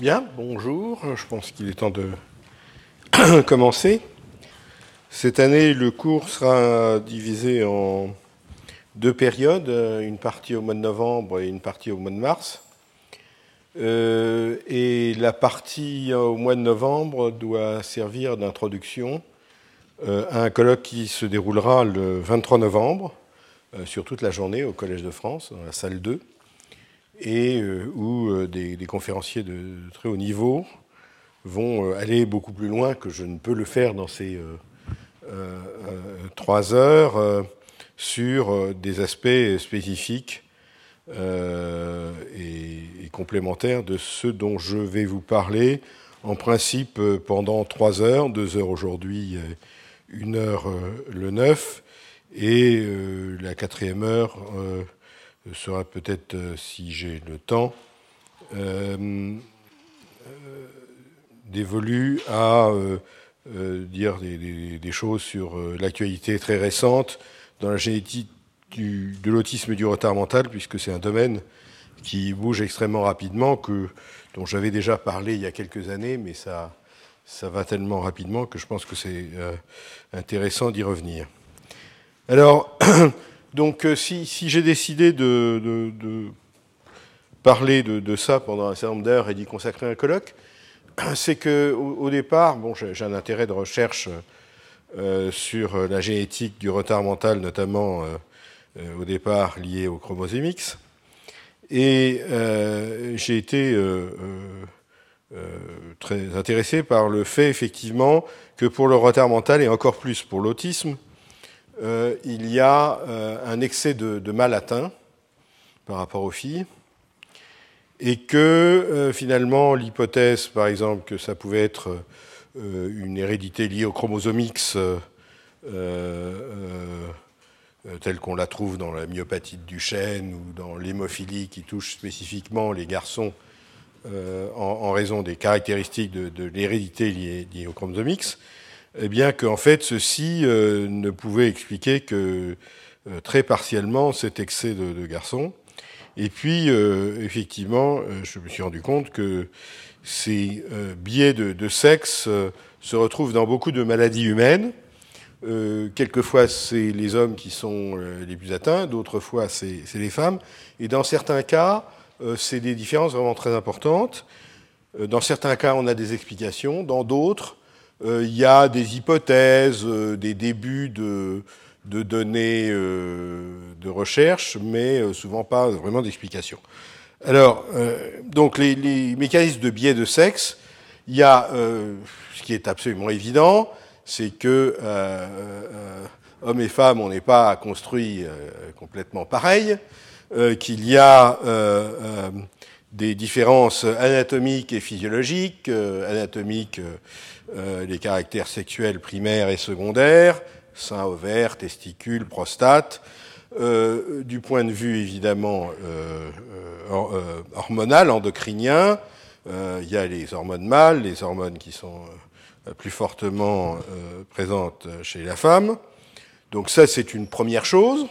Bien, bonjour. Je pense qu'il est temps de commencer. Cette année, le cours sera divisé en deux périodes, une partie au mois de novembre et une partie au mois de mars. Euh, et la partie au mois de novembre doit servir d'introduction euh, à un colloque qui se déroulera le 23 novembre euh, sur toute la journée au Collège de France, dans la salle 2 et euh, où euh, des, conférenciers de, très haut niveau vont euh, aller beaucoup plus loin que je ne peux le faire dans ces trois heures sur des aspects spécifiques et, complémentaires de ceux dont je vais vous parler en principe pendant trois heures, deux heures aujourd'hui, une heure le 9, et la quatrième heure sera peut-être, euh, si j'ai le temps, euh, euh, dévolu à dire des, choses sur l'actualité très récente dans la génétique de l'autisme et du retard mental, puisque c'est un domaine qui bouge extrêmement rapidement, que, dont j'avais déjà parlé il y a quelques années, mais ça, ça va tellement rapidement que je pense que c'est intéressant d'y revenir. Alors, Donc euh, si, j'ai décidé de, parler de, ça pendant un certain nombre d'heures et d'y consacrer un colloque, c'est que au, départ, bon, j'ai un intérêt de recherche euh, sur la génétique du retard mental, notamment euh, au départ lié au chromosome X, et j'ai été très intéressé par le fait effectivement que pour le retard mental et encore plus pour l'autisme, euh, il y a euh, un excès de, mal atteint par rapport aux filles, et que euh, finalement l'hypothèse, par exemple, que ça pouvait être une hérédité liée au chromosome telle qu'on la trouve dans la myopathie de Duchenne ou dans l'hémophilie qui touche spécifiquement les garçons en, raison des caractéristiques de, l'hérédité liée, au chromosome eh bien qu'en fait ceci euh, ne pouvait expliquer que euh, très partiellement cet excès de, garçons. Et puis euh, effectivement, je me suis rendu compte que ces biais de, sexe se retrouvent dans beaucoup de maladies humaines. quelquefois, c'est les hommes qui sont les plus atteints, d'autres fois, c'est les femmes. Et dans certains cas, c'est des différences vraiment très importantes. Dans certains cas, on a des explications. Dans d'autres, il y a des hypothèses, euh, des débuts de, données euh, de recherche, mais souvent pas vraiment d'explication. Alors, donc les, mécanismes de biais de sexe, il y a ce qui est absolument évident, c'est que hommes et femmes, on n'est pas construits complètement pareils, qu'il y a des différences anatomiques et physiologiques, anatomiques euh, les caractères sexuels primaires et secondaires, sein, ovaire, testicules, prostate. Euh, du point de vue évidemment euh, hormonal, endocrinien, il y a les hormones mâles, les hormones qui sont plus fortement présentes chez la femme. Donc ça, c'est une première chose.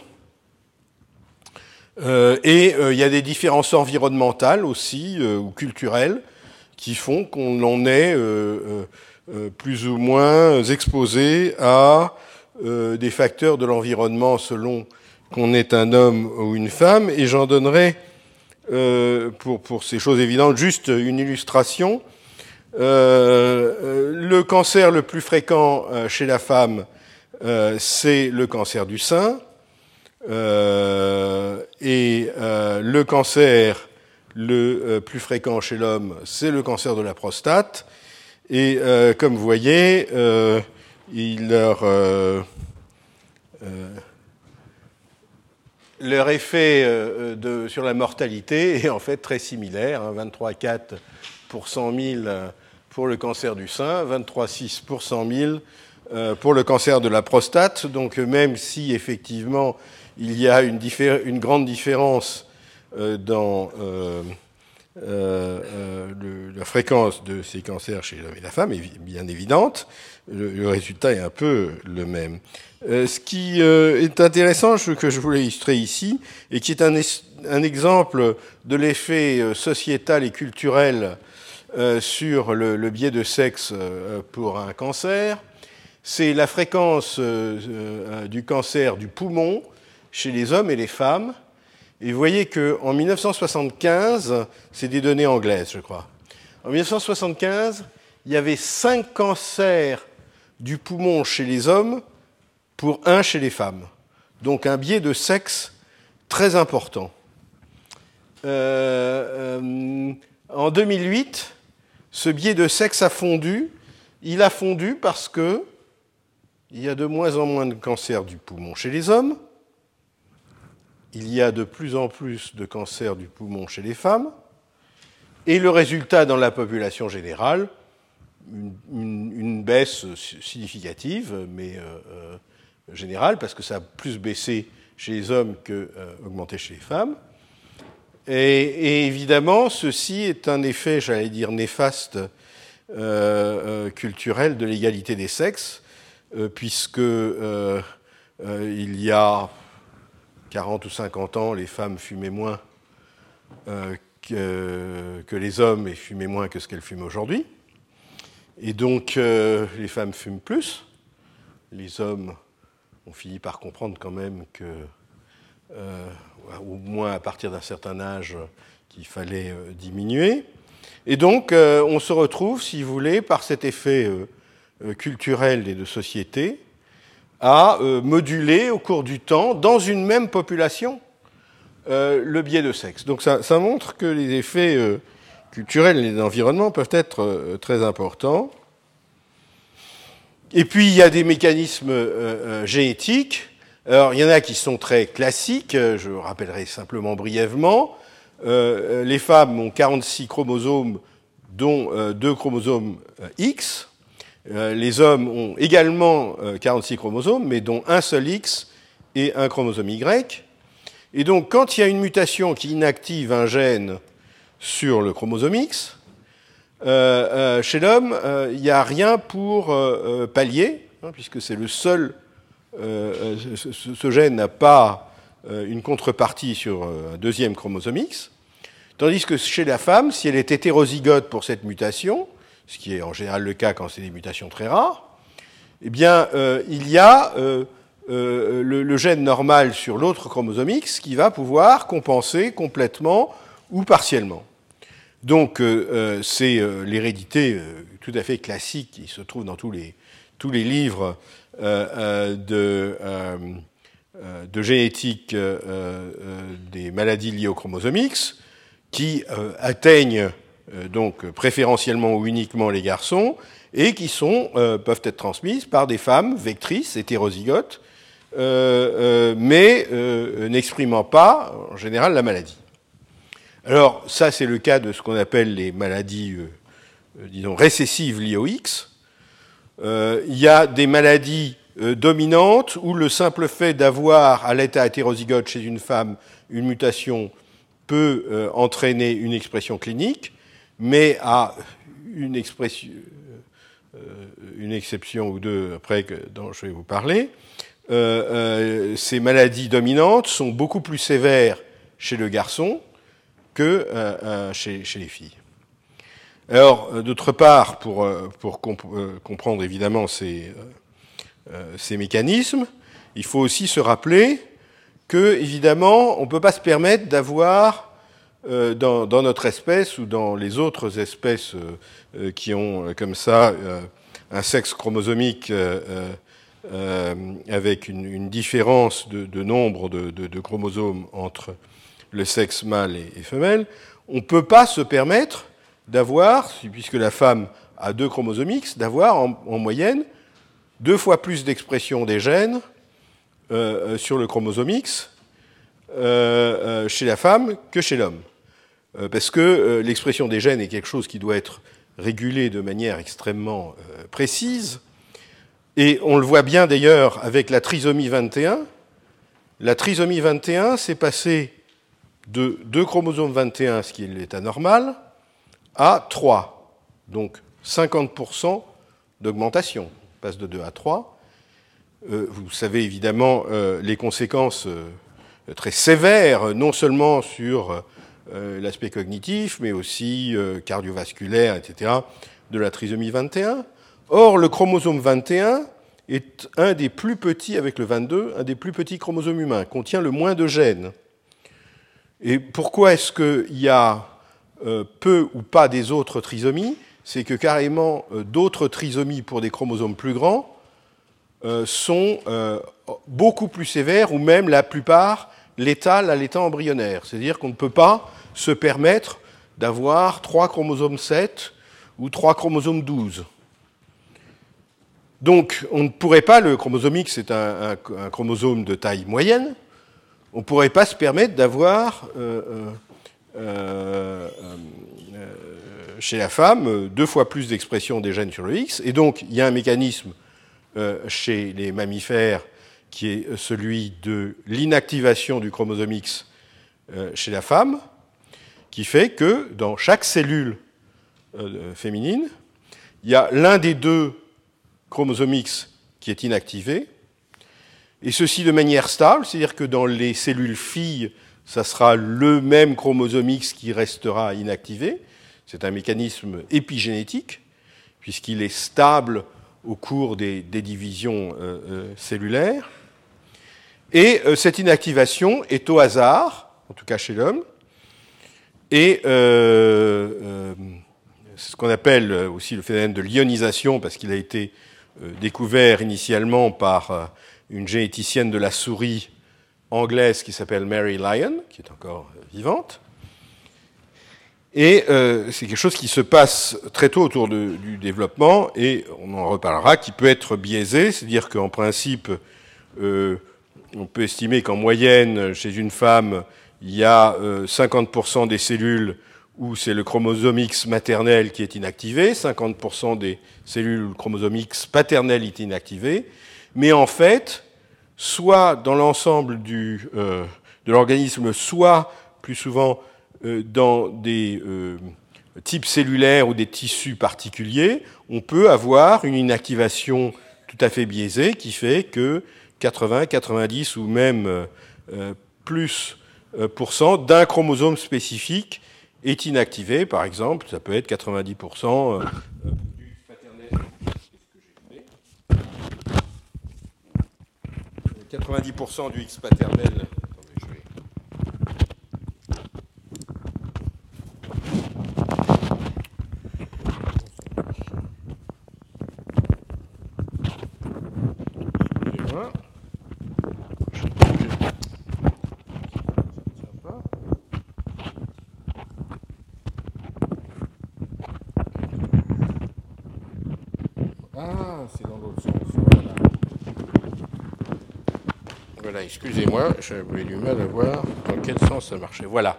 et il y a des différences environnementales aussi, ou culturelles, qui font qu'on en est plus ou moins exposés à euh, des facteurs de l'environnement selon qu'on est un homme ou une femme. Et j'en donnerai, euh, pour, pour ces choses évidentes, juste une illustration. le cancer le plus fréquent chez la femme, c'est le cancer du sein. et le cancer le plus fréquent chez l'homme, c'est le cancer de la prostate. Et euh, comme vous voyez, euh, leur, euh, leur effet sur la mortalité est en fait très similaire, hein, 23,4 pour 100 000 pour le cancer du sein, 23,6 pour 100 000 pour le cancer de la prostate. Donc même si effectivement il y a une grande différence dans euh, euh, la fréquence de ces cancers chez l'homme et la femme est bien évidente. Le, résultat est un peu le même. Euh, ce qui est intéressant, que je voulais illustrer ici, et qui est un exemple de l'effet sociétal et culturel sur le, biais de sexe pour un cancer, c'est la fréquence du cancer du poumon chez les hommes et les femmes. Et vous voyez qu'en 1975, c'est des données anglaises, je crois. En 1975, il y avait 5 cancers du poumon chez les hommes pour un chez les femmes. Donc un biais de sexe très important. Euh, euh, en 2008, ce biais de sexe a fondu. Il a fondu parce que il y a de moins en moins de cancers du poumon chez les hommes. Il y a de plus en plus de cancers du poumon chez les femmes. Et le résultat dans la population générale, une, baisse significative, mais euh, générale, parce que ça a plus baissé chez les hommes qu'augmenté euh, chez les femmes. Et, évidemment, ceci est un effet, j'allais dire, néfaste euh, euh, culturel de l'égalité des sexes, puisque il y a 40 ou 50 ans, les femmes fumaient moins que, que, les hommes et fumaient moins que ce qu'elles fument aujourd'hui. Et donc, les femmes fument plus, les hommes on finit par comprendre quand même que, euh, au moins à partir d'un certain âge, qu'il fallait euh, diminuer. Et donc, euh, on se retrouve, si vous voulez, par cet effet culturel et de société, à moduler au cours du temps, dans une même population, le biais de sexe. Donc, ça, montre que les effets culturels et d'environnement peuvent être très importants. Et puis il y a des mécanismes euh, euh, génétiques. Alors il y en a qui sont très classiques, euh, je rappellerai simplement brièvement. les femmes ont 46 chromosomes, dont deux chromosomes X. les hommes ont également 46 chromosomes, mais dont un seul X et un chromosome Y. Et donc quand il y a une mutation qui inactive un gène sur le chromosome X, euh, euh, chez l'homme, euh, il n'y a rien pour pallier, hein, puisque c'est le seul. Ce, gène n'a pas une contrepartie sur un deuxième chromosome X. Tandis que chez la femme, si elle est hétérozygote pour cette mutation, ce qui est en général le cas quand c'est des mutations très rares, eh bien, il y a le, gène normal sur l'autre chromosome X qui va pouvoir compenser complètement ou partiellement. Donc euh, euh, c'est euh, l'hérédité tout à fait classique qui se trouve dans tous les, tous les livres de, de, génétique des maladies liées au chromosome X, qui atteignent donc préférentiellement ou uniquement les garçons et qui sont, peuvent être transmises par des femmes vectrices, hétérozygotes, mais n'exprimant pas en général la maladie. Alors, ça, c'est le cas de ce qu'on appelle les maladies, euh, euh, disons, récessives liées au X. Euh, il y a des maladies dominantes où le simple fait d'avoir à l'état hétérozygote chez une femme une mutation peut entraîner une expression clinique, mais à une, expression, une exception ou deux après dont je vais vous parler, ces maladies dominantes sont beaucoup plus sévères chez le garçon que euh, euh, chez, les filles. Alors, euh, d'autre part, pour, comprendre évidemment ces, ces mécanismes, il faut aussi se rappeler que, évidemment, on ne peut pas se permettre d'avoir dans, dans, notre espèce ou dans les autres espèces qui ont comme ça un sexe chromosomique avec une, différence de, nombre de, chromosomes entre le sexe mâle et, femelle, on ne peut pas se permettre d'avoir, puisque la femme a deux chromosomes X, d'avoir en, moyenne deux fois plus d'expression des gènes euh, euh, sur le chromosome X euh, chez la femme que chez l'homme. parce que l'expression des gènes est quelque chose qui doit être régulé de manière extrêmement précise. Et on le voit bien d'ailleurs avec la trisomie 21. La trisomie 21 s'est passée de 2 chromosomes 21, ce qui est l'état normal, à 3. Donc 50% d'augmentation. On passe de 2 à 3. Euh, vous savez évidemment euh, les conséquences euh, très sévères, non seulement sur l'aspect cognitif, mais aussi cardiovasculaire, etc., de la trisomie 21. Or, le chromosome 21 est un des plus petits, avec le 22, un des plus petits chromosomes humains, contient le moins de gènes. Et pourquoi est-ce qu'il y a euh, peu ou pas des autres trisomies? C'est que carrément euh, d'autres trisomies pour des chromosomes plus grands euh, sont beaucoup plus sévères, ou même la plupart létales à l'état embryonnaire. C'est-à-dire qu'on ne peut pas se permettre d'avoir trois chromosomes 7 ou trois chromosomes 12. Donc, on ne pourrait pas, le chromosome X est un, chromosome de taille moyenne, on ne pourrait pas se permettre d'avoir euh, euh, euh, chez la femme deux fois plus d'expression des gènes sur le X. Et donc, il y a un mécanisme chez les mammifères qui est celui de l'inactivation du chromosome X chez la femme, qui fait que dans chaque cellule féminine, il y a l'un des deux chromosome X qui est inactivé, et ceci de manière stable, c'est-à-dire que dans les cellules filles, ça sera le même chromosome X qui restera inactivé. C'est un mécanisme épigénétique, puisqu'il est stable au cours des, divisions euh, euh, cellulaires. Et euh, cette inactivation est au hasard, en tout cas chez l'homme, et c'est ce qu'on appelle aussi le phénomène de lyonisation, parce qu'il a été découvert initialement par une généticienne de la souris anglaise qui s'appelle Mary Lyon, qui est encore vivante. Et euh, c'est quelque chose qui se passe très tôt autour du développement, et on en reparlera, qui peut être biaisé, c'est-à-dire qu'en principe, euh, on peut estimer qu'en moyenne, chez une femme, il y a 50% euh, des cellules où c'est le chromosome X maternel qui est inactivé, 50% des cellules où le chromosome X paternel est inactivé, mais en fait, soit dans l'ensemble euh, de l'organisme, soit plus souvent euh, dans des types cellulaires ou des tissus particuliers, on peut avoir une inactivation tout à fait biaisée qui fait que 80, 90 ou même plus d'un chromosome spécifique est inactivé. Par exemple, ça peut être 90% 90% du X paternel. Ah, c'est dans l'autre sens excusez-moi, j'avais du mal à voir dans quel sens ça marchait. Voilà,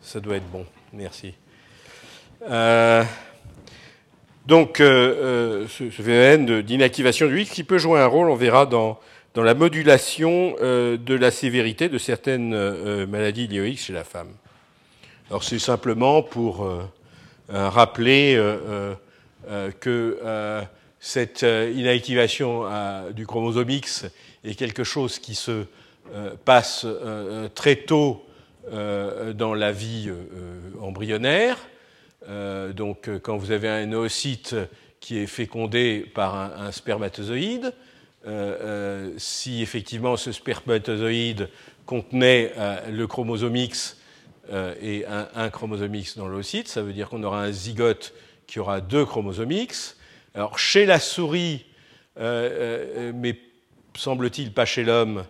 ça doit être bon, merci. Euh, donc, euh, euh, ce, phénomène d'inactivation du X qui peut jouer un rôle, on verra, dans, dans la modulation de la sévérité de certaines maladies liées au X chez la femme. Alors, c'est simplement pour rappeler que cette inactivation du chromosome X est quelque chose qui se euh, passe euh, très tôt euh, dans la vie embryonnaire. donc, quand vous avez un oocyte qui est fécondé par un, spermatozoïde, si effectivement ce spermatozoïde contenait le chromosome X et un, un, chromosome X dans l'oocyte, ça veut dire qu'on aura un zygote qui aura deux chromosomes X. Alors, chez la souris, mais semble-t-il pas chez l'homme,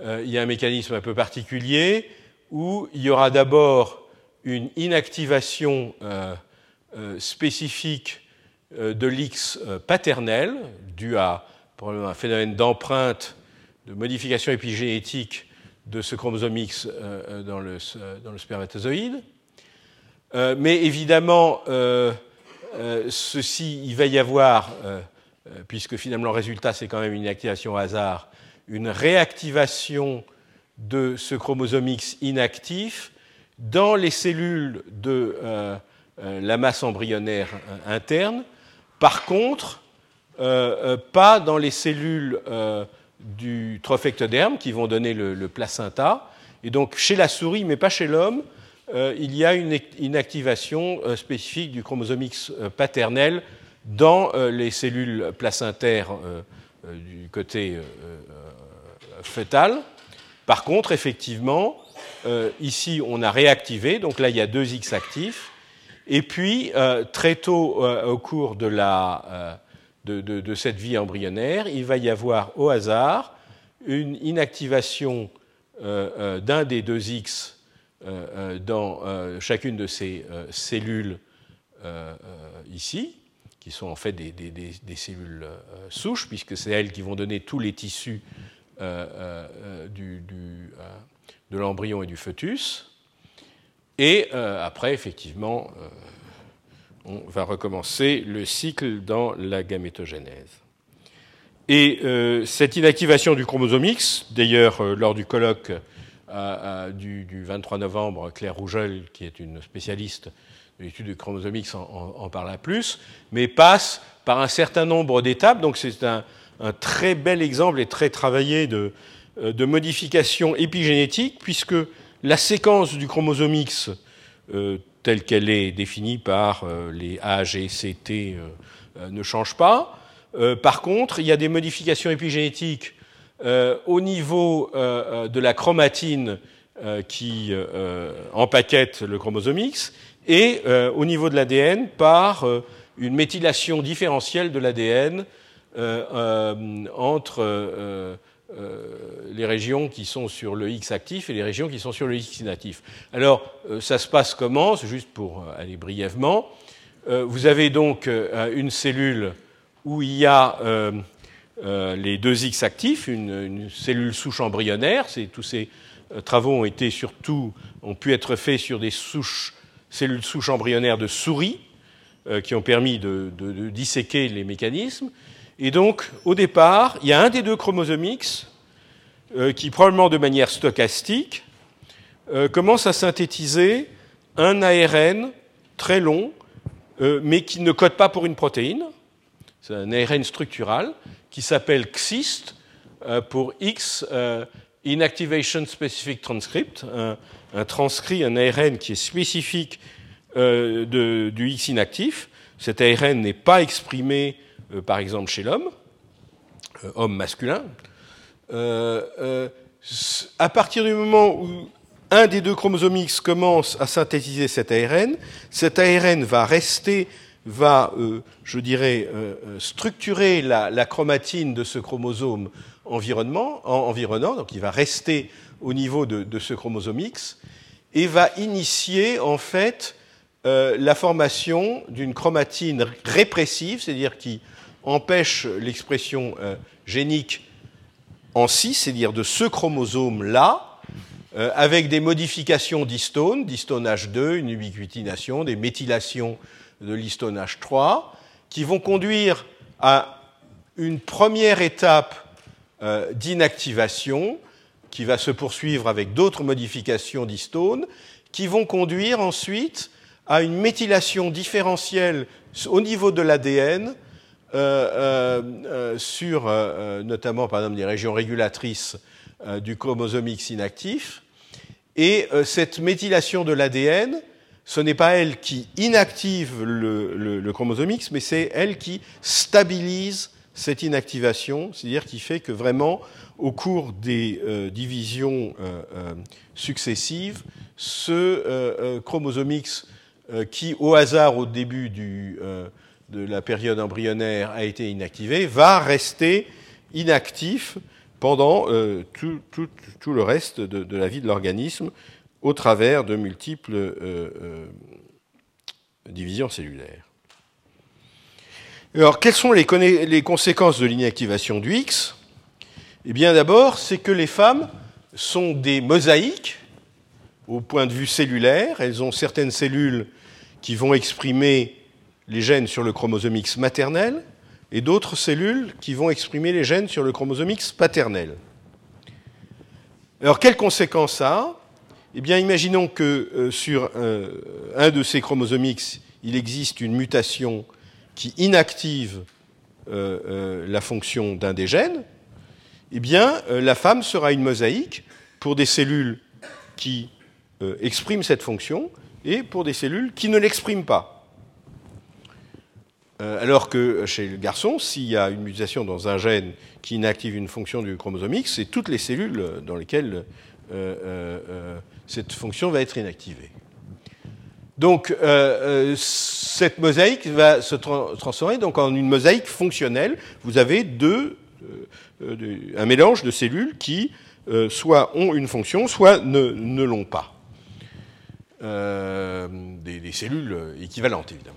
euh, il y a un mécanisme un peu particulier où il y aura d'abord une inactivation euh, euh, spécifique de l'X paternel, due à un phénomène d'empreinte, de modification épigénétique de ce chromosome X dans le, dans, le, spermatozoïde. mais évidemment, ceci, il va y avoir euh, puisque finalement le résultat c'est quand même une activation au hasard, une réactivation de ce chromosome X inactif dans les cellules de euh, euh, la masse embryonnaire interne. Par contre, pas dans les cellules du trophectoderme qui vont donner le, placenta. Et donc chez la souris, mais pas chez l'homme, il y a une inactivation spécifique du chromosome X paternel dans les cellules placentaires du côté fœtal. Par contre, effectivement, ici, on a réactivé, donc là, il y a deux X actifs, et puis, très tôt au cours de cette vie embryonnaire, il va y avoir au hasard une inactivation euh, euh, d'un des deux X euh, dans chacune de ces cellules ici, qui sont en fait des, cellules souches, puisque c'est elles qui vont donner tous les tissus du, de l'embryon et du fœtus. Et après, effectivement, on va recommencer le cycle dans la gamétogénèse. Et euh, cette inactivation du chromosome X, d'ailleurs, euh, lors du colloque du, 23 novembre, Claire Rougel, qui est une spécialiste de l'étude du chromosome X, en, parla plus, mais passe par un certain nombre d'étapes. Donc c'est un, très bel exemple et très travaillé de, euh, de modification épigénétique, puisque la séquence du chromosome X telle qu'elle est définie par euh, les A, G, C, T euh, euh, ne change pas. par contre, il y a des modifications épigénétiques au niveau de la chromatine qui empaquette le chromosome X et au niveau de l'ADN par une méthylation différentielle de l'ADN entre euh, les régions qui sont sur le X actif et les régions qui sont sur le X inactif. Alors, euh, ça se passe comment? C'est juste pour euh, aller brièvement. vous avez donc une cellule où il y a les deux X actifs, une, cellule souche embryonnaire. tous ces travaux ont été surtout ont pu être faits sur des souches, cellules souches embryonnaires de souris qui ont permis de, de disséquer les mécanismes. Et donc, au départ, il y a un des deux chromosomes X euh, qui, probablement de manière stochastique, euh, commence à synthétiser un ARN très long, euh, mais qui ne code pas pour une protéine. C'est un ARN structural qui s'appelle XIST pour X Inactivation Specific Transcript, un, transcrit, un ARN qui est spécifique du X inactif. Cet ARN n'est pas exprimé euh, par exemple chez l'homme, euh, homme masculin, euh, à partir du moment où un des deux chromosomes X commence à synthétiser cet ARN, cet ARN va rester, va, je dirais, structurer la, chromatine de ce chromosome environnant, donc il va rester au niveau de, ce chromosome X, et va initier en fait la formation d'une chromatine répressive, c'est-à-dire qui empêche l'expression euh, génique en 6, c'est-à-dire de ce chromosome-là, euh, avec des modifications d'histone, d'histone H2, une ubiquitination, des méthylations de l'histone H3, qui vont conduire à une première étape euh, d'inactivation qui va se poursuivre avec d'autres modifications d'histone, qui vont conduire ensuite à une méthylation différentielle au niveau de l'ADN euh, euh, sur notamment par exemple des régions régulatrices du chromosome X inactif. Et cette méthylation de l'ADN, ce n'est pas elle qui inactive le, chromosome X, mais c'est elle qui stabilise cette inactivation, c'est-à-dire qui fait que vraiment, au cours des divisions successives, ce chromosome X, qui au hasard au début de la période embryonnaire a été inactivé, va rester inactif pendant euh, tout, le reste de, la vie de l'organisme au travers de multiples euh, euh, divisions cellulaires. Alors, quelles sont les, les conséquences de l'inactivation du X? Eh bien, d'abord, c'est que les femmes sont des mosaïques au point de vue cellulaire. Elles ont certaines cellules qui vont exprimer les gènes sur le chromosome X maternel et d'autres cellules qui vont exprimer les gènes sur le chromosome X paternel. Alors, quelles conséquences ça a? Eh bien, imaginons que euh, sur euh, un de ces chromosomes X, il existe une mutation qui inactive euh, la fonction d'un des gènes. Eh bien, la femme sera une mosaïque pour des cellules qui expriment cette fonction et pour des cellules qui ne l'expriment pas. alors que chez le garçon, s'il y a une mutation dans un gène qui inactive une fonction du chromosome X, c'est toutes les cellules dans lesquelles cette fonction va être inactivée. Donc, cette mosaïque va se transformer donc, en une mosaïque fonctionnelle. Vous avez deux, un mélange de cellules qui soit ont une fonction, soit ne, l'ont pas. Euh, des, cellules équivalentes, évidemment.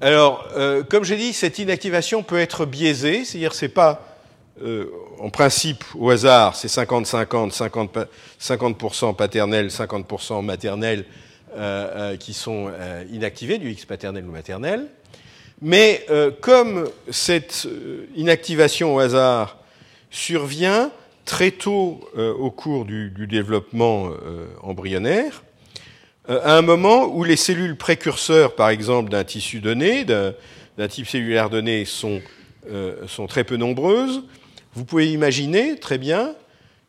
Alors, euh, comme j'ai dit, cette inactivation peut être biaisée, c'est-à-dire c'est pas euh, en principe au hasard, c'est 50-50, 50%, 50 paternel, 50% maternel qui sont inactivés, du X paternel ou maternel. Mais comme cette inactivation au hasard survient très tôt au cours du, développement embryonnaire, euh, à un moment où les cellules précurseurs, par exemple, d'un tissu donné, d'un type cellulaire donné, euh, sont, très peu nombreuses, vous pouvez imaginer très bien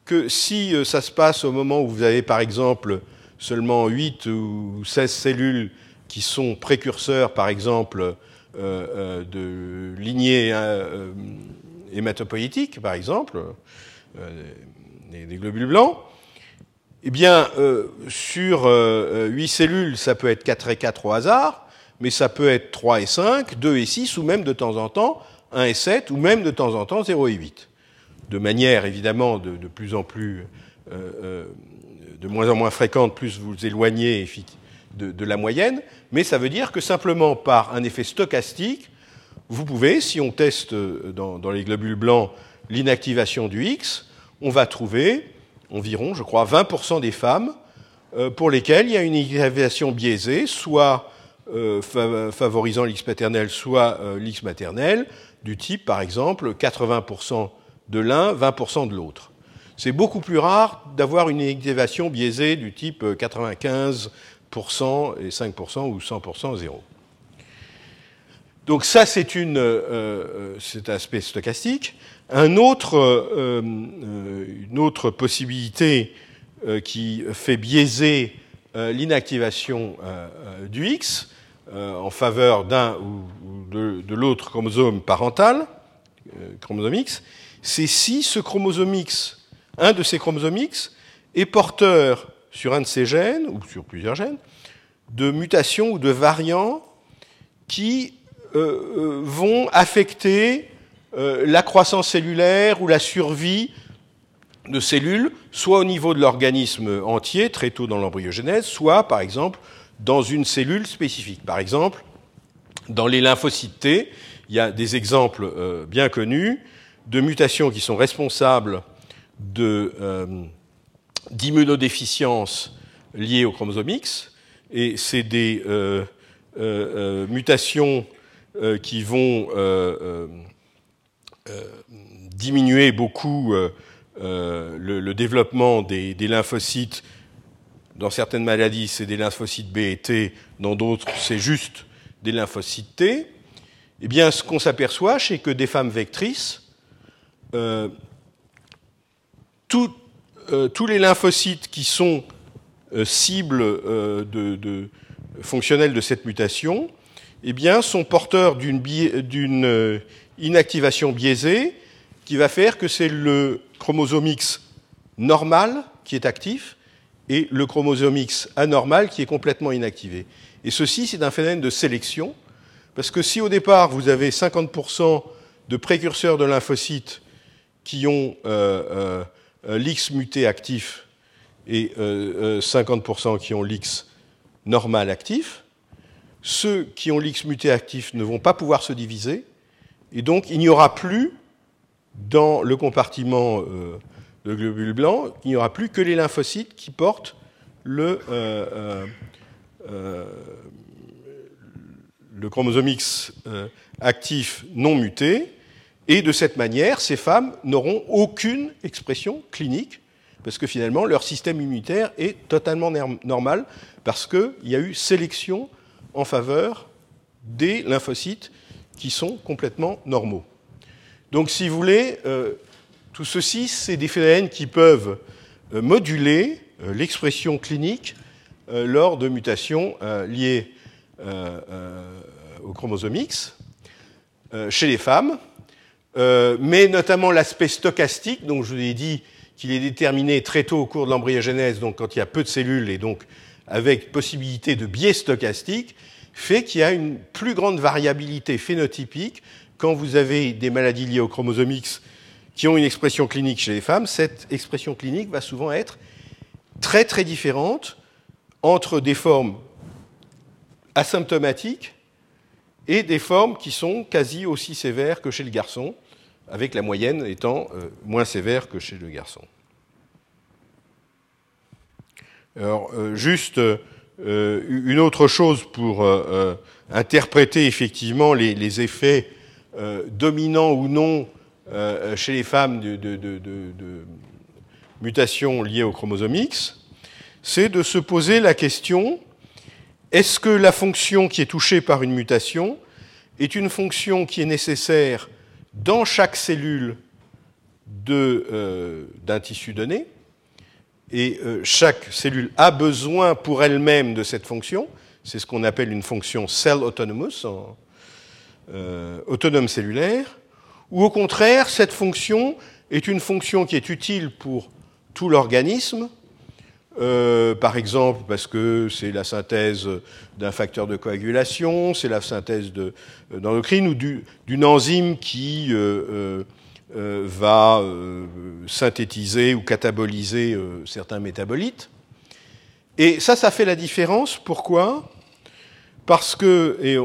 que si euh, ça se passe au moment où vous avez, par exemple, seulement 8 ou 16 cellules qui sont précurseurs, par exemple, de lignées hématopoïétiques, par exemple, des globules blancs, eh bien, euh, sur euh, 8 cellules, ça peut être 4 et 4 au hasard, mais ça peut être 3 et 5, 2 et 6, ou même de temps en temps 1 et 7, ou même de temps en temps 0 et 8. De manière évidemment de, de plus en plus, euh, euh de moins en moins fréquente, plus vous éloignez de, la moyenne, mais ça veut dire que simplement par un effet stochastique, vous pouvez, si on teste euh, dans, les globules blancs l'inactivation du X, on va trouver environ, je crois, 20% des femmes euh, pour lesquelles il y a une inactivation biaisée, soit favorisant l'X paternel, soit l'X maternel, du type, par exemple, 80% de l'un, 20% de l'autre. C'est beaucoup plus rare d'avoir une inactivation biaisée du type 95% et 5% ou 100% 0. Donc ça, c'est une, euh, cet aspect stochastique. Euh, euh, une autre possibilité euh, qui fait biaiser l'inactivation du X en faveur d'un ou de, l'autre chromosome parental, chromosome X, c'est si ce chromosome X, un de ces chromosomes X, est porteur sur un de ces gènes, ou sur plusieurs gènes, de mutations ou de variants qui vont affecter euh, la croissance cellulaire ou la survie de cellules, soit au niveau de l'organisme entier, très tôt dans l'embryogenèse, soit, par exemple, dans une cellule spécifique. Par exemple, dans les lymphocytes T, il y a des exemples euh, bien connus de mutations qui sont responsables euh, d'immunodéficience liées au chromosome X, et c'est des mutations qui vont euh, diminuer beaucoup euh, euh, le, développement des, lymphocytes. Dans certaines maladies, c'est des lymphocytes B et T, dans d'autres, c'est juste des lymphocytes T. Eh bien, ce qu'on s'aperçoit, c'est que des femmes vectrices, tous les lymphocytes qui sont cibles de, fonctionnelles de cette mutation, eh bien, sont porteurs d'une inactivation biaisée qui va faire que c'est le chromosome X normal qui est actif et le chromosome X anormal qui est complètement inactivé. Et ceci, c'est un phénomène de sélection, parce que si au départ vous avez 50% de précurseurs de lymphocytes qui ont euh, euh, l'X muté actif et 50% euh, qui ont l'X normal actif, ceux qui ont l'X muté actif ne vont pas pouvoir se diviser, et donc, il n'y aura plus, dans le compartiment euh, de globules blancs, il n'y aura plus que les lymphocytes qui portent euh, euh, le chromosome X actif non muté. Et de cette manière, ces femmes n'auront aucune expression clinique, parce que finalement, leur système immunitaire est totalement normal, parce qu'il y a eu sélection en faveur des lymphocytes qui sont complètement normaux. Donc, si vous voulez, euh, tout ceci, c'est des phénomènes qui peuvent euh, moduler l'expression clinique lors de mutations liées au chromosome X chez les femmes, mais notamment l'aspect stochastique, dont je vous ai dit qu'il est déterminé très tôt au cours de l'embryogenèse, donc quand il y a peu de cellules et donc avec possibilité de biais stochastique, fait qu'il y a une plus grande variabilité phénotypique quand vous avez des maladies liées au chromosome X qui ont une expression clinique chez les femmes. Cette expression clinique va souvent être très très différente entre des formes asymptomatiques et des formes qui sont quasi aussi sévères que chez le garçon, avec la moyenne étant euh, moins sévère que chez le garçon. Alors, euh, juste euh, une autre chose pour interpréter effectivement les, effets dominants ou non chez les femmes de, de, mutations liées au chromosome X, c'est de se poser la question est-ce que la fonction qui est touchée par une mutation est une fonction qui est nécessaire dans chaque cellule euh, d'un tissu donné, et euh, chaque cellule a besoin pour elle-même de cette fonction? C'est ce qu'on appelle une fonction cell autonomous, euh, autonome cellulaire, ou au contraire, cette fonction est une fonction qui est utile pour tout l'organisme, euh, par exemple, parce que c'est la synthèse d'un facteur de coagulation, c'est la synthèse euh, d'endocrine ou d'une enzyme qui euh, va synthétiser ou cataboliser certains métabolites. Et ça, ça fait la différence. Pourquoi? Parce que et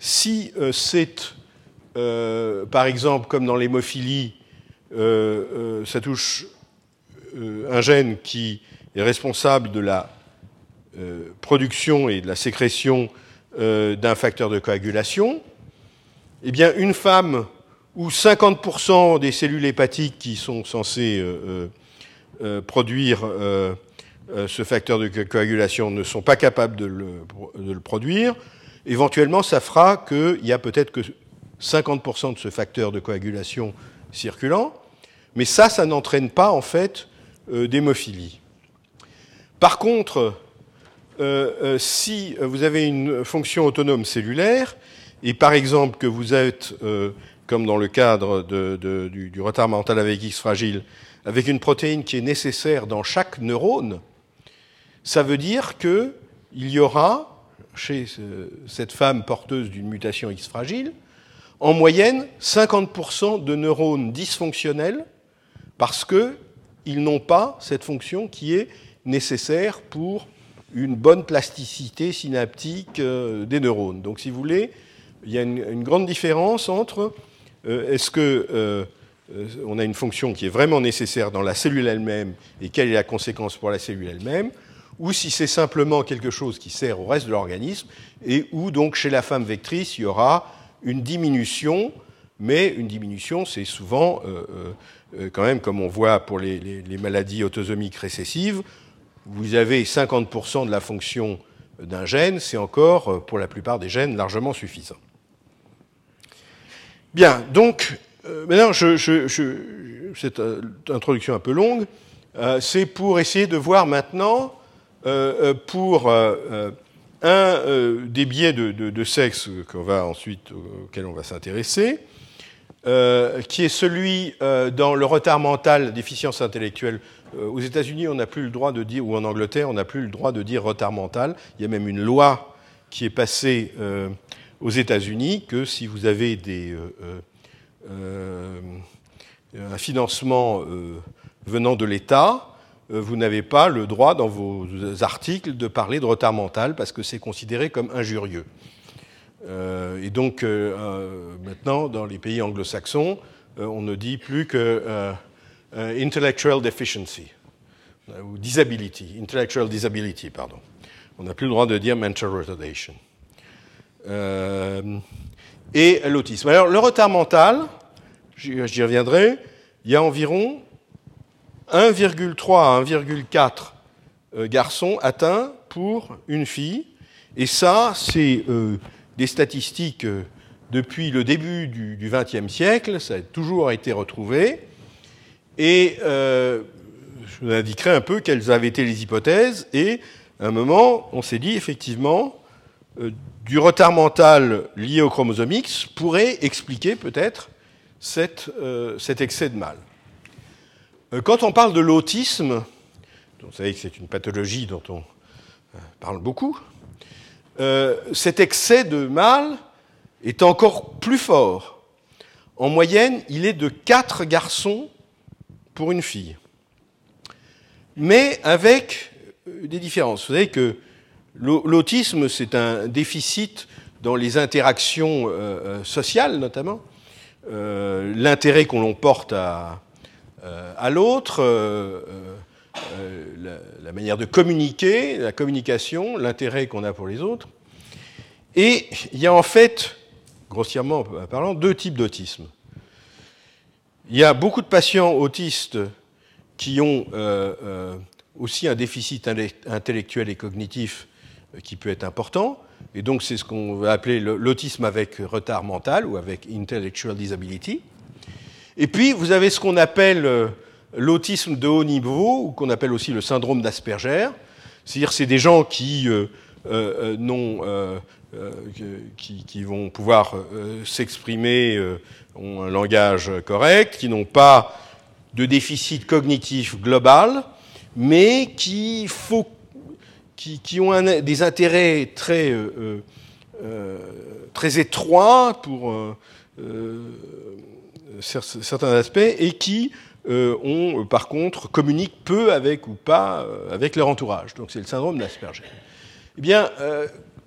si c'est, par exemple, comme dans l'hémophilie, ça touche un gène qui est responsable de la euh, production et de la sécrétion euh, d'un facteur de coagulation, eh bien, une femme où 50% des cellules hépatiques qui sont censées produire ce facteur de coagulation ne sont pas capables de le, de le produire, éventuellement, ça fera qu'il y a peut-être que 50% de ce facteur de coagulation circulant, mais ça, ça n'entraîne pas, en fait, euh, d'hémophilie. Par contre, euh, euh, si vous avez une fonction autonome cellulaire, et par exemple que vous êtes, comme dans le cadre du, retard mental avec X fragile, avec une protéine qui est nécessaire dans chaque neurone, ça veut dire qu'il y aura, chez cette femme porteuse d'une mutation X fragile, en moyenne 50% de neurones dysfonctionnels parce que ils n'ont pas cette fonction qui est nécessaire pour une bonne plasticité synaptique euh, des neurones. Donc, si vous voulez, il y a une, grande différence entre euh, est-ce que euh, on a une fonction qui est vraiment nécessaire dans la cellule elle-même et quelle est la conséquence pour la cellule elle-même, ou si c'est simplement quelque chose qui sert au reste de l'organisme et où donc chez la femme vectrice il y aura une diminution, mais une diminution c'est souvent quand même, comme on voit pour les, maladies autosomiques récessives, vous avez 50% de la fonction d'un gène, c'est encore, euh, pour la plupart des gènes, largement suffisant. Bien, donc, euh, maintenant, cette introduction un peu longue, c'est pour essayer de voir maintenant, pour un des biais de, de sexe qu'on va ensuite, auquel on va s'intéresser, euh, qui est celui euh, dans le retard mental, déficience intellectuelle. Euh, aux États-Unis, on n'a plus le droit de dire, ou en Angleterre, on n'a plus le droit de dire retard mental. Il y a même une loi qui est passée aux États-Unis que si vous avez des, un financement venant de l'État, vous n'avez pas le droit dans vos articles de parler de retard mental parce que c'est considéré comme injurieux. Euh, et donc, euh, euh, maintenant, dans les pays anglo-saxons, on ne dit plus que intellectual deficiency, ou disability, intellectual disability, pardon. On n'a plus le droit de dire mental retardation. et l'autisme. Alors, le retard mental, j'y reviendrai, il y a environ 1,3 à 1,4 garçons atteints pour une fille. Et ça, c'est des statistiques euh, depuis le début du XXe siècle, ça a toujours été retrouvé. Et euh, je vous indiquerai un peu quelles avaient été les hypothèses. Et à un moment, on s'est dit effectivement, euh, du retard mental lié au chromosome X pourrait expliquer peut-être cet excès de mal. Quand on parle de l'autisme, vous savez que c'est une pathologie dont on parle beaucoup, cet excès de mal est encore plus fort. En moyenne, il est de 4 garçons pour une fille. Mais avec des différences. Vous savez que l'autisme, c'est un déficit dans les interactions euh, euh, sociales, notamment. Euh, l'intérêt qu'on l'on porte à l'autre, la, la, manière de communiquer, la communication, l'intérêt qu'on a pour les autres. Et il y a en fait, grossièrement parlant, deux types d'autisme. Il y a beaucoup de patients autistes qui ont aussi un déficit intellectuel et cognitif euh, qui peut être important. Et donc, c'est ce qu'on va appeler l'autisme avec retard mental ou avec intellectual disability. Et puis, vous avez ce qu'on appelle euh, l'autisme de haut niveau, ou qu'on appelle aussi le syndrome d'Asperger. C'est-à-dire, c'est des gens qui, euh, euh, qui, vont pouvoir s'exprimer, ont un langage correct, qui n'ont pas de déficit cognitif global, mais qui, ont des intérêts très, euh, euh, euh étroits pour euh, euh, certains aspects et qui ont, par contre, communiquent peu avec ou pas avec leur entourage. Donc c'est le syndrome d'Asperger. Eh bien,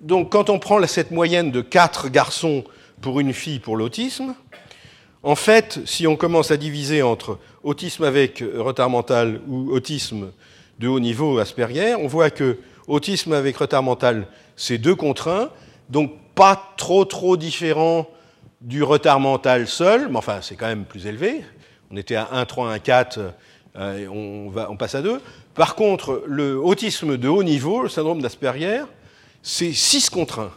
donc quand on prend cette moyenne de 4 garçons pour une fille pour l'autisme, en fait, si on commence à diviser entre autisme avec retard mental ou autisme de haut niveau Asperger, on voit que autisme avec retard mental, c'est 2 contre 1, donc pas trop trop différent du retard mental seul, mais enfin c'est quand même plus élevé. On était à 1, 3, 1, 4, euh, on, passe à 2. Par contre, le autisme de haut niveau, le syndrome d'Asperger, c'est 6 contre 1.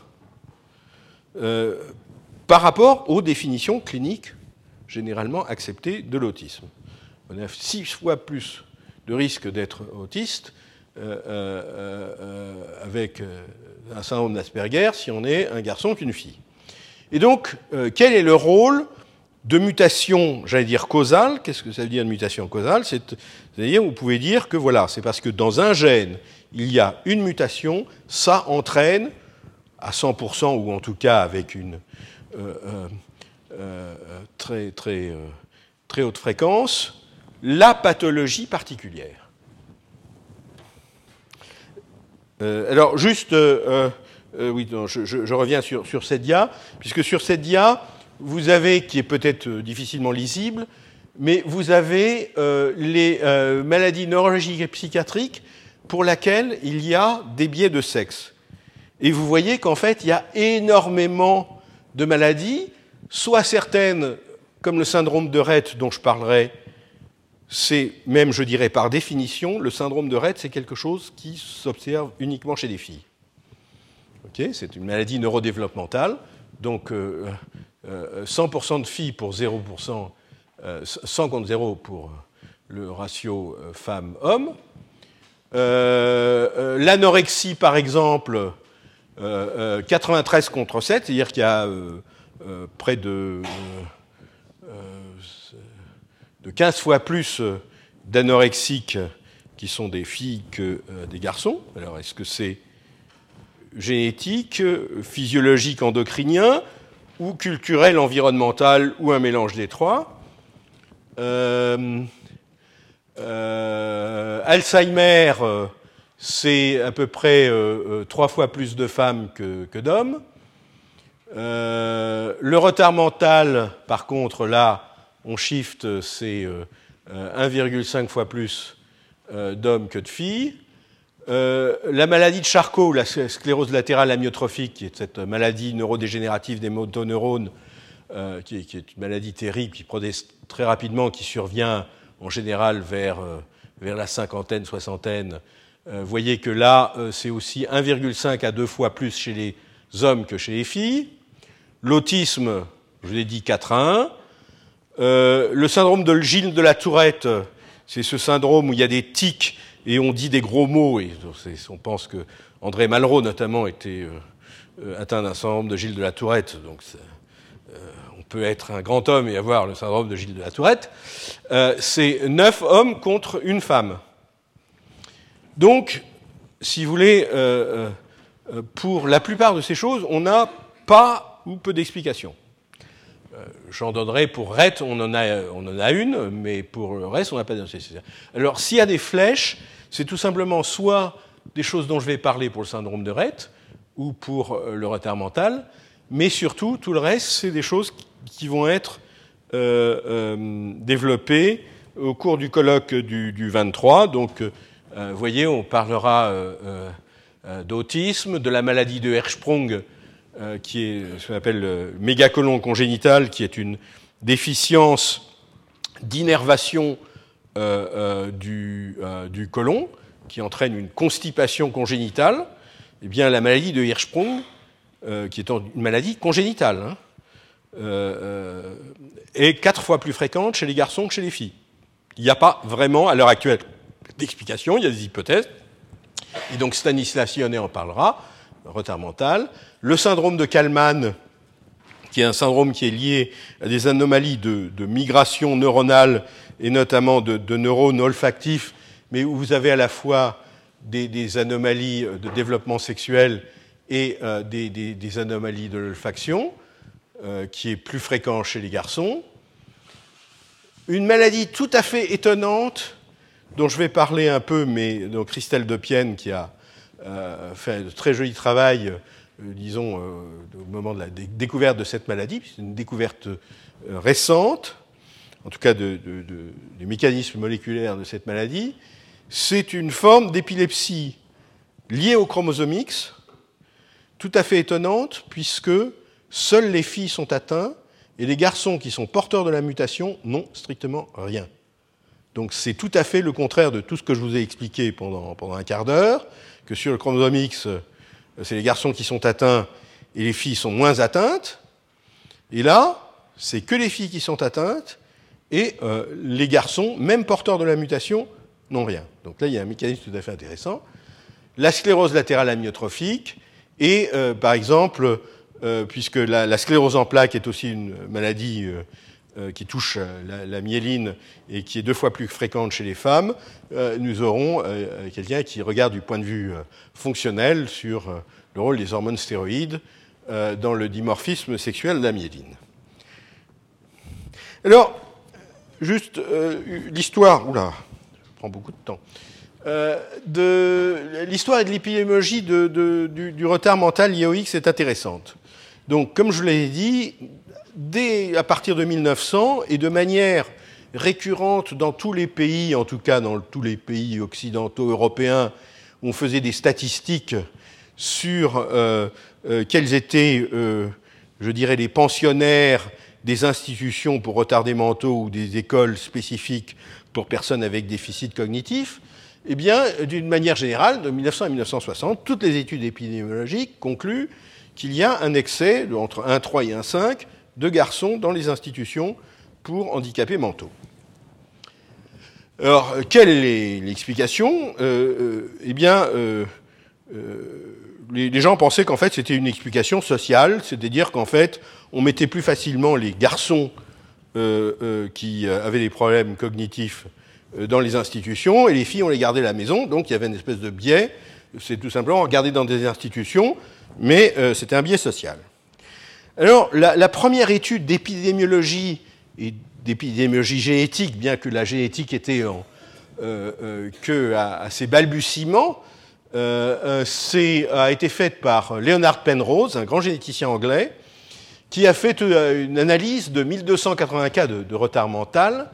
Euh, par rapport aux définitions cliniques généralement accepté de l'autisme. On a six fois plus de risque d'être autiste euh, euh, avec un syndrome d'Asperger si on est un garçon qu'une fille. Et donc, quel est le rôle de mutation, j'allais dire causale Qu'est-ce que ça veut dire de mutation causale? C'est-à-dire, vous pouvez dire que voilà, c'est parce que dans un gène, il y a une mutation, ça entraîne à 100%, ou en tout cas avec une, euh, très, très, euh, très haute fréquence, la pathologie particulière. Euh, alors, juste, oui, je, reviens sur, sur, cette dia, puisque sur cette dia, vous avez, qui est peut-être difficilement lisible, mais vous avez les maladies neurologiques et psychiatriques pour lesquelles il y a des biais de sexe. Et vous voyez qu'en fait, il y a énormément de maladies soit certaines, comme le syndrome de Rett dont je parlerai, c'est même, je dirais, par définition, le syndrome de Rett, c'est quelque chose qui s'observe uniquement chez les filles. c'est une maladie neurodéveloppementale, donc 100% euh, euh, de filles pour 0%, 100 contre 0 pour le ratio euh, femme-homme. L'anorexie, par exemple, 93 contre 7, c'est-à-dire qu'il y a euh, près de, euh, de 15 fois plus d'anorexiques qui sont des filles que euh, des garçons. Alors, est-ce que c'est génétique, physiologique, endocrinien, ou culturel, environnemental, ou un mélange des trois Alzheimer, c'est à peu près trois fois plus de femmes que, d'hommes. Euh, le retard mental, par contre, là, on shift, c'est 1,5 euh, fois plus euh, d'hommes que de filles. La maladie de Charcot, la sclérose latérale amyotrophique, qui est cette maladie neurodégénérative des motoneurones, qui est, qui, est, une maladie terrible, qui progresse très rapidement, qui survient en général vers, vers la cinquantaine, soixantaine. vous voyez que là, c'est aussi 1,5 à 2 fois plus chez les hommes que chez les filles. L'autisme, je l'ai dit 4 à 1. Euh, le syndrome de Gilles de la Tourette, c'est ce syndrome où il y a des tics et on dit des gros mots. Et on pense que André Malraux, notamment, était atteint d'un syndrome de Gilles de la Tourette. Donc, on peut être un grand homme et avoir le syndrome de Gilles de la Tourette. c'est neuf hommes contre une femme. Donc, si vous voulez, pour la plupart de ces choses, on n'a pas ou peu d'explications. Euh, j'en donnerai pour Rett, on en, a, une, mais pour le reste, on n'a pas nécessaire. Alors, s'il y a des flèches, c'est tout simplement soit des choses dont je vais parler pour le syndrome de Rett ou pour euh, le retard mental, mais surtout, tout le reste, c'est des choses qui vont être euh, développées au cours du colloque du, 23. Donc, vous voyez, on parlera d'autisme, de la maladie de Hirschsprung, euh, qui est ce qu'on appelle le mégacolon congénital, qui est une déficience d'innervation euh, euh, du, du, côlon, qui entraîne une constipation congénitale, eh bien, la maladie de Hirschsprung, qui est une maladie congénitale, hein, est quatre fois plus fréquente chez les garçons que chez les filles. Il n'y a pas vraiment, à l'heure actuelle, d'explication, il y a des hypothèses. Et donc Stanislas Sionnet en parlera, retard mental. Le syndrome de Kalman, qui est un syndrome qui est lié à des anomalies de, migration neuronale et notamment de, neurones olfactifs, mais où vous avez à la fois des, anomalies de développement sexuel et euh, des, anomalies de l'olfaction, euh, qui est plus fréquent chez les garçons. Une maladie tout à fait étonnante, dont je vais parler un peu, mais donc Christelle Depienne, qui a euh, fait un très joli travail euh, disons, euh, au moment de la découverte de cette maladie, c'est une découverte euh, récente, en tout cas de, des mécanismes moléculaires de cette maladie, c'est une forme d'épilepsie liée au chromosome X, tout à fait étonnante, puisque seules les filles sont atteintes et les garçons qui sont porteurs de la mutation n'ont strictement rien. Donc c'est tout à fait le contraire de tout ce que je vous ai expliqué pendant, pendant un quart d'heure, que sur le chromosome X, c'est les garçons qui sont atteints et les filles sont moins atteintes. Et là, c'est que les filles qui sont atteintes et euh, les garçons, même porteurs de la mutation, n'ont rien. Donc là, il y a un mécanisme tout à fait intéressant. La sclérose latérale amyotrophique et, euh, par exemple, euh, puisque la, sclérose en plaques est aussi une maladie qui touche la, myéline et qui est deux fois plus fréquente chez les femmes, nous aurons quelqu'un qui regarde du point de vue fonctionnel sur le rôle des hormones stéroïdes dans le dimorphisme sexuel de la myéline. Alors, juste euh, l'histoire, oula, prend beaucoup de temps, euh, de l'histoire et de l'épidémiologie du, retard mental lié au X est intéressante. Donc, comme je l'ai dit, dès à partir de 1900 et de manière récurrente dans tous les pays, en tout cas dans tous les pays occidentaux européens, on faisait des statistiques sur euh, quels étaient, je dirais, les pensionnaires des institutions pour retardés mentaux ou des écoles spécifiques pour personnes avec déficit cognitif, eh bien, d'une manière générale, de 1900 à 1960, toutes les études épidémiologiques concluent qu'il y a un excès entre 1,3 et 1,5 de garçons dans les institutions pour handicapés mentaux. Alors, quelle est l'explication? Eh bien, les, gens pensaient qu'en fait c'était une explication sociale, c'est-à-dire qu'en fait on mettait plus facilement les garçons euh, euh, qui avaient des problèmes cognitifs euh, dans les institutions et les filles on les gardait à la maison, donc il y avait une espèce de biais, c'est tout simplement regarder dans des institutions, mais c'était un biais social. Alors la, première étude d'épidémiologie et d'épidémiologie génétique, bien que la génétique était en, ses balbutiements, euh, euh a été faite par Leonard Penrose, un grand généticien anglais, qui a fait euh, une analyse de 1280 cas de, retard mental.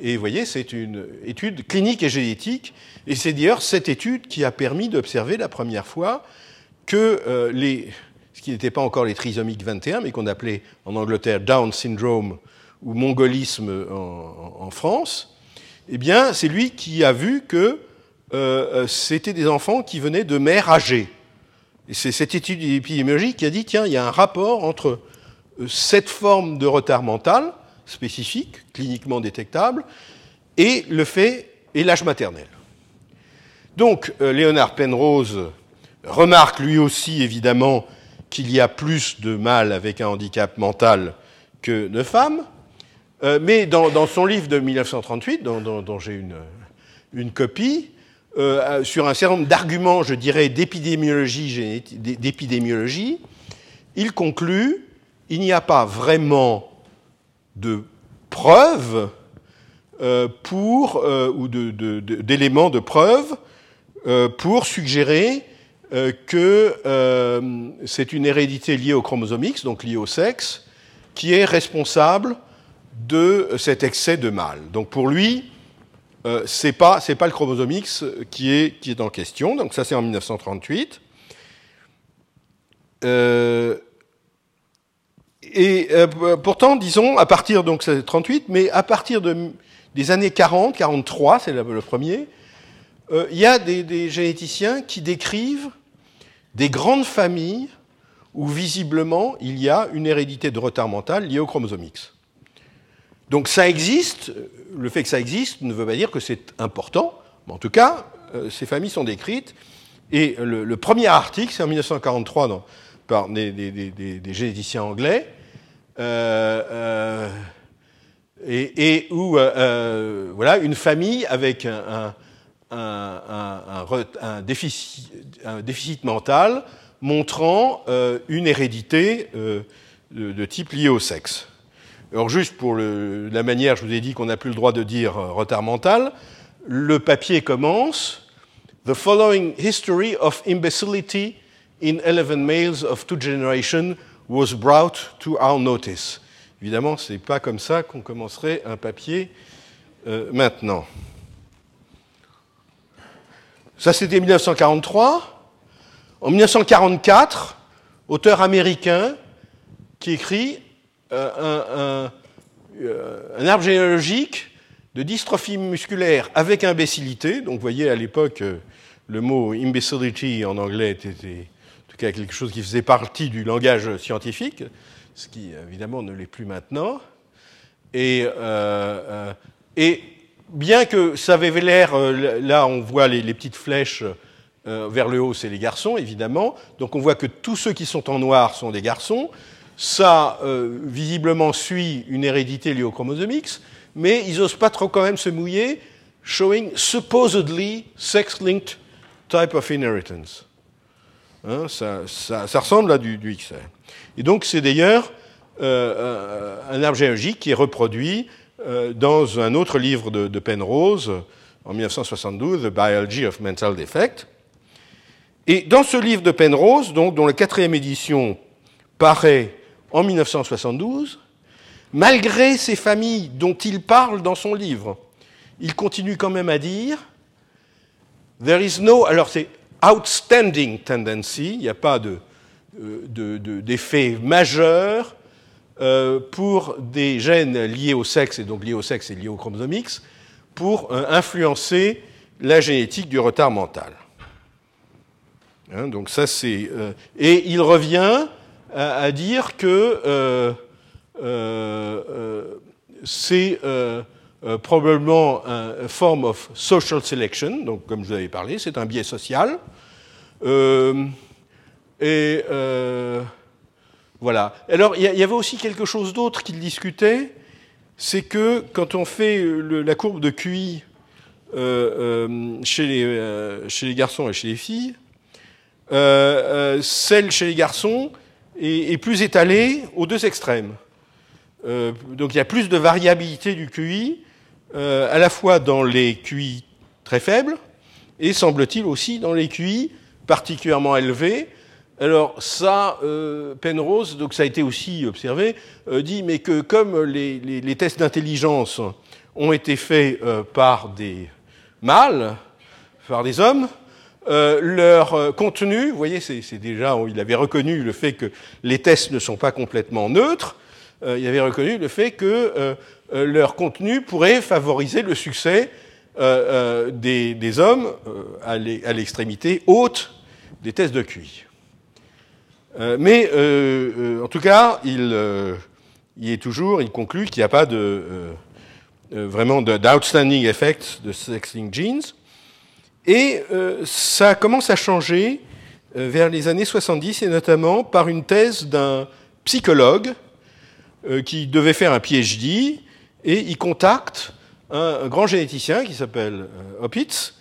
Et vous voyez, c'est une étude clinique et génétique. Et c'est d'ailleurs cette étude qui a permis d'observer la première fois que euh, les, ce qui n'était pas encore les trisomiques 21, mais qu'on appelait en Angleterre Down syndrome ou mongolisme en, France, eh bien, c'est lui qui a vu que euh, c'était des enfants qui venaient de mères âgées. Et c'est cette étude épidémiologique qui a dit, tiens, il y a un rapport entre cette forme de retard mental spécifique, cliniquement détectable, et le fait et l'âge maternel. Donc, Léonard Penrose remarque lui aussi, évidemment, qu'il y a plus de mâles avec un handicap mental que de femmes, mais dans, son livre de 1938, dont, j'ai une, une, copie, sur un certain nombre d'arguments, je dirais, d'épidémiologie, il conclut il n'y a pas vraiment de preuves euh, pour, euh, ou d'éléments de, preuve euh, pour suggérer que c'est une hérédité liée au chromosome X, donc liée au sexe, qui est responsable de cet excès de mâle. Donc pour lui, c'est pas c'est pas le chromosome X qui est qui est en question. Donc ça c'est en 1938. Euh, et euh, pourtant, disons, à partir, donc c'est 38, mais à partir de, des années 40, 43, c'est le, premier, euh, il y a des, généticiens qui décrivent des grandes familles où visiblement il y a une hérédité de retard mental liée au chromosome X. Donc ça existe, le fait que ça existe ne veut pas dire que c'est important, mais en tout cas, euh, ces familles sont décrites. Et le, premier article, c'est en 1943 dans, par des généticiens anglais, euh, euh, et, et, où euh, voilà une famille avec un, un, un, déficit, déficit, mental montrant une hérédité de, de, type lié au sexe. Alors juste pour le, la manière, je vous ai dit qu'on n'a plus le droit de dire retard mental, le papier commence The following history of imbecility in 11 males of two generations was brought to our notice. Évidemment, ce n'est pas comme ça qu'on commencerait un papier euh, maintenant. Ça, c'était 1943. En 1944, auteur américain qui écrit euh, un, euh, un, arbre généalogique de dystrophie musculaire avec imbécilité. Donc, vous voyez, à l'époque, le mot imbecility en anglais était quelque chose qui faisait partie du langage scientifique, ce qui évidemment ne l'est plus maintenant. Et, euh, euh, bien que ça avait l'air, euh, là on voit les, petites flèches vers le haut, c'est les garçons évidemment, donc on voit que tous ceux qui sont en noir sont des garçons, ça visiblement suit une hérédité liée au chromosome X, mais ils n'osent pas trop quand même se mouiller, showing supposedly sex-linked type of inheritance. Hein, ça, ça, ça, ressemble à du, du XR. Et donc c'est d'ailleurs euh, euh, un arbre géologique qui est reproduit euh, dans un autre livre de, de, Penrose en 1972, The Biology of Mental Defect. Et dans ce livre de Penrose, donc, dont la quatrième édition paraît en 1972, malgré ces familles dont il parle dans son livre, il continue quand même à dire There is no. Alors c'est outstanding tendency, il n'y a pas d'effet de, de, majeur euh, pour des gènes liés au sexe, et donc liés au sexe et liés au chromosome pour euh, influencer la génétique du retard mental. Hein, donc ça c'est euh, et il revient à, dire que c'est euh, probablement une forme of social selection, donc comme je vous avais parlé, c'est un biais social. Euh, et euh, voilà. Alors, il y, avait aussi quelque chose d'autre qu'il discutait, c'est que quand on fait la courbe de QI chez, les, garçons et chez les filles, celle chez les garçons est, plus étalée aux deux extrêmes. Donc il y a plus de variabilité du QI à la fois dans les QI très faibles et, semble-t-il, aussi dans les QI particulièrement élevés. Alors ça, euh, Penrose, donc ça a été aussi observé, euh, dit mais que comme les, tests d'intelligence ont été faits euh, par des mâles, par des hommes, euh, leur contenu, vous voyez, c'est déjà, il avait reconnu le fait que les tests ne sont pas complètement neutres, il avait reconnu le fait que euh, leur contenu pourrait favoriser le succès euh, euh, des, hommes à l'extrémité haute des tests de QI. mais en tout cas, il, est toujours, il conclut qu'il n'y a pas de, vraiment d'outstanding effects de sex-linked genes. Et ça commence à changer vers les années 70, et notamment par une thèse d'un psychologue qui devait faire un PhD, et il contacte un, grand généticien qui s'appelle Opitz,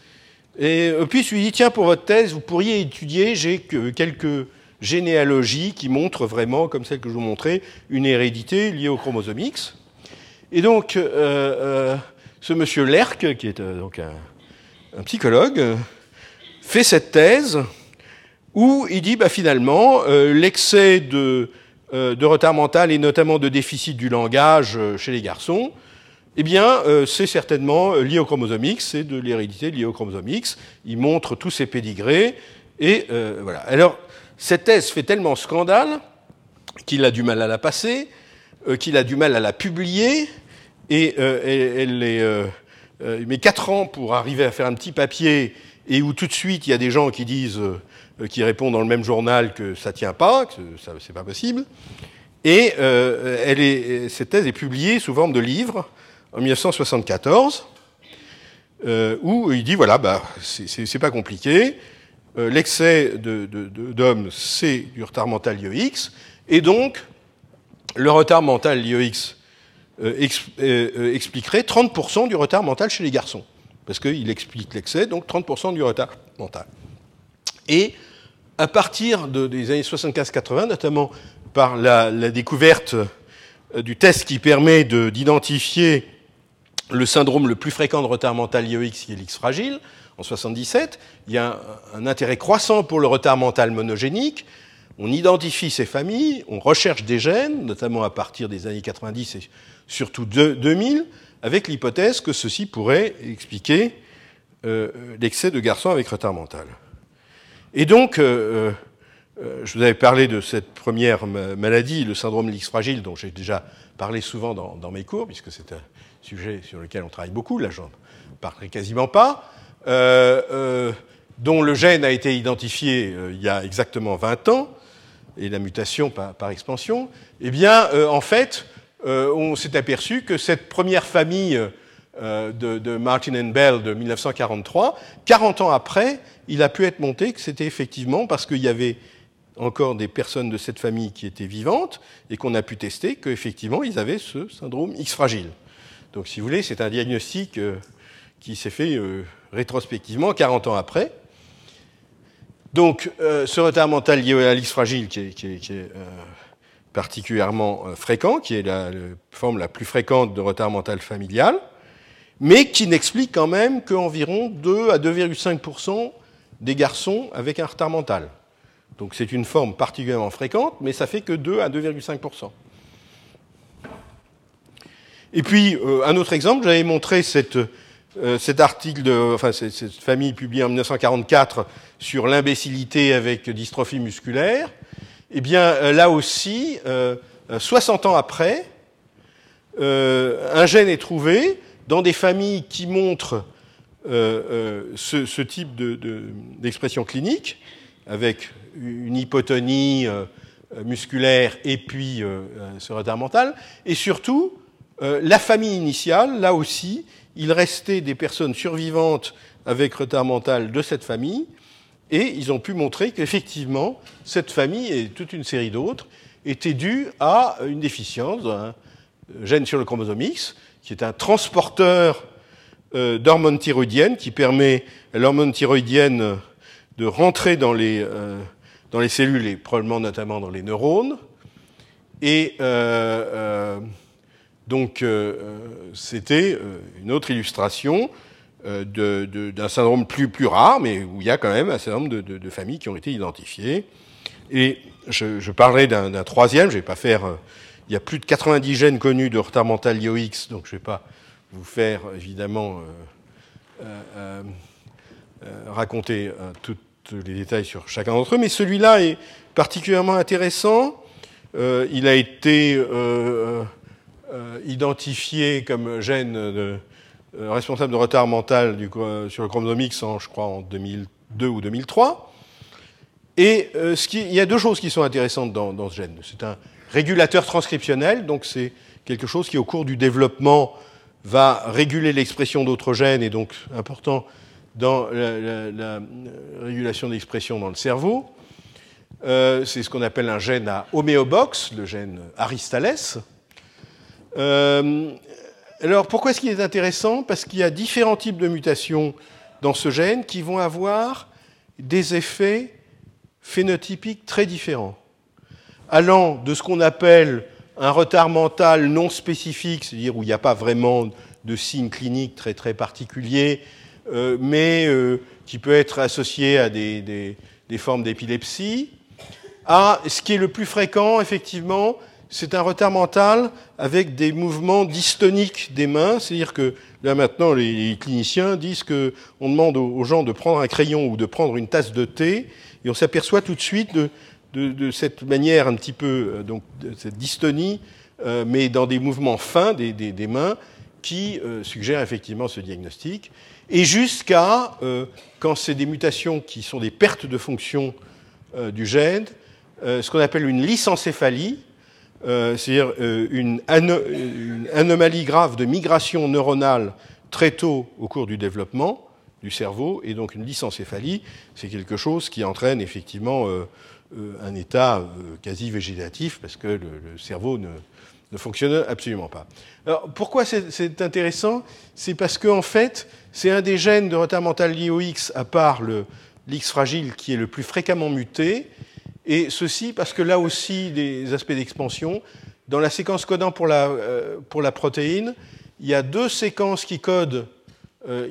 et Opitz lui dit, tiens, pour votre thèse, vous pourriez étudier, j'ai quelques généalogie qui montre vraiment, comme celle que je vous montrais, une hérédité liée au chromosome X. Et donc, euh, euh, ce monsieur Lerck, qui est euh, donc un, psychologue, fait cette thèse où il dit bah, finalement l'excès de, de, retard mental et notamment de déficit du langage chez les garçons, eh bien, c'est certainement lié au chromosome X, c'est de l'hérédité liée au chromosome X. Il montre tous ses pédigrés et voilà. Alors, cette thèse fait tellement scandale qu'il a du mal à la passer, euh, qu'il a du mal à la publier, et euh, elle, euh, il met quatre ans pour arriver à faire un petit papier, et où tout de suite il y a des gens qui disent, qui répondent dans le même journal que ça tient pas, que ça c'est pas possible. Et elle est, cette thèse est publiée sous forme de livre en 1974, où il dit voilà, bah, c'est pas compliqué. Euh, l'excès d'hommes, c'est du retard mental IEX, et donc le retard mental IEX euh, euh, expliquerait 30% du retard mental chez les garçons, parce qu'il explique l'excès, donc 30% du retard mental. À partir des années 75-80, notamment par la, découverte du test qui permet d'identifier le syndrome le plus fréquent de retard mental IEX, qui est l'X fragile, en 77, il y a un, intérêt croissant pour le retard mental monogénique. On identifie ces familles, on recherche des gènes, notamment à partir des années 90 et surtout 2000, avec l'hypothèse que ceci pourrait expliquer euh, l'excès de garçons avec retard mental. Et donc, euh, euh, je vous avais parlé de cette première maladie, le syndrome de l'X fragile, dont j'ai déjà parlé souvent dans, mes cours, puisque c'est un sujet sur lequel on travaille beaucoup, là j'en parlerai quasiment pas. Euh, euh, dont le gène a été identifié euh, il y a exactement 20 ans, et la mutation par, expansion, eh bien, en fait, on s'est aperçu que cette première famille de, Martin Bell de 1943, 40 ans après, il a pu être monté que c'était effectivement parce qu'il y avait encore des personnes de cette famille qui étaient vivantes et qu'on a pu tester qu'effectivement ils avaient ce syndrome X fragile. Donc, si vous voulez, c'est un diagnostic qui s'est fait rétrospectivement, 40 ans après. Donc, euh, ce retard mental lié à l'X fragile, qui est, euh, particulièrement euh, fréquent, qui est la, forme la plus fréquente de retard mental familial, mais qui n'explique quand même qu'environ 2 à 2,5% des garçons avec un retard mental. Donc c'est une forme particulièrement fréquente, mais ça fait que 2 à 2,5%. Et puis, un autre exemple, j'avais montré cette euh, cet article, de, enfin cette famille publiée en 1944 sur l'imbécilité avec dystrophie musculaire, eh bien euh, là aussi, 60 euh, ans après, un gène est trouvé dans des familles qui montrent ce, type d'expression clinique, avec une hypotonie musculaire et puis ce retard mental, et surtout la famille initiale, là aussi, il restait des personnes survivantes avec retard mental de cette famille, et ils ont pu montrer qu'effectivement, cette famille et toute une série d'autres étaient dues à une déficience d'un gène sur le chromosome X, qui est un transporteur euh, d'hormones thyroïdiennes qui permet à l'hormone thyroïdienne de rentrer dans les, euh, dans les cellules et probablement notamment dans les neurones. Et euh, donc euh, euh, c'était une autre illustration d'un syndrome plus, rare, mais où il y a quand même un certain nombre de, familles qui ont été identifiées. Et je, parlerai d'un troisième, je ne vais pas faire... il y a plus de 90 gènes connus de retard mental IOX, donc je ne vais pas vous faire évidemment raconter tous les détails sur chacun d'entre eux, mais celui-là est particulièrement intéressant. il a été euh, identifié comme gène euh, responsable de retard mental sur le en, je crois, en 2002 ou 2003. Et euh, ce qui, il y a deux choses qui sont intéressantes dans ce gène. C'est un régulateur transcriptionnel, donc c'est quelque chose qui, au cours du développement, va réguler l'expression d'autres gènes et donc important dans la, régulation d'expression dans le cerveau. Euh, c'est ce qu'on appelle un gène à homéobox, le gène Aristales. Euh, alors pourquoi est-ce qu'il est intéressant? Parce qu'il y a différents types de mutations dans ce gène qui vont avoir des effets phénotypiques très différents, allant de ce qu'on appelle un retard mental non spécifique, c'est-à-dire où il n'y a pas vraiment de signes cliniques très très particuliers, euh, mais euh, qui peut être associé à des, des formes d'épilepsie, à ce qui est le plus fréquent, effectivement, c'est un retard mental avec des mouvements dystoniques des mains, c'est-à-dire que là maintenant les cliniciens disent qu'on demande aux gens de prendre un crayon ou de prendre une tasse de thé, et on s'aperçoit tout de suite de, de, cette manière un petit peu, euh, donc cette dystonie, euh, mais dans des mouvements fins des, mains, qui euh, suggèrent effectivement ce diagnostic, et jusqu'à, quand c'est des mutations qui sont des pertes de fonction du gène, ce qu'on appelle une lysencéphalie, c'est-à-dire une, anomalie grave de migration neuronale très tôt au cours du développement du cerveau, et donc une lysencéphalie, c'est quelque chose qui entraîne effectivement un état euh, quasi végétatif parce que le, cerveau ne, ne, fonctionne absolument pas. Alors pourquoi c'est intéressant? C'est parce qu'en en fait, c'est un des gènes de retard mental lié au X, à part l'X fragile, qui est le plus fréquemment muté, et ceci parce que là aussi, des aspects d'expansion, dans la séquence codant pour la, euh, pour la protéine, il y a deux séquences qui codent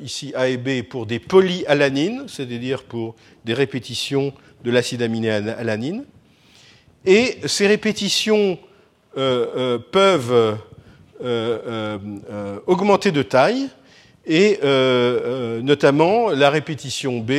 ici A et B pour des polyalanines, c'est-à-dire pour des répétitions de l'acide aminé alanine. Et ces répétitions euh, euh, peuvent euh, augmenter de taille, et notamment la répétition B,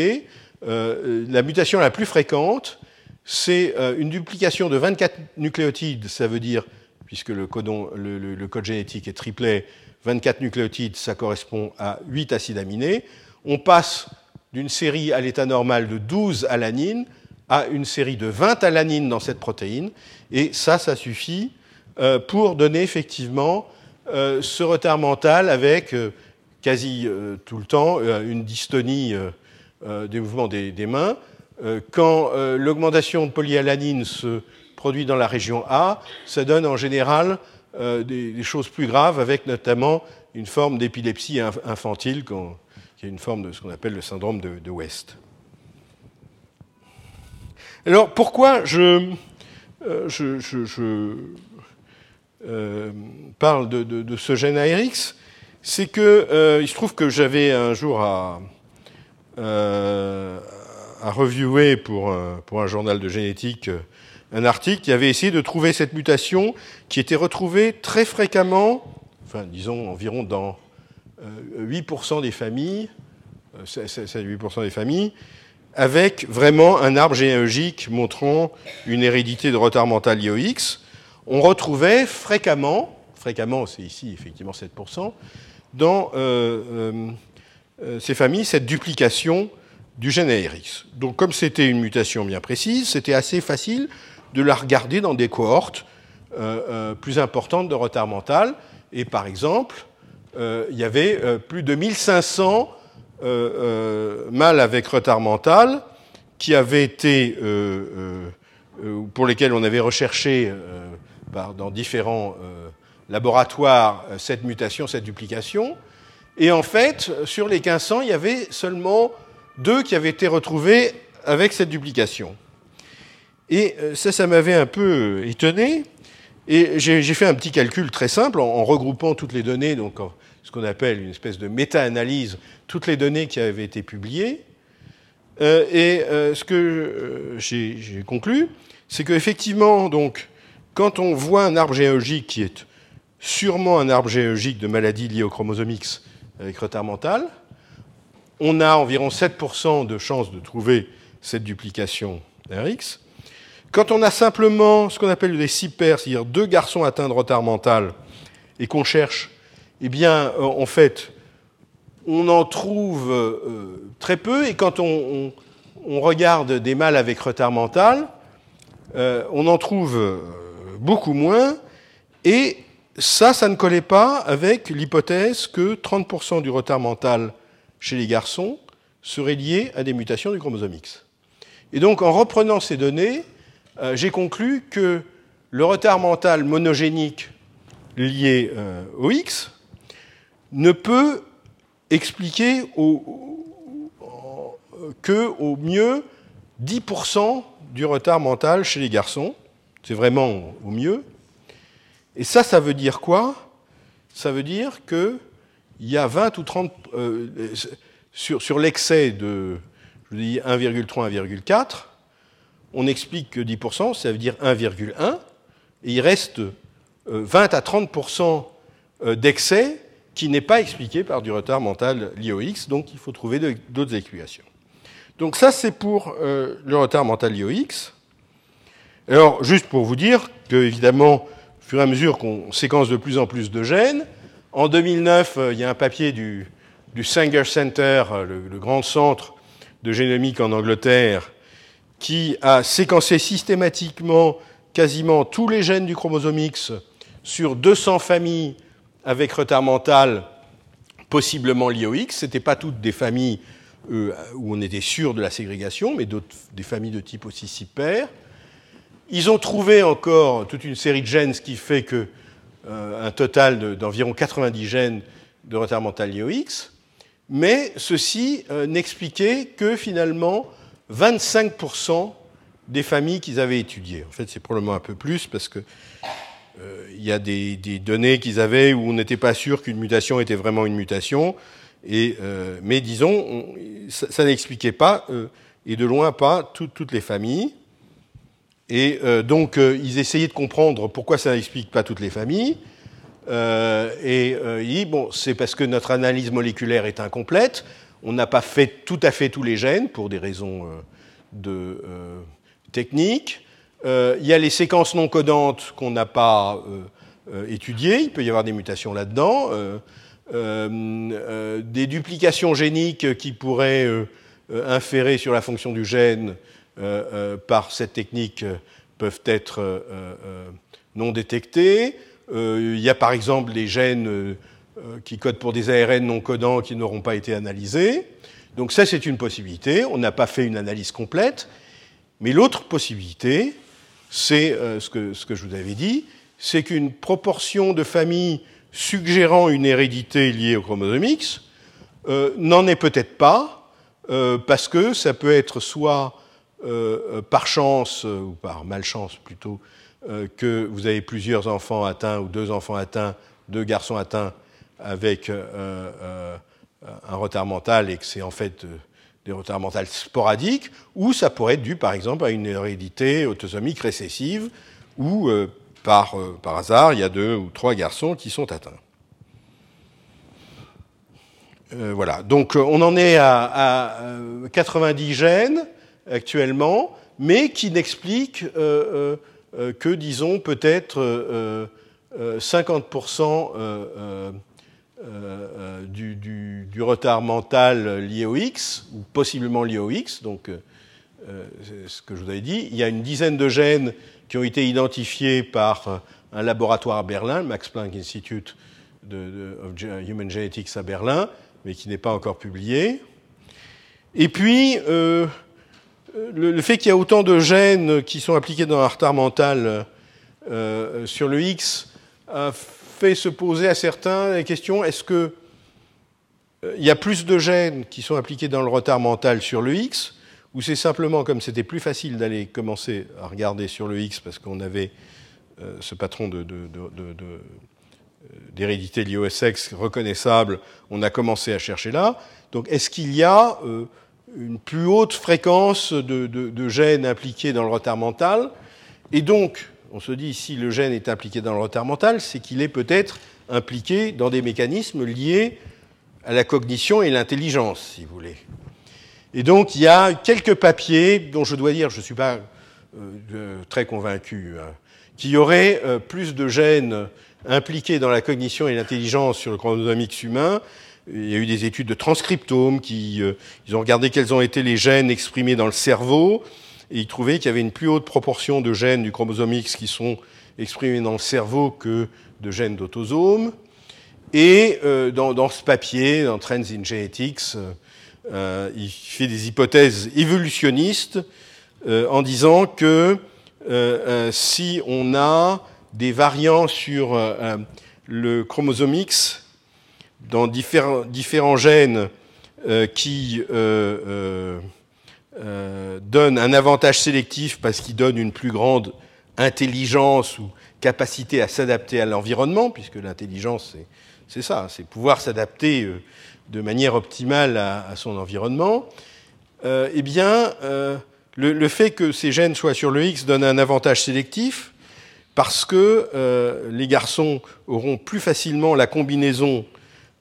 la mutation la plus fréquente, c'est une duplication de 24 nucléotides, ça veut dire, puisque le, code génétique est triplet, 24 nucléotides, ça correspond à 8 acides aminés. On passe d'une série à l'état normal de 12 alanines à une série de 20 alanines dans cette protéine. Et ça, ça suffit euh, pour donner effectivement euh, ce retard mental avec euh, quasi tout le temps une dystonie des mouvements des, mains. quand l'augmentation de polyalanine se produit dans la région A, ça donne en général des, choses plus graves, avec notamment une forme d'épilepsie infantile qui est une forme de ce qu'on appelle le syndrome de, West. Alors pourquoi je, euh, euh, parle de, ce gène ARX C'est que euh, se trouve que j'avais un jour à, à reviewer pour un journal de génétique un article qui avait essayé de trouver cette mutation qui était retrouvée très fréquemment, enfin disons environ dans 8% euh, des familles, 8% euh, des familles, avec vraiment un arbre généalogique montrant une hérédité de retard mental lié X. On retrouvait fréquemment, fréquemment c'est ici effectivement 7%, dans euh, ces familles cette duplication du gène ARX. Donc comme c'était une mutation bien précise, c'était assez facile de la regarder dans des cohortes plus importantes de retard mental. Et par exemple, euh, il y avait euh, plus de 1500 euh, mâles avec retard mental qui avaient été, pour lesquels on avait recherché dans différents laboratoires cette mutation, cette duplication. Et en fait, sur les 1500, il y avait seulement deux qui avaient été retrouvés avec cette duplication. Et ça, ça m'avait un peu étonné. Et j'ai fait un petit calcul très simple en, regroupant toutes les données, donc ce qu'on appelle une espèce de méta-analyse, toutes les données qui avaient été publiées. Euh, et euh, ce que euh, j'ai conclu, c'est qu'effectivement, donc, quand on voit un arbre géologique qui est sûrement un arbre géologique de maladies liées au chromosome X avec retard mental, on a environ 7% de chances de trouver cette duplication RX. Quand on a simplement ce qu'on appelle des six c'est-à-dire deux garçons atteints de retard mental, et qu'on cherche, eh bien, euh, en fait, on en trouve euh, très peu, et quand on, regarde des mâles avec retard mental, euh, on en trouve beaucoup moins, et ça, ça ne collait pas avec l'hypothèse que 30% du retard mental chez les garçons serait lié à des mutations du chromosome X. Et donc, en reprenant ces données, j'ai conclu que le retard mental monogénique lié au X ne peut expliquer au, que au mieux 10% du retard mental chez les garçons. C'est vraiment au mieux. Et ça, ça veut dire quoi? Ça veut dire qu'il y a 20 ou 30... Euh, sur, l'excès de, je dis 1,3, 1,4, on explique que 10%, ça veut dire 1,1, et il reste 20 euh, à 30% euh, d'excès qui n'est pas expliqué par du retard mental lié au X, donc il faut trouver d'autres explications. Donc ça, c'est pour le retard mental lié au X. Alors, juste pour vous dire que, évidemment, fur et à mesure qu'on séquence de plus en plus de gènes. En 2009, euh, il y a un papier du, Sanger Center, euh, le, grand centre de génomique en Angleterre, qui a séquencé systématiquement quasiment tous les gènes du chromosome X sur 200 familles avec retard mental possiblement liés au X. Ce n'étaient pas toutes des familles euh, où on était sûr de la ségrégation, mais des familles de type aussi si pair. Ils ont trouvé encore toute une série de gènes, ce qui fait que euh, un total d'environ 90 gènes de retard mental lié au X, mais ceci euh, n'expliquait que finalement 25% des familles qu'ils avaient étudiées. En fait, c'est probablement un peu plus parce que il y a des, données qu'ils avaient où on n'était pas sûr qu'une mutation était vraiment une mutation. Et, mais disons, ça, n'expliquait pas, et de loin pas, toutes les familles. Et euh, donc, euh, ils essayaient de comprendre pourquoi ça n'explique pas toutes les familles. Euh, et ils bon, c'est parce que notre analyse moléculaire est incomplète. On n'a pas fait tout à fait tous les gènes pour des raisons de, techniques. Il y a les séquences non codantes qu'on n'a pas étudiées. Il peut y avoir des mutations là-dedans. des duplications géniques qui pourraient inférer sur la fonction du gène euh, euh, par cette technique euh, peuvent être non détectés. il y a par exemple des gènes qui codent pour des ARN non codants qui n'auront pas été analysés. Donc ça, c'est une possibilité. On n'a pas fait une analyse complète. Mais l'autre possibilité, c'est ce, que, ce, que, je vous avais dit, c'est qu'une proportion de familles suggérant une hérédité liée au chromosome X n'en est peut-être pas, parce que ça peut être soit euh, euh, par chance, euh, ou par malchance plutôt, que vous avez plusieurs enfants atteints ou deux enfants atteints, deux garçons atteints avec un retard mental et que c'est en fait des retards mentaux sporadiques, ou ça pourrait être dû par exemple à une hérédité autosomique récessive, où par, par hasard il y a deux ou trois garçons qui sont atteints. voilà, donc on en est à, à 90 gènes actuellement, mais qui n'explique euh, euh, euh, que, disons, peut-être 50% du, du, retard mental lié au X, ou possiblement lié au X, donc c'est ce que je vous avais dit. Il y a une dizaine de gènes qui ont été identifiés par un laboratoire à Berlin, Max Planck Institute of Human Genetics à Berlin, mais qui n'est pas encore publié. Et puis, euh, le, fait qu'il y a autant de gènes qui sont appliqués dans un retard mental euh, sur le X a se poser à certains la question est-ce que euh, il y a plus de gènes qui sont appliqués dans le retard mental sur le X ou c'est simplement comme c'était plus facile d'aller commencer à regarder sur le X parce qu'on avait euh, ce patron d'hérédité liée au sexe reconnaissable, on a commencé à chercher là. Donc est-ce qu'il y a une plus haute fréquence de, gènes impliqués dans le retard mental? Et donc, on se dit, si le gène est impliqué dans le retard mental, c'est qu'il est peut-être impliqué dans des mécanismes liés à la cognition et l'intelligence, si vous voulez. Et donc, il y a quelques papiers dont je dois dire, je ne suis pas euh, très convaincu, hein, qui auraient euh, plus de gènes impliqués dans la cognition et l'intelligence sur le X humain il y a eu des études de transcriptome qui euh, ils ont regardé quels ont été les gènes exprimés dans le cerveau et ils trouvaient qu'il y avait une plus haute proportion de gènes du chromosome X qui sont exprimés dans le cerveau que de gènes d'autosomes. Et dans, ce papier, dans Trends in Genetics, il fait des hypothèses évolutionnistes en disant que si on a des variants sur le chromosome X dans différents gènes qui euh, donne un avantage sélectif parce qu'il donne une plus grande intelligence ou capacité à s'adapter à l'environnement, puisque l'intelligence, c'est ça, c'est pouvoir s'adapter euh, de manière optimale à, son environnement, euh, eh bien, le, fait que ces gènes soient sur le X donne un avantage sélectif parce que les garçons auront plus facilement la combinaison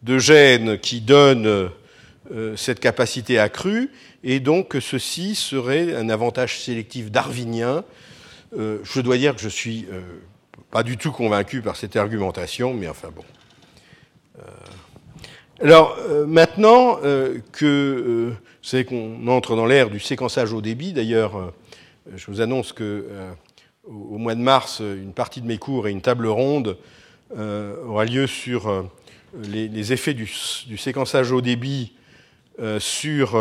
de gènes qui donnent cette capacité accrue et donc ceci serait un avantage sélectif darwinien. Euh, je dois dire que je suis euh, pas du tout convaincu par cette argumentation, mais enfin bon. Euh, alors maintenant que vous qu'on entre dans l'ère du séquençage au débit, d'ailleurs, je vous annonce que au mois de mars, une partie de mes cours et une table ronde aura lieu sur les, effets du, séquençage au débit sur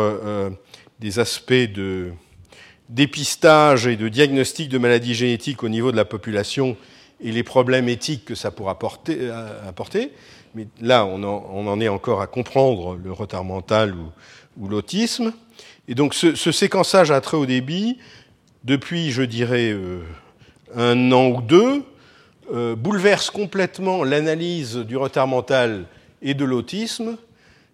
des aspects de dépistage et de diagnostic de maladies génétiques au niveau de la population et les problèmes éthiques que ça pourra euh, apporter. Mais là, on en, est encore à comprendre le retard mental ou, l'autisme. Et donc ce, séquençage à très haut débit, depuis, je dirais, euh, un an ou deux, euh, bouleverse complètement l'analyse du retard mental et de l'autisme,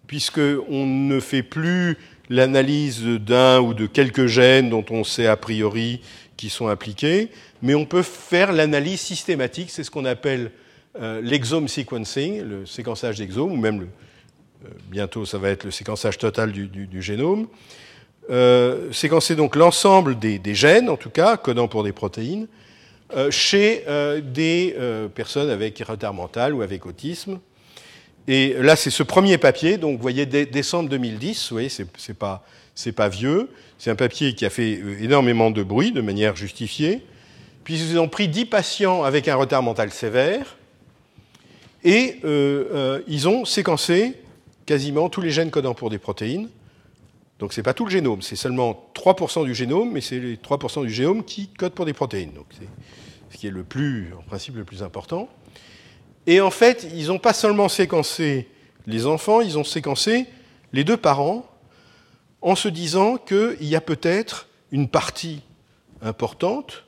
puisqu'on ne fait plus l'analyse d'un ou de quelques gènes dont on sait a priori qui sont impliqués, mais on peut faire l'analyse systématique, c'est ce qu'on appelle euh, l'exome sequencing, le séquençage d'exome, ou même euh, bientôt ça va être le séquençage total du, génome. Euh, séquencer donc l'ensemble des, des, gènes, en tout cas, codant pour des protéines, chez des personnes avec retard mental ou avec autisme. Et là, c'est ce premier papier, donc vous voyez, décembre 2010, vous voyez, c'est pas, pas vieux. C'est un papier qui a fait euh, énormément de bruit, de manière justifiée. Puis ils ont pris 10 patients avec un retard mental sévère et euh, euh, ils ont séquencé quasiment tous les gènes codant pour des protéines. Donc ce n'est pas tout le génome, c'est seulement 3% du génome, mais c'est les 3% du génome qui codent pour des protéines. Donc c'est ce qui est le plus, en principe, le plus important. Et en fait, ils n'ont pas seulement séquencé les enfants, ils ont séquencé les deux parents en se disant qu'il y a peut-être une partie importante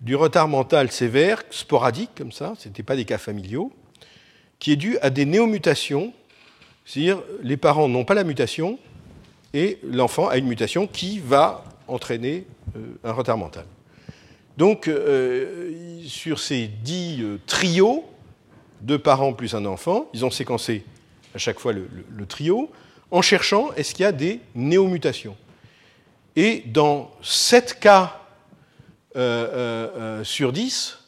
du retard mental sévère, sporadique comme ça, ce n'était pas des cas familiaux, qui est dû à des néomutations, c'est-à-dire les parents n'ont pas la mutation et l'enfant a une mutation qui va entraîner euh, un retard mental. Donc, euh, sur ces dix euh, trios, deux parents plus un enfant. Ils ont séquencé à chaque fois le, trio en cherchant est-ce qu'il y a des néomutations. Et dans 7 cas euh, euh, euh, sur 10,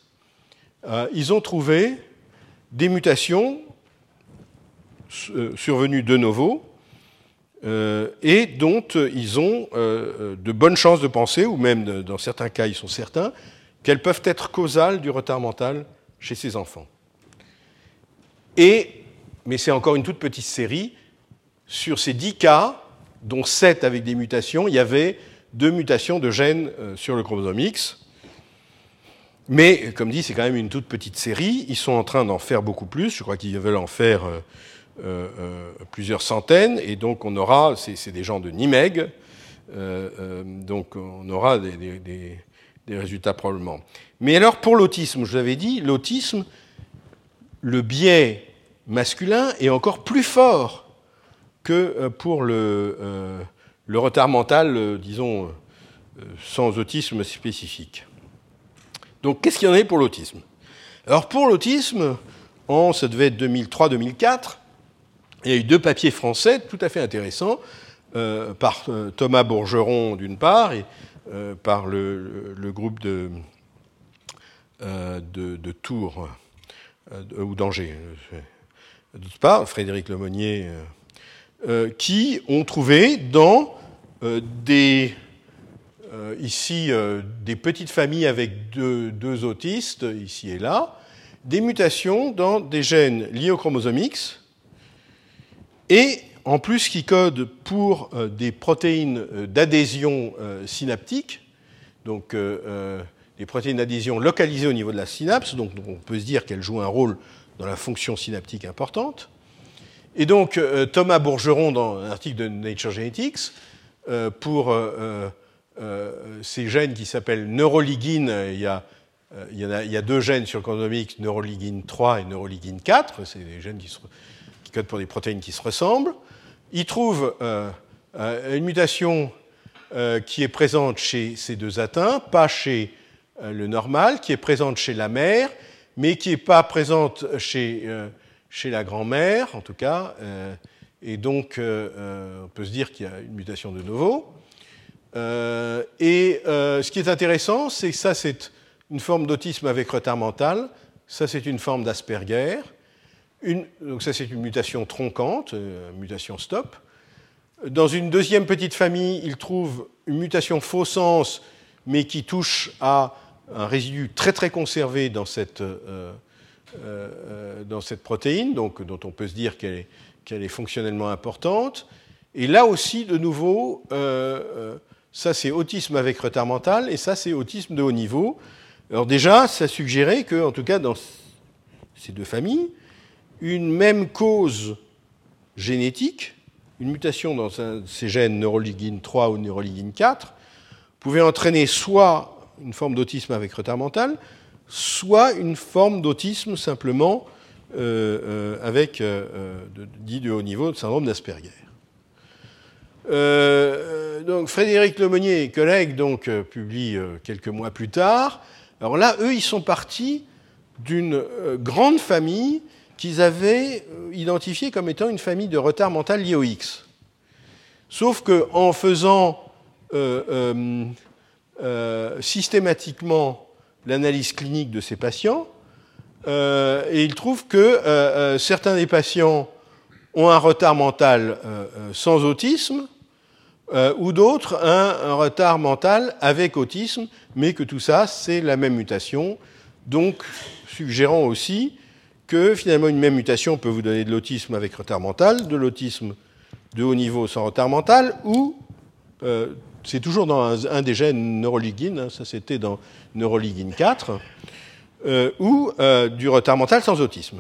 ils ont trouvé des mutations survenues de novo et dont ils ont de bonnes chances de penser, ou même dans certains cas ils sont certains, qu'elles peuvent être causales du retard mental chez ces enfants. Et, mais c'est encore une toute petite série, sur ces 10 cas, dont 7 avec des mutations, il y avait deux mutations de gènes euh, sur le chromosome X. Mais, comme dit, c'est quand même une toute petite série. Ils sont en train d'en faire beaucoup plus. Je crois qu'ils veulent en faire euh, euh, plusieurs centaines. Et donc, on aura, c'est des gens de Nimeg, donc on aura des, des, résultats probablement. Mais alors, pour l'autisme, je vous avais dit, l'autisme, le biais masculin est encore plus fort que euh, pour le, euh, le retard mental, euh, disons, sans autisme spécifique. Donc qu'est-ce qu'il y en a pour l'autisme? Alors pour l'autisme, en, ça devait être 2003-2004, il y a eu deux papiers français tout à fait intéressants, par Thomas Bourgeron d'une part, et par le, groupe de Tours, ou d'Angers, doute pas, Frédéric Lemonnier, euh, euh, qui ont trouvé dans euh, des ici des petites familles avec deux, deux, autistes, ici et là, des mutations dans des gènes liés au chromosome X, et en plus qui codent pour des protéines d'adhésion synaptique, donc des protéines d'adhésion localisées au niveau de la synapse, donc on peut se dire qu'elles jouent un rôle dans la fonction synaptique importante. Et donc euh, Thomas Bourgeron, dans un article de Nature Genetics, euh, pour euh, ces gènes qui s'appellent neuroligine, il y, a, deux gènes sur le X, neuroligine 3 et neuroligine 4, c'est des gènes qui, qui, codent pour des protéines qui se ressemblent. Il trouve une mutation qui est présente chez ces deux atteints, pas chez le normal, qui est présente chez la mère, mais qui n'est pas présente chez, euh, chez la grand-mère, en tout cas. Euh, et donc, on peut se dire qu'il y a une mutation de nouveau. et ce qui est intéressant, c'est que ça, c'est une forme d'autisme avec retard mental. Ça, c'est une forme d'Asperger. donc ça, c'est une mutation tronquante, mutation stop. Dans une deuxième petite famille, il trouve une mutation faux sens, mais qui touche à un résidu très très conservé dans cette, euh, euh, dans cette protéine, donc, dont on peut se dire qu'elle est, qu'elle est, fonctionnellement importante. Et là aussi, de nouveau, euh, ça c'est autisme avec retard mental, et ça c'est autisme de haut niveau. Alors déjà, ça suggérait que, en tout cas dans ces deux familles, une même cause génétique, une mutation dans ces gènes neuroligine 3 ou neuroligine 4, pouvait entraîner soit une forme d'autisme avec retard mental, soit une forme d'autisme simplement euh, euh, avec, euh, dit de haut niveau, de syndrome d'Asperger. donc Frédéric Lemonnier et collègues donc, publient quelques mois plus tard. Alors là, eux, ils sont partis d'une grande famille qu'ils avaient identifiée comme étant une famille de retard mental lié au X. Sauf qu'en faisant euh, systématiquement l'analyse clinique de ces patients euh, et il trouve que euh, certains des patients ont un retard mental sans autisme ou d'autres un, un, retard mental avec autisme, mais que tout ça, c'est la même mutation. Donc, suggérant aussi que finalement une même mutation peut vous donner de l'autisme avec retard mental, de l'autisme de haut niveau sans retard mental, ou c'est toujours dans un, des gènes neuroligine, hein, ça c'était dans neuroligine 4, euh, ou euh, du retard mental sans autisme.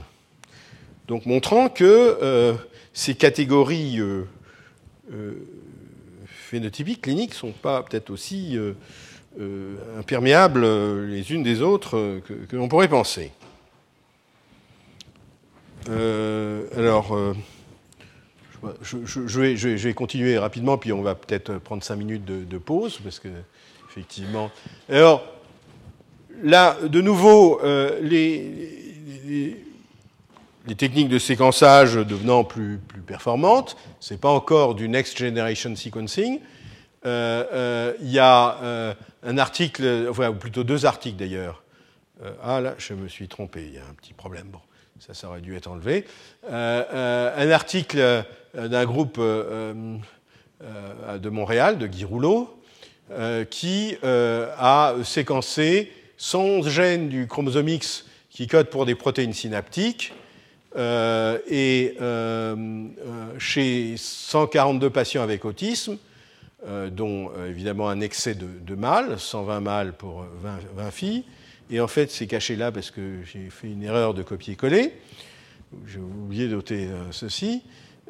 Donc montrant que euh, ces catégories phénotypiques cliniques ne sont pas peut-être aussi imperméables les unes des autres que, que l'on pourrait penser. alors, je, vais, continuer rapidement, puis on va peut-être prendre cinq minutes de, pause, parce que, effectivement. Alors, là, de nouveau, euh, les, techniques de séquençage devenant plus, performantes, ce n'est pas encore du next generation sequencing. Euh, euh, il y a un article, ou plutôt deux articles d'ailleurs. ah là, je me suis trompé, il y a un petit problème. Bon, ça, ça aurait dû être enlevé. un article euh, d'un groupe euh, euh, de Montréal, de Guy Rouleau, qui a séquencé 111 gènes du chromosome X qui codent pour des protéines synaptiques. et chez 142 patients avec autisme, dont évidemment un excès de, mâles, 120 mâles pour 20, filles. Et en fait, c'est caché là parce que j'ai fait une erreur de copier-coller. J'ai oublié de noter ceci.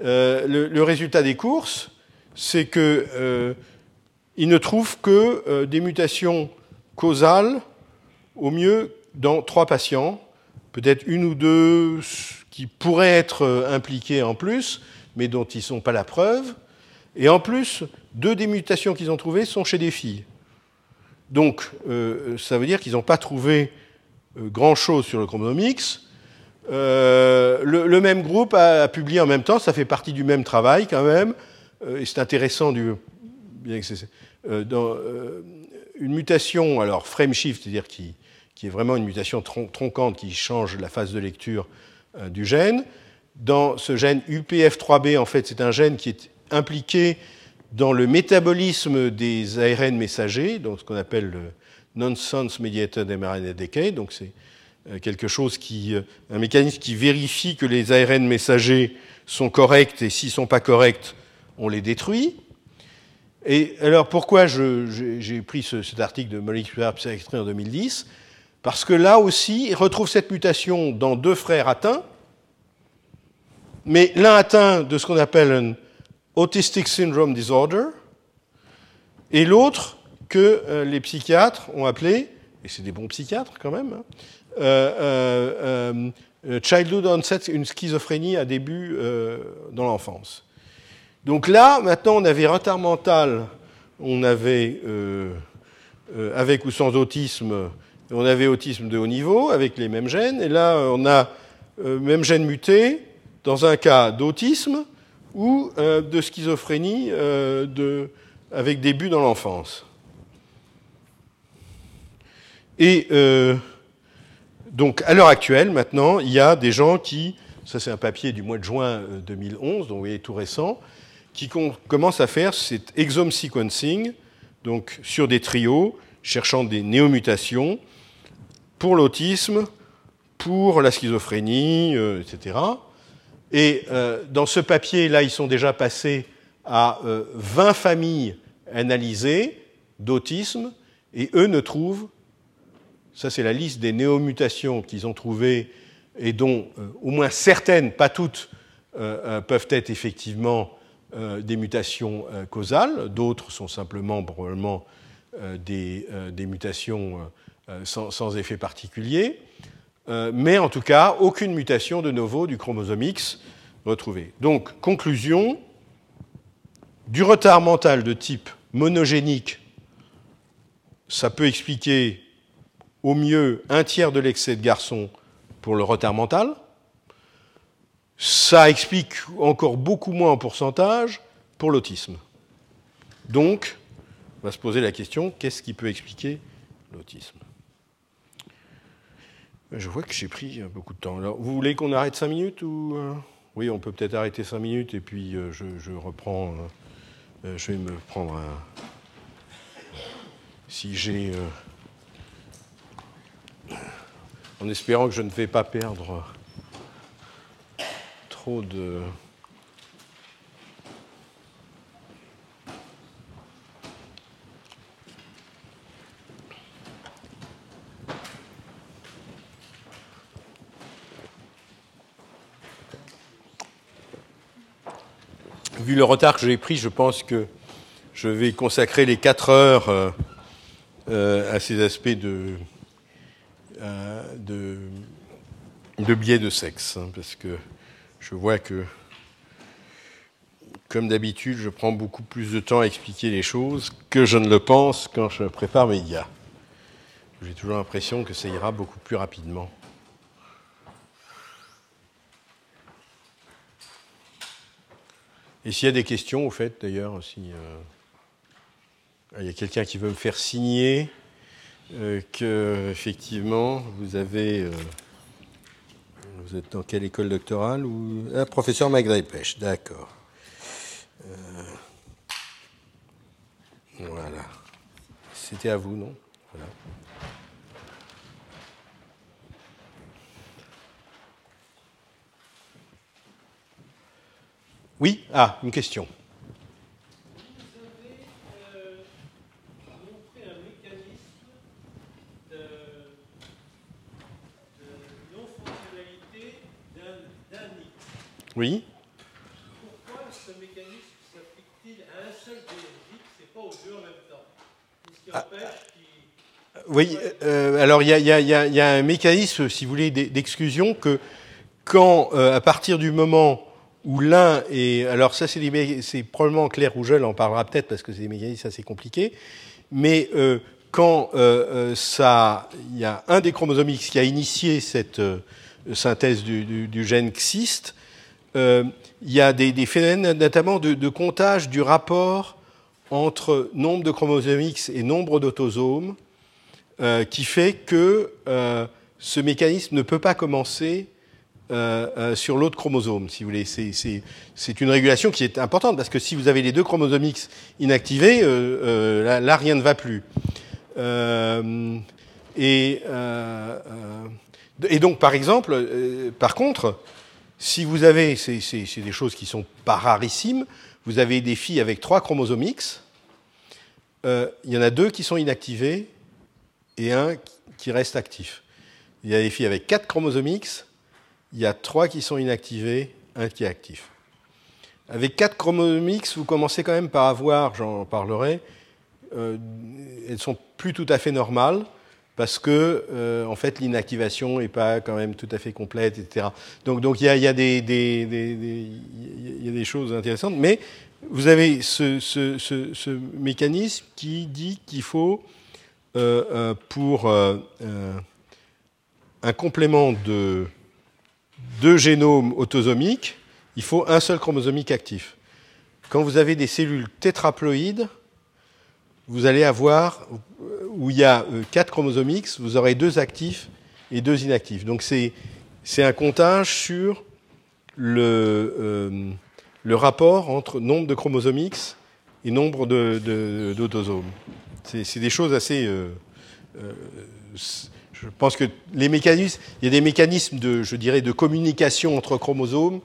Euh, le, résultat des courses, c'est qu'il euh, ne trouve que euh, des mutations causales, au mieux dans trois patients, peut-être une ou deux qui pourraient être impliquées en plus, mais dont ils ne sont pas la preuve. Et en plus, deux des mutations qu'ils ont trouvées sont chez des filles. Donc, ça veut dire qu'ils n'ont pas trouvé grand-chose sur le chromosome X, euh, le, même groupe a, publié en même temps, ça fait partie du même travail quand même, euh, et c'est intéressant du, euh, une mutation, alors frame shift, c'est-à-dire qui, qui, est vraiment une mutation tronquante qui change la phase de lecture du gène. Dans ce gène UPF3B, en fait, c'est un gène qui est impliqué dans le métabolisme des ARN messagers, donc ce qu'on appelle le nonsense mediated mRNA decay, donc c'est euh, quelque chose qui, euh, un mécanisme qui vérifie que les ARN messagers sont corrects et s'ils sont pas corrects, on les détruit. Et alors pourquoi j'ai pris ce, cet article de Molecular extrait en 2010 Parce que là aussi, il retrouve cette mutation dans deux frères atteints, mais l'un atteint de ce qu'on appelle Autistic Syndrome Disorder, et l'autre que euh, les psychiatres ont appelé, et c'est des bons psychiatres quand même, hein, euh, euh, childhood onset, une schizophrénie à début dans l'enfance. Donc là, maintenant, on avait retard mental, on avait, avec ou sans autisme, on avait autisme de haut niveau, avec les mêmes gènes, et là, on a même gène muté, dans un cas d'autisme ou de schizophrénie de, avec début dans l'enfance. Et donc, à l'heure actuelle, maintenant, il y a des gens qui, ça c'est un papier du mois de juin 2011, euh, donc vous voyez tout récent, qui commencent à faire cet exome sequencing, donc sur des trios, cherchant des néomutations pour l'autisme, pour la schizophrénie, euh, etc. Et euh, dans ce papier-là, ils sont déjà passés à 20 familles analysées d'autisme, et eux ne trouvent ça, c'est la liste des néomutations qu'ils ont trouvées et dont euh, au moins certaines, pas toutes, euh, euh, peuvent être effectivement des mutations causales. D'autres sont simplement probablement des, mutations sans, sans, effet particulier. Mais en tout cas, aucune mutation de nouveau du chromosome X retrouvée. Donc, conclusion, du retard mental de type monogénique, ça peut expliquer au mieux un tiers de l'excès de garçons pour le retard mental. Ça explique encore beaucoup moins en pourcentage pour l'autisme. Donc, on va se poser la question, qu'est-ce qui peut expliquer l'autisme? Je vois que j'ai pris beaucoup de temps. Alors, vous voulez qu'on arrête cinq minutes ou euh? Oui, on peut peut-être arrêter cinq minutes et puis euh, je, reprends. Euh, je vais me prendre un. Si j'ai en espérant que je ne vais pas perdre trop de... Vu le retard que j'ai pris, je pense que je vais consacrer les quatre heures euh, euh, à ces aspects de, euh, de, de biais de sexe, hein, parce que je vois que, comme d'habitude, je prends beaucoup plus de temps à expliquer les choses que je ne le pense quand je prépare mes dias. J'ai toujours l'impression que ça ira beaucoup plus rapidement. Et s'il y a des questions, au fait, d'ailleurs, si euh, il y a quelqu'un qui veut me faire signer euh, que effectivement vous avez euh, vous êtes dans quelle école doctorale ou ah, professeur Maghreb Pêche, d'accord. Euh, voilà. C'était à vous, non? Voilà. Oui Ah, une question. Oui. Pourquoi ce mécanisme s'applique-t-il à un seul génétique et pas aux deux en même temps? Qu'est-ce qui ah. empêche oui, euh, alors il y, y, a un mécanisme, si vous voulez, d'exclusion que quand, euh, à partir du moment où l'un est, alors ça c'est probablement Claire Rougel en parlera peut-être parce que c'est des mécanismes assez compliqués, mais euh, quand ça, il y a un des chromosomes X qui a initié cette synthèse du, gène euh, il y a des, phénomènes notamment de, comptage du rapport entre nombre de chromosomes X et nombre d'autosomes euh, qui fait que euh, ce mécanisme ne peut pas commencer sur l'autre chromosome, si vous voulez. C'est une régulation qui est importante parce que si vous avez les deux chromosomes X inactivés, là, là, rien ne va plus. et et donc, par exemple, euh, par contre, si vous avez, c'est des choses qui sont pas rarissimes, vous avez des filles avec trois chromosomes X, euh, il y en a deux qui sont inactivés et un qui reste actif. Il y a des filles avec quatre chromosomes X, il y a trois qui sont inactivés, un qui est actif. Avec quatre chromosomes vous commencez quand même par avoir, j'en parlerai, euh, elles sont plus tout à fait normales parce que euh, en fait l'inactivation n'est pas quand même tout à fait complète, etc. Donc donc il y a, y, a y a des choses intéressantes, mais vous avez ce, mécanisme qui dit qu'il faut euh, euh pour un complément de deux génomes autosomiques, il faut un seul chromosomique actif. Quand vous avez des cellules tétraploïdes, vous allez avoir, où il y a euh, quatre chromosomes vous aurez deux actifs et deux inactifs. Donc c'est, un comptage sur le, euh, le rapport entre nombre de chromosomes X et nombre de, d'autosomes. C'est, des choses assez... Euh, euh, je pense que les mécanismes, il y a des mécanismes de, je dirais, de communication entre chromosomes,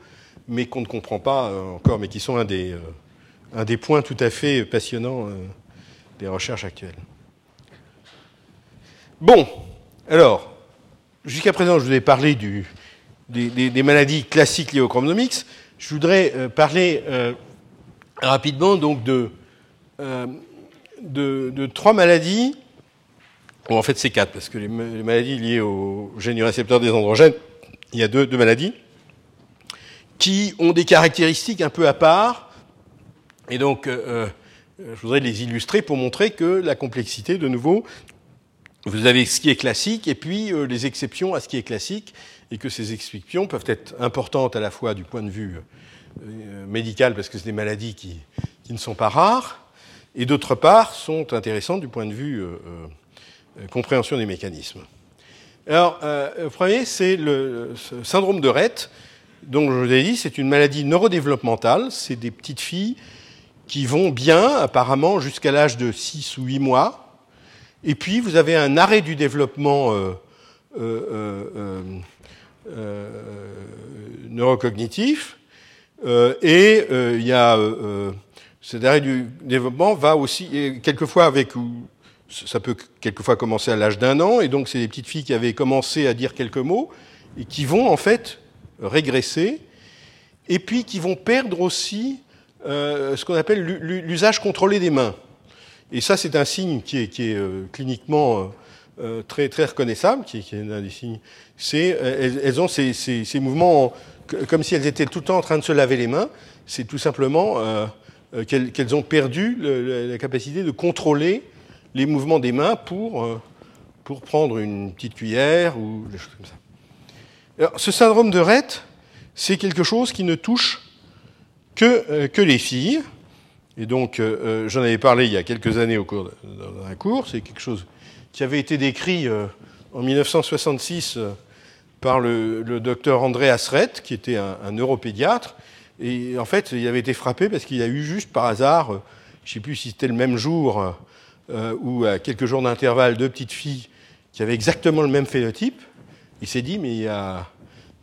mais qu'on ne comprend pas encore, mais qui sont un des, un des points tout à fait passionnants des recherches actuelles. Bon, alors, jusqu'à présent, je vous ai parlé des, maladies classiques liées au chromosomics. Je voudrais euh, parler euh, rapidement donc euh, de, de, trois maladies. Bon, en fait, c'est quatre, parce que les, maladies liées au gène du récepteur des androgènes, il y a deux, maladies qui ont des caractéristiques un peu à part. Et donc, euh, je voudrais les illustrer pour montrer que la complexité, de nouveau, vous avez ce qui est classique et puis euh, les exceptions à ce qui est classique, et que ces exceptions peuvent être importantes à la fois du point de vue euh, médical, parce que c'est des maladies qui, ne sont pas rares, et d'autre part sont intéressantes du point de vue euh, euh compréhension des mécanismes. Alors, le premier, c'est le syndrome de Rett, dont je vous l'ai dit, c'est une maladie neurodéveloppementale, c'est des petites filles qui vont bien, apparemment, jusqu'à l'âge de 6 ou 8 mois, et puis, vous avez un arrêt du développement euh, euh, euh, euh neurocognitif. et il y a cet arrêt du développement va aussi, quelquefois avec, ça peut quelquefois commencer à l'âge d'un an, et donc c'est des petites filles qui avaient commencé à dire quelques mots, et qui vont en fait régresser, et puis qui vont perdre aussi euh, ce qu'on appelle l'usage contrôlé des mains. Et ça, c'est un signe qui est, euh, cliniquement euh, très, très reconnaissable, qui, est un des signes. C'est, elles, ont ces, mouvements comme si elles étaient tout le temps en train de se laver les mains. C'est tout simplement qu'elles, ont perdu la capacité de contrôler les mouvements des mains pour, pour prendre une petite cuillère ou des choses comme ça. Alors, ce syndrome de Rett, c'est quelque chose qui ne touche que, que les filles. Et donc, euh, euh, j'en avais parlé il y a quelques années au cours d'un cours. C'est quelque chose qui avait été décrit euh, en 1966 euh, par le, docteur André Asret, qui était un, un, neuropédiatre. Et en fait, il avait été frappé parce qu'il a eu juste par hasard, euh, je ne sais plus si c'était le même jour euh, ou à quelques jours d'intervalle, deux petites filles qui avaient exactement le même phénotype. Il s'est dit, mais il y, a,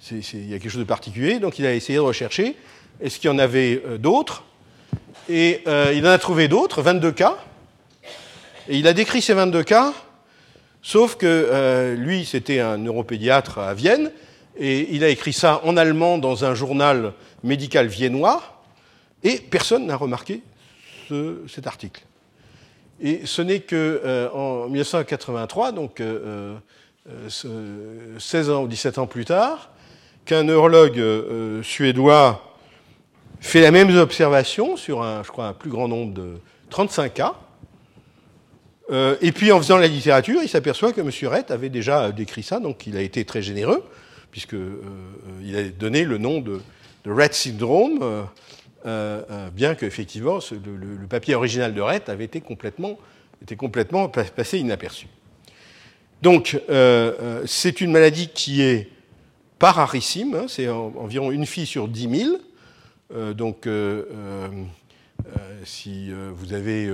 quelque chose de particulier. Donc, il a essayé de rechercher. Est-ce qu'il y en avait d'autres? Et euh, il en a trouvé d'autres, 22 cas. Et il a décrit ces 22 cas, sauf que euh, lui, c'était un neuropédiatre à Vienne, et il a écrit ça en allemand dans un journal médical viennois, et personne n'a remarqué ce, cet article. Et ce n'est qu'en euh, 1983, donc euh, 16 ans ou 17 ans plus tard, qu'un neurologue euh, suédois fait la même observation sur un, je crois, un plus grand nombre de 35 cas. Euh, et puis en faisant la littérature, il s'aperçoit que M. Rett avait déjà décrit ça, donc il a été très généreux, puisqu'il euh, a donné le nom de, de Rett syndrome, euh, euh bien qu'effectivement le, le, le, papier original de Rett avait été complètement, était complètement passé inaperçu. Donc euh, euh, c'est une maladie qui est pas rarissime, hein, c'est environ une fille sur 10 000. donc, si vous avez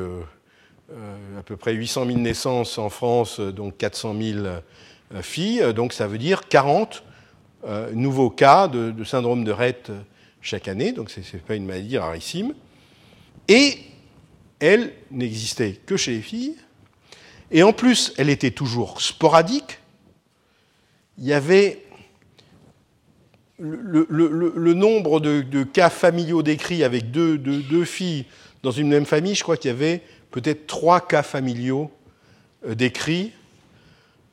à peu près 800 000 naissances en France, donc 400 000 filles, donc ça veut dire 40 nouveaux cas de, de syndrome de Rett chaque année, donc ce n'est pas une maladie rarissime. Et elle n'existait que chez les filles. Et en plus, elle était toujours sporadique. Il y avait le, nombre de, cas familiaux décrits avec deux, filles dans une même famille, je crois qu'il y avait peut-être trois cas familiaux euh, décrits,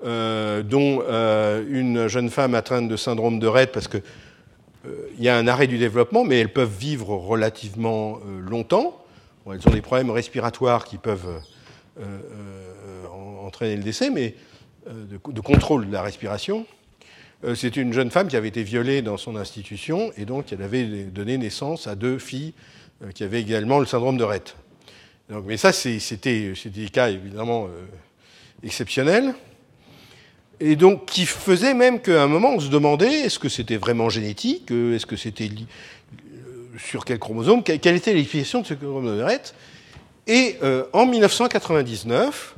euh, dont euh, une jeune femme atteinte de syndrome de Rett, parce qu'il y a un arrêt du développement, mais elles peuvent vivre relativement longtemps elles ont des problèmes respiratoires qui peuvent euh, euh, entraîner le décès, mais euh, de, contrôle de la respiration. C'est une jeune femme qui avait été violée dans son institution et donc elle avait donné naissance à deux filles qui avaient également le syndrome de Rett. Mais ça, c'était des cas évidemment exceptionnels. Et donc, qui faisait même qu'à un moment, on se demandait est-ce que c'était vraiment génétique Est-ce que c'était sur quel chromosome, quelle était l'explication de ce chromosome de Rett. Et euh, en 1999,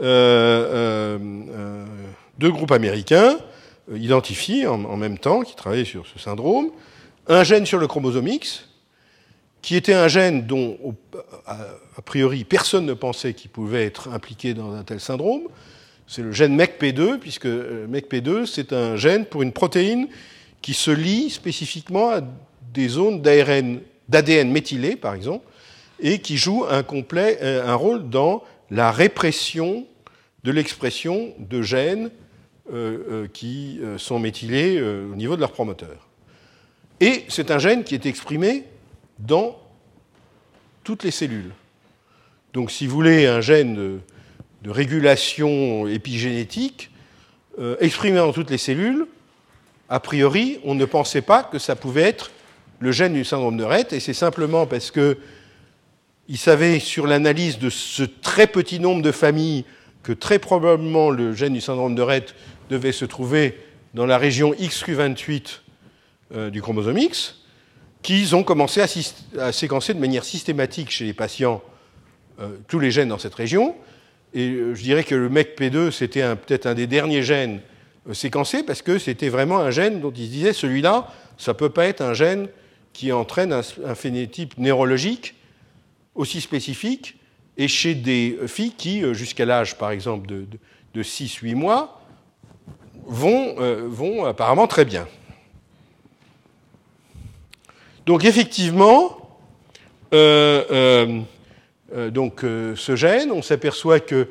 euh, euh, deux groupes américains identifient en, même temps, qui travaillaient sur ce syndrome, un gène sur le chromosome X, qui était un gène dont, a, priori, personne ne pensait qu'il pouvait être impliqué dans un tel syndrome. C'est le gène MECP2, puisque MECP2, c'est un gène pour une protéine qui se lie spécifiquement à des zones d'ADN méthylé, par exemple, et qui jouent un, euh, rôle dans la répression de l'expression de gènes euh, euh, qui sont méthylés au niveau de leur promoteur. Et c'est un gène qui est exprimé dans toutes les cellules. Donc si vous voulez un gène de, régulation épigénétique, exprimé dans toutes les cellules, a priori, on ne pensait pas que ça pouvait être le gène du syndrome de Rett, et c'est simplement parce que il savait sur l'analyse de ce très petit nombre de familles que très probablement le gène du syndrome de Rett devait se trouver dans la région XQ28 euh, du chromosome X, qu'ils ont commencé à, séquencer de manière systématique chez les patients euh, tous les gènes dans cette région. Et euh, je dirais que le MECP2, c'était peut-être un des derniers gènes séquencés parce que c'était vraiment un gène dont ils se disaient celui-là, ça ne peut pas être un gène qui entraîne un, phénotype neurologique aussi spécifique, et chez des filles qui, euh, jusqu'à l'âge, par exemple, de, 6-8 mois, vont, euh, apparemment très bien. Donc effectivement, euh, donc, ce gène, on s'aperçoit que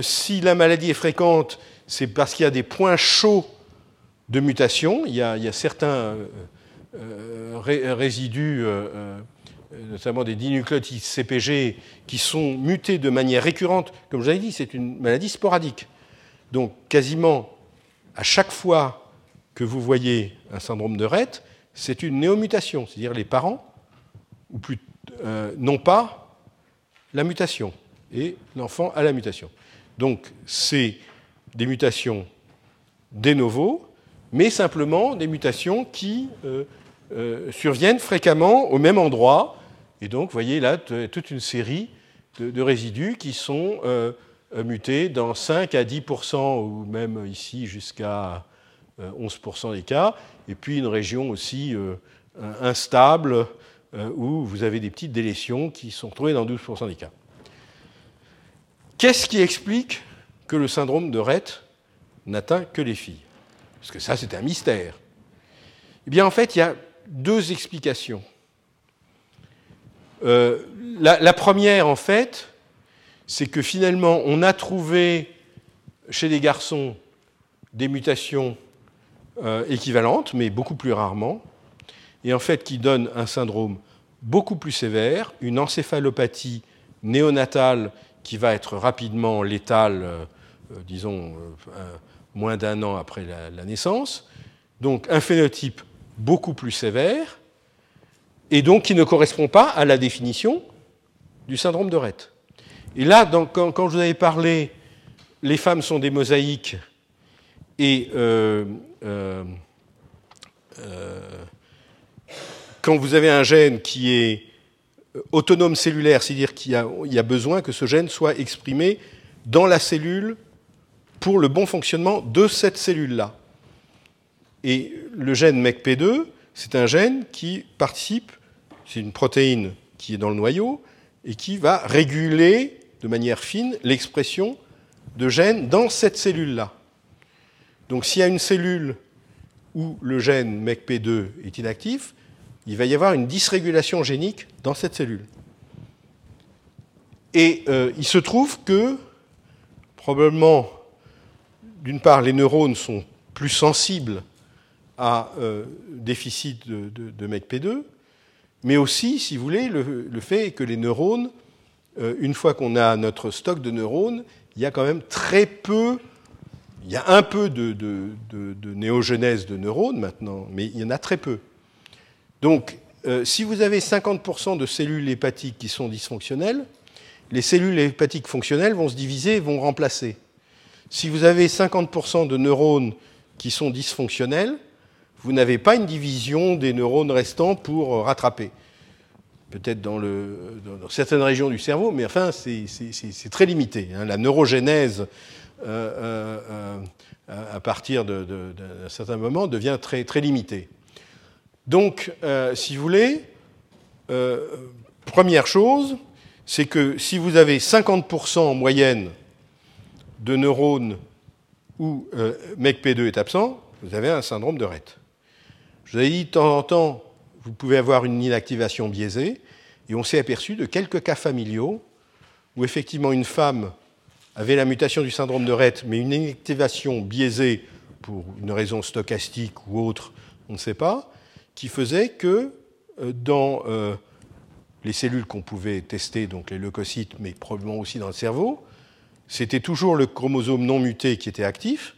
si la maladie est fréquente, c'est parce qu'il y a des points chauds de mutation. Il y a, certains euh, résidus, euh, euh, notamment des dinucléotides CPG, qui sont mutés de manière récurrente. Comme je vous avais dit, c'est une maladie sporadique. Donc quasiment à chaque fois que vous voyez un syndrome de Rett, c'est une néomutation, c'est-à-dire les parents ou plus, n'ont pas la mutation et l'enfant a la mutation. Donc c'est des mutations de novo, mais simplement des mutations qui euh, surviennent fréquemment au même endroit. Et donc, vous voyez là toute une série de, résidus qui sont euh, euh, mutés dans 5 à 10% ou même ici jusqu'à 11% des cas. Et puis une région aussi instable où vous avez des petites délétions qui sont retrouvées dans 12% des cas. Qu'est-ce qui explique que le syndrome de Rett n'atteint que les filles? Parce que ça, c'est un mystère. Eh bien, en fait, il y a deux explications. Euh, la, première, en fait, c'est que finalement, on a trouvé chez les garçons des mutations euh, équivalentes, mais beaucoup plus rarement, et en fait qui donnent un syndrome beaucoup plus sévère, une encéphalopathie néonatale qui va être rapidement létale, euh, disons, moins d'un an après la naissance, donc un phénotype beaucoup plus sévère, et donc qui ne correspond pas à la définition du syndrome de Rett. Et là, quand, je vous avais parlé, les femmes sont des mosaïques, et euh, euh, quand vous avez un gène qui est autonome cellulaire, c'est-à-dire qu'il y, a besoin que ce gène soit exprimé dans la cellule pour le bon fonctionnement de cette cellule-là. Et le gène MECP2, c'est un gène qui participe, c'est une protéine qui est dans le noyau, et qui va réguler de manière fine l'expression de gènes dans cette cellule-là. Donc s'il y a une cellule où le gène MECP2 est inactif, il va y avoir une dysrégulation génique dans cette cellule. Et euh, il se trouve que, probablement, d'une part, les neurones sont plus sensibles à euh, déficit de, de, MECP2, mais aussi, si vous voulez, le, fait est que les neurones, euh, une fois qu'on a notre stock de neurones, il y a quand même très peu, il y a un peu de, de néogenèse de neurones maintenant, mais il y en a très peu. Donc, euh, si vous avez 50% de cellules hépatiques qui sont dysfonctionnelles, les cellules hépatiques fonctionnelles vont se diviser et vont remplacer. Si vous avez 50% de neurones qui sont dysfonctionnels, vous n'avez pas une division des neurones restants pour euh, rattraper. Peut-être dans, certaines régions du cerveau, mais enfin, c'est très limité. Hein. La neurogénèse, euh, à partir d'un certain moment, devient très, très limitée. Donc, euh, si vous voulez, euh, première chose, c'est que si vous avez 50% en moyenne de neurones où euh, MECP2 est absent, vous avez un syndrome de Rett. Je vous avais dit, de temps en temps, vous pouvez avoir une inactivation biaisée, et on s'est aperçu de quelques cas familiaux où effectivement une femme avait la mutation du syndrome de Rett, mais une inactivation biaisée pour une raison stochastique ou autre, on ne sait pas, qui faisait que euh, dans euh, les cellules qu'on pouvait tester, donc les leucocytes, mais probablement aussi dans le cerveau, c'était toujours le chromosome non muté qui était actif,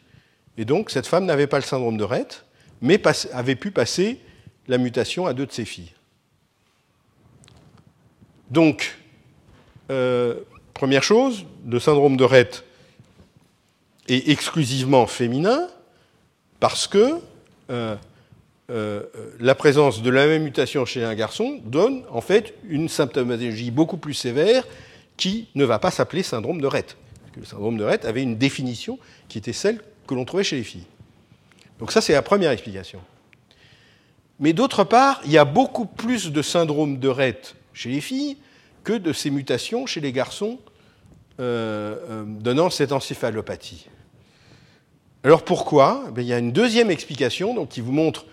et donc cette femme n'avait pas le syndrome de Rett, mais avait pu passer la mutation à deux de ses filles. Donc, euh, première chose, le syndrome de Rett est exclusivement féminin parce que la présence de la même mutation chez un garçon donne en fait une symptomatologie beaucoup plus sévère qui ne va pas s'appeler syndrome de Rett. Le syndrome de Rett avait une définition qui était celle que l'on trouvait chez les filles. Donc ça, c'est la première explication. Mais d'autre part, il y a beaucoup plus de syndrome de Rett chez les filles que de ces mutations chez les garçons euh, euh, donnant cette encéphalopathie. Alors pourquoi? Eh Il y a une deuxième explication donc, qui vous montre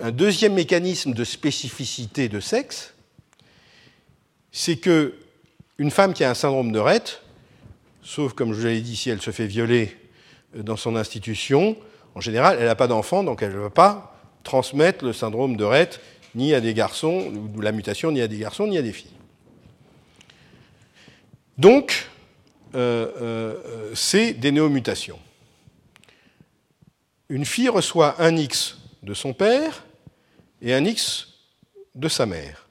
un deuxième mécanisme de spécificité de sexe, c'est que une femme qui a un syndrome de Rett, sauf comme je vous l'avais dit, si elle se fait violer dans son institution, en général, elle n'a pas d'enfant, donc elle ne va pas transmettre le syndrome de Rett ni à des garçons, ou la mutation, ni à des garçons, ni à des filles. Donc, euh, euh, c'est des néomutations. Une fille reçoit un X de son père et un X de sa mère.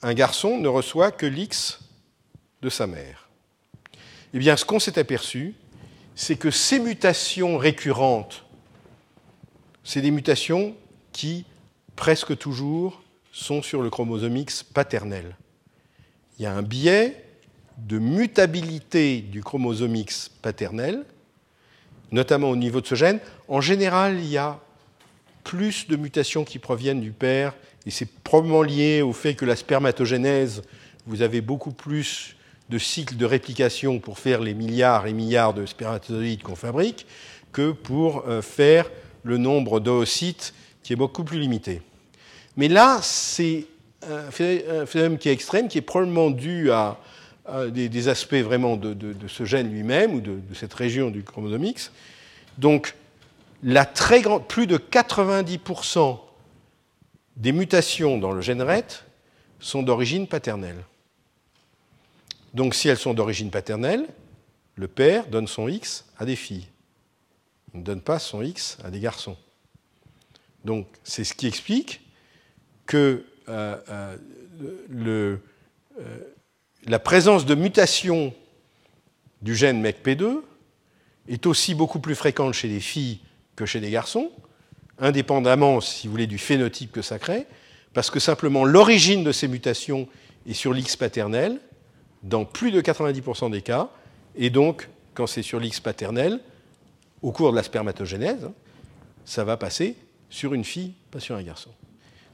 Un garçon ne reçoit que l'X de sa mère. Eh bien, ce qu'on s'est aperçu, c'est que ces mutations récurrentes, c'est des mutations qui, presque toujours, sont sur le chromosome X paternel. Il y a un biais de mutabilité du chromosome X paternel, notamment au niveau de ce gène. En général, il y a plus de mutations qui proviennent du père, et c'est probablement lié au fait que la spermatogénèse, vous avez beaucoup plus de cycles de réplication pour faire les milliards et milliards de spermatozoïdes qu'on fabrique que pour euh, faire le nombre d'oocytes qui est beaucoup plus limité. Mais là, c'est un phénomène qui est extrême, qui est probablement dû à, des, aspects vraiment de, ce gène lui-même ou de, cette région du chromosome. Donc, plus de 90% des mutations dans le gène RET sont d'origine paternelle. Donc si elles sont d'origine paternelle, le père donne son X à des filles. Il ne donne pas son X à des garçons. Donc c'est ce qui explique que euh, euh, euh, la présence de mutations du gène MECP2 est aussi beaucoup plus fréquente chez les filles que chez les garçons, indépendamment, si vous voulez, du phénotype que ça crée, parce que simplement l'origine de ces mutations est sur l'X paternel, dans plus de 90% des cas, et donc, quand c'est sur l'X paternel, au cours de la spermatogénèse, ça va passer sur une fille, pas sur un garçon.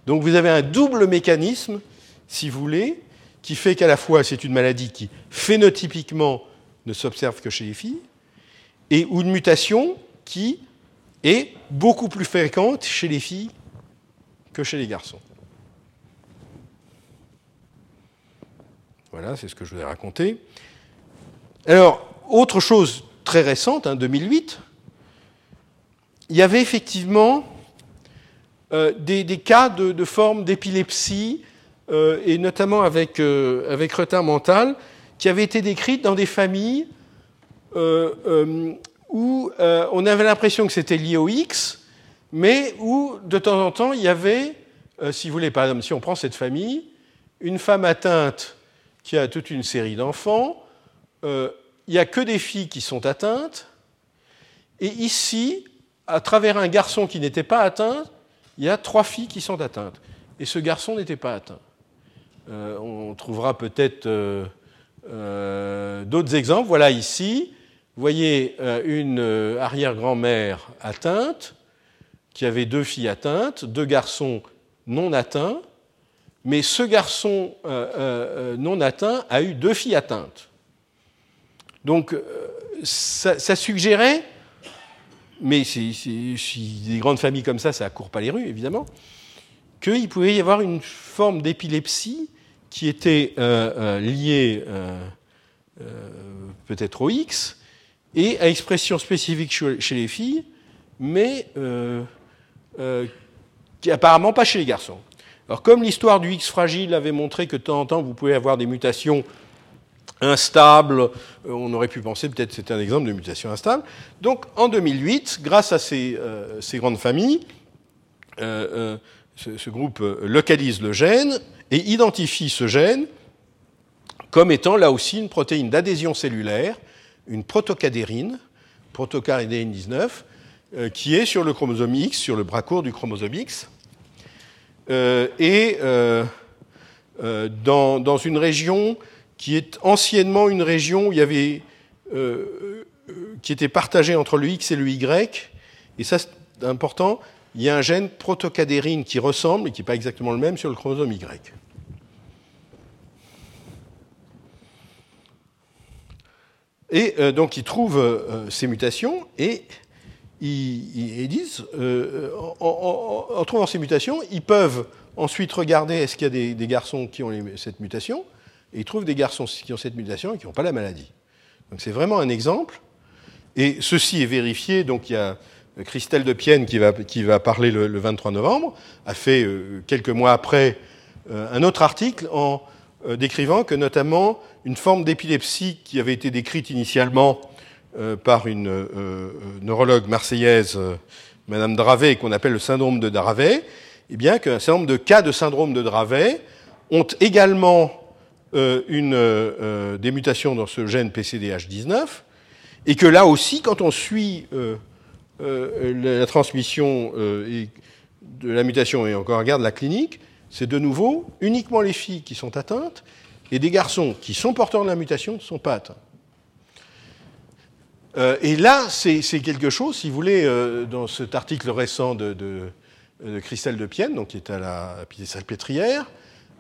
Donc vous avez un double mécanisme, si vous voulez, qui fait qu'à la fois c'est une maladie qui phénotypiquement ne s'observe que chez les filles, et une mutation qui est beaucoup plus fréquente chez les filles que chez les garçons. Voilà, c'est ce que je vous ai raconté. Alors, autre chose très récente, hein, 2008, il y avait effectivement euh, des, cas de, formes d'épilepsie, euh, et notamment euh, avec retard mental, qui avaient été décrites dans des familles où on avait l'impression que c'était lié au X, mais où de temps en temps il y avait, si vous voulez, par exemple, si on prend cette famille, une femme atteinte qui a toute une série d'enfants, il n'y a que des filles qui sont atteintes, et ici, à travers un garçon qui n'était pas atteint, il y a trois filles qui sont atteintes. Et ce garçon n'était pas atteint. Euh, on trouvera peut-être euh, euh, d'autres exemples. Voilà ici, vous voyez une arrière-grand-mère atteinte, qui avait deux filles atteintes, deux garçons non atteints, mais ce garçon non atteint a eu deux filles atteintes. Donc ça, suggérait mais si, des grandes familles comme ça, ça ne court pas les rues, évidemment, qu'il pouvait y avoir une forme d'épilepsie qui était euh, euh, liée euh, peut-être au X et à expression spécifique chez les filles, mais qui apparemment pas chez les garçons. Alors comme l'histoire du X fragile avait montré que de temps en temps vous pouvez avoir des mutations instable. Euh, on aurait pu penser peut-être que c'était un exemple de mutation instable. Donc en 2008, grâce à ces, euh, grandes familles, euh, ce, groupe localise le gène et identifie ce gène comme étant là aussi une protéine d'adhésion cellulaire, une protocadérine, protocadérine 19, qui est sur le chromosome X, sur le bras court du chromosome X. et dans, dans, une région qui est anciennement une région euh, euh, qui était partagée entre le X et le Y. Et ça, c'est important, il y a un gène protocadérine qui ressemble, et qui n'est pas exactement le même, sur le chromosome Y. Et euh, donc ils trouvent ces mutations et ils, disent, en, trouvant ces mutations, ils peuvent ensuite regarder est-ce qu'il y a des, garçons qui ont cette mutation, et ils trouvent des garçons qui ont cette mutation et qui n'ont pas la maladie. Donc c'est vraiment un exemple. Et ceci est vérifié. Donc il y a euh, Christelle de Pienne qui va, parler le, 23 novembre, a fait euh, quelques mois après euh, un autre article en décrivant que notamment une forme d'épilepsie qui avait été décrite initialement par une neurologue marseillaise, Madame Dravet, qu'on appelle le syndrome de Dravet, eh bien qu'un certain nombre de cas de syndrome de Dravet ont également euh, une, euh, euh, des mutations dans ce gène PCDH19, et que là aussi, quand on suit la transmission de la mutation et qu'on regarde la clinique, c'est de nouveau uniquement les filles qui sont atteintes, et des garçons qui sont porteurs de la mutation ne sont pas atteints. et là, c'est quelque chose, si vous voulez, dans cet article récent de, Christelle de Pienne, donc, qui est à la Pied-Salpêtrière,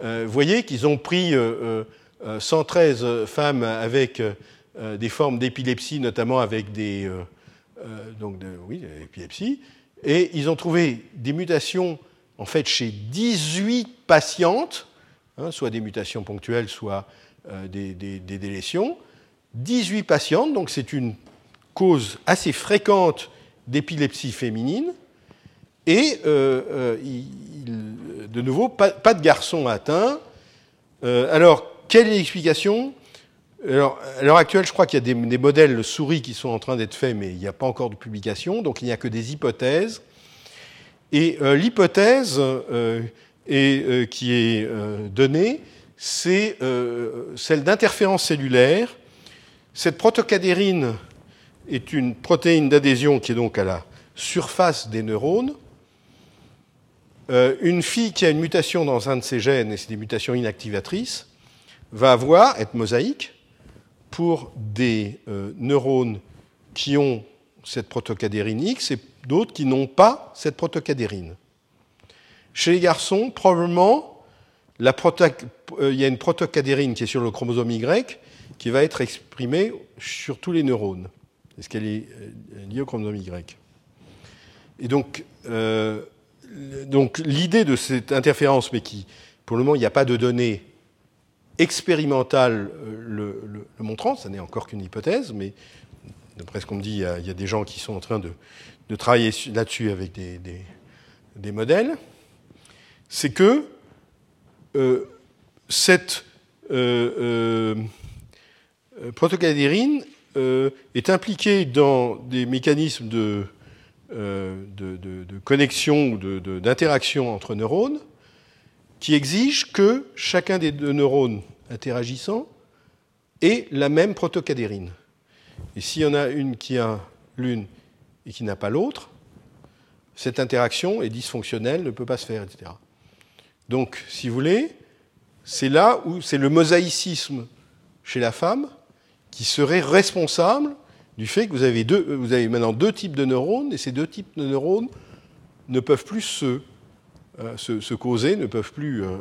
euh, vous voyez qu'ils ont pris 113 euh, euh, femmes avec des formes d'épilepsie, notamment avec des donc de, oui, épilepsie, et ils ont trouvé des mutations en fait chez 18 patientes, hein, soit des mutations ponctuelles, soit des, des, délétions. 18 patientes, donc c'est une cause assez fréquente d'épilepsie féminine. Et euh, euh, de nouveau, pas, de garçon atteint. Euh, alors, quelle est l'explication? Alors, à l'heure actuelle, je crois qu'il y a des, modèles souris qui sont en train d'être faits, mais il n'y a pas encore de publication, donc il n'y a que des hypothèses. Et l'hypothèse qui est donnée, c'est celle d'interférence cellulaire. Cette protocadérine est une protéine d'adhésion qui est donc à la surface des neurones, euh, une fille qui a une mutation dans un de ses gènes, et c'est des mutations inactivatrices, va avoir, être mosaïque, pour des euh, neurones qui ont cette protocadérine X et d'autres qui n'ont pas cette protocadérine. Chez les garçons, probablement, la il y a une protocadérine qui est sur le chromosome Y qui va être exprimée sur tous les neurones. Est-ce qu'elle est liée au chromosome Y? Et donc, donc l'idée de cette interférence, mais qui, pour le moment, il n'y a pas de données expérimentales euh, le, montrant, ça n'est encore qu'une hypothèse, mais d'après ce qu'on me dit, il y, a, des gens qui sont en train de, travailler là-dessus avec des, modèles, c'est que euh, cette euh, euh, est impliquée dans des mécanismes de de, connexion ou d'interaction entre neurones qui exigent que chacun des deux neurones interagissant ait la même protocadérine. Et s'il y en a une qui a l'une et qui n'a pas l'autre, cette interaction est dysfonctionnelle, ne peut pas se faire, etc. Donc, si vous voulez, c'est là où c'est le mosaïcisme chez la femme qui serait responsable du fait que vous avez, deux, vous avez maintenant deux types de neurones, et ces deux types de neurones ne peuvent plus se, euh, se, causer, ne peuvent plus euh,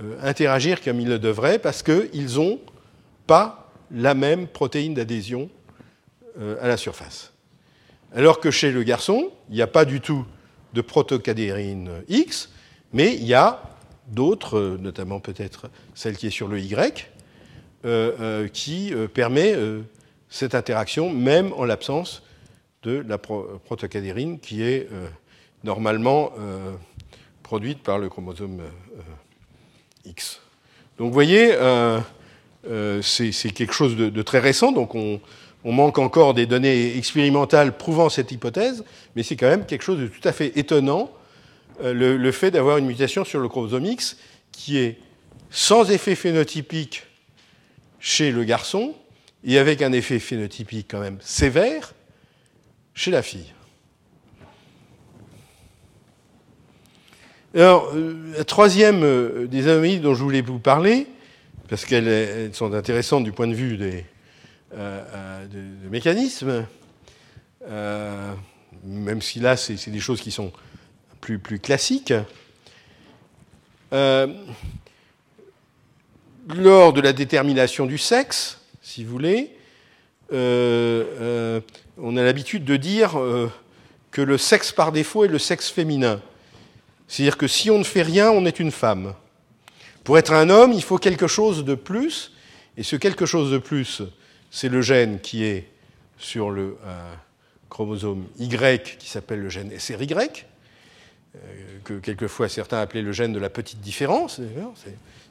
euh, interagir comme ils le devraient, parce qu'ils n'ont pas la même protéine d'adhésion à la surface. Alors que chez le garçon, il n'y a pas du tout de protocadérine X, mais il y a d'autres, notamment peut-être celle qui est sur le Y, qui permet cette interaction, même en l'absence de la protocadérine qui est euh, normalement euh, produite par le chromosome euh, X. Donc vous voyez, c'est quelque chose de, très récent, donc on, manque encore des données expérimentales prouvant cette hypothèse, mais c'est quand même quelque chose de tout à fait étonnant, le, le fait d'avoir une mutation sur le chromosome X qui est sans effet phénotypique chez le garçon, et avec un effet phénotypique quand même sévère chez la fille. Alors, euh, la troisième euh, des anomalies dont je voulais vous parler, parce qu'elles sont intéressantes du point de vue des euh, mécanismes, même si là, c'est des choses qui sont plus, plus classiques. lors de la détermination du sexe, si vous voulez, euh, euh, on a l'habitude de dire euh, que le sexe par défaut est le sexe féminin. C'est-à-dire que si on ne fait rien, on est une femme. Pour être un homme, il faut quelque chose de plus, et ce quelque chose de plus, c'est le gène qui est sur le chromosome Y, qui s'appelle le gène SRY, que quelquefois certains appelaient le gène de la petite différence.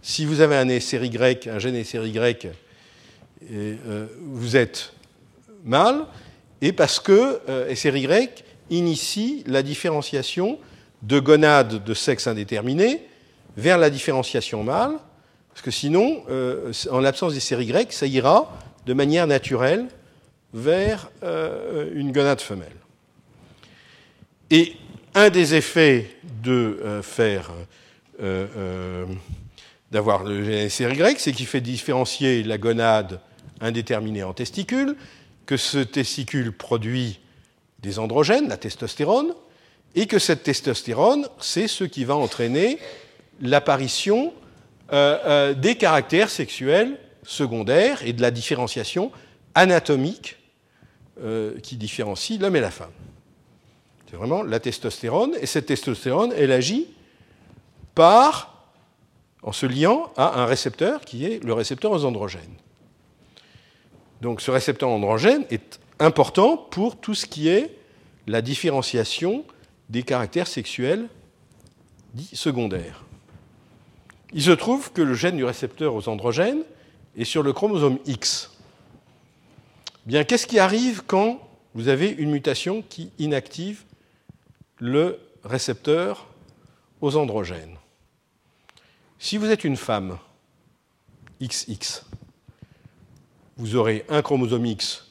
Si vous avez un SRY, un gène SRY euh, vous êtes mâle, et parce que euh, SRY initie la différenciation de gonades de sexe indéterminé vers la différenciation mâle, parce que sinon, euh, en l'absence des SRY, ça ira de manière naturelle vers une gonade femelle. Et un des effets de faire d'avoir le gène SRY, c'est qu'il fait différencier la gonade indéterminé en testicule, que ce testicule produit des androgènes, la testostérone, et que cette testostérone, c'est ce qui va entraîner l'apparition euh, euh, des caractères sexuels secondaires et de la différenciation anatomique euh, qui différencie l'homme et la femme. C'est vraiment la testostérone, et cette testostérone, elle agit par, en se liant à un récepteur qui est le récepteur aux androgènes. Donc ce récepteur androgène est important pour tout ce qui est la différenciation des caractères sexuels dits secondaires. Il se trouve que le gène du récepteur aux androgènes est sur le chromosome X. Bien, qu'est-ce qui arrive quand vous avez une mutation qui inactive le récepteur aux androgènes Si vous êtes une femme, XX, vous aurez un chromosome X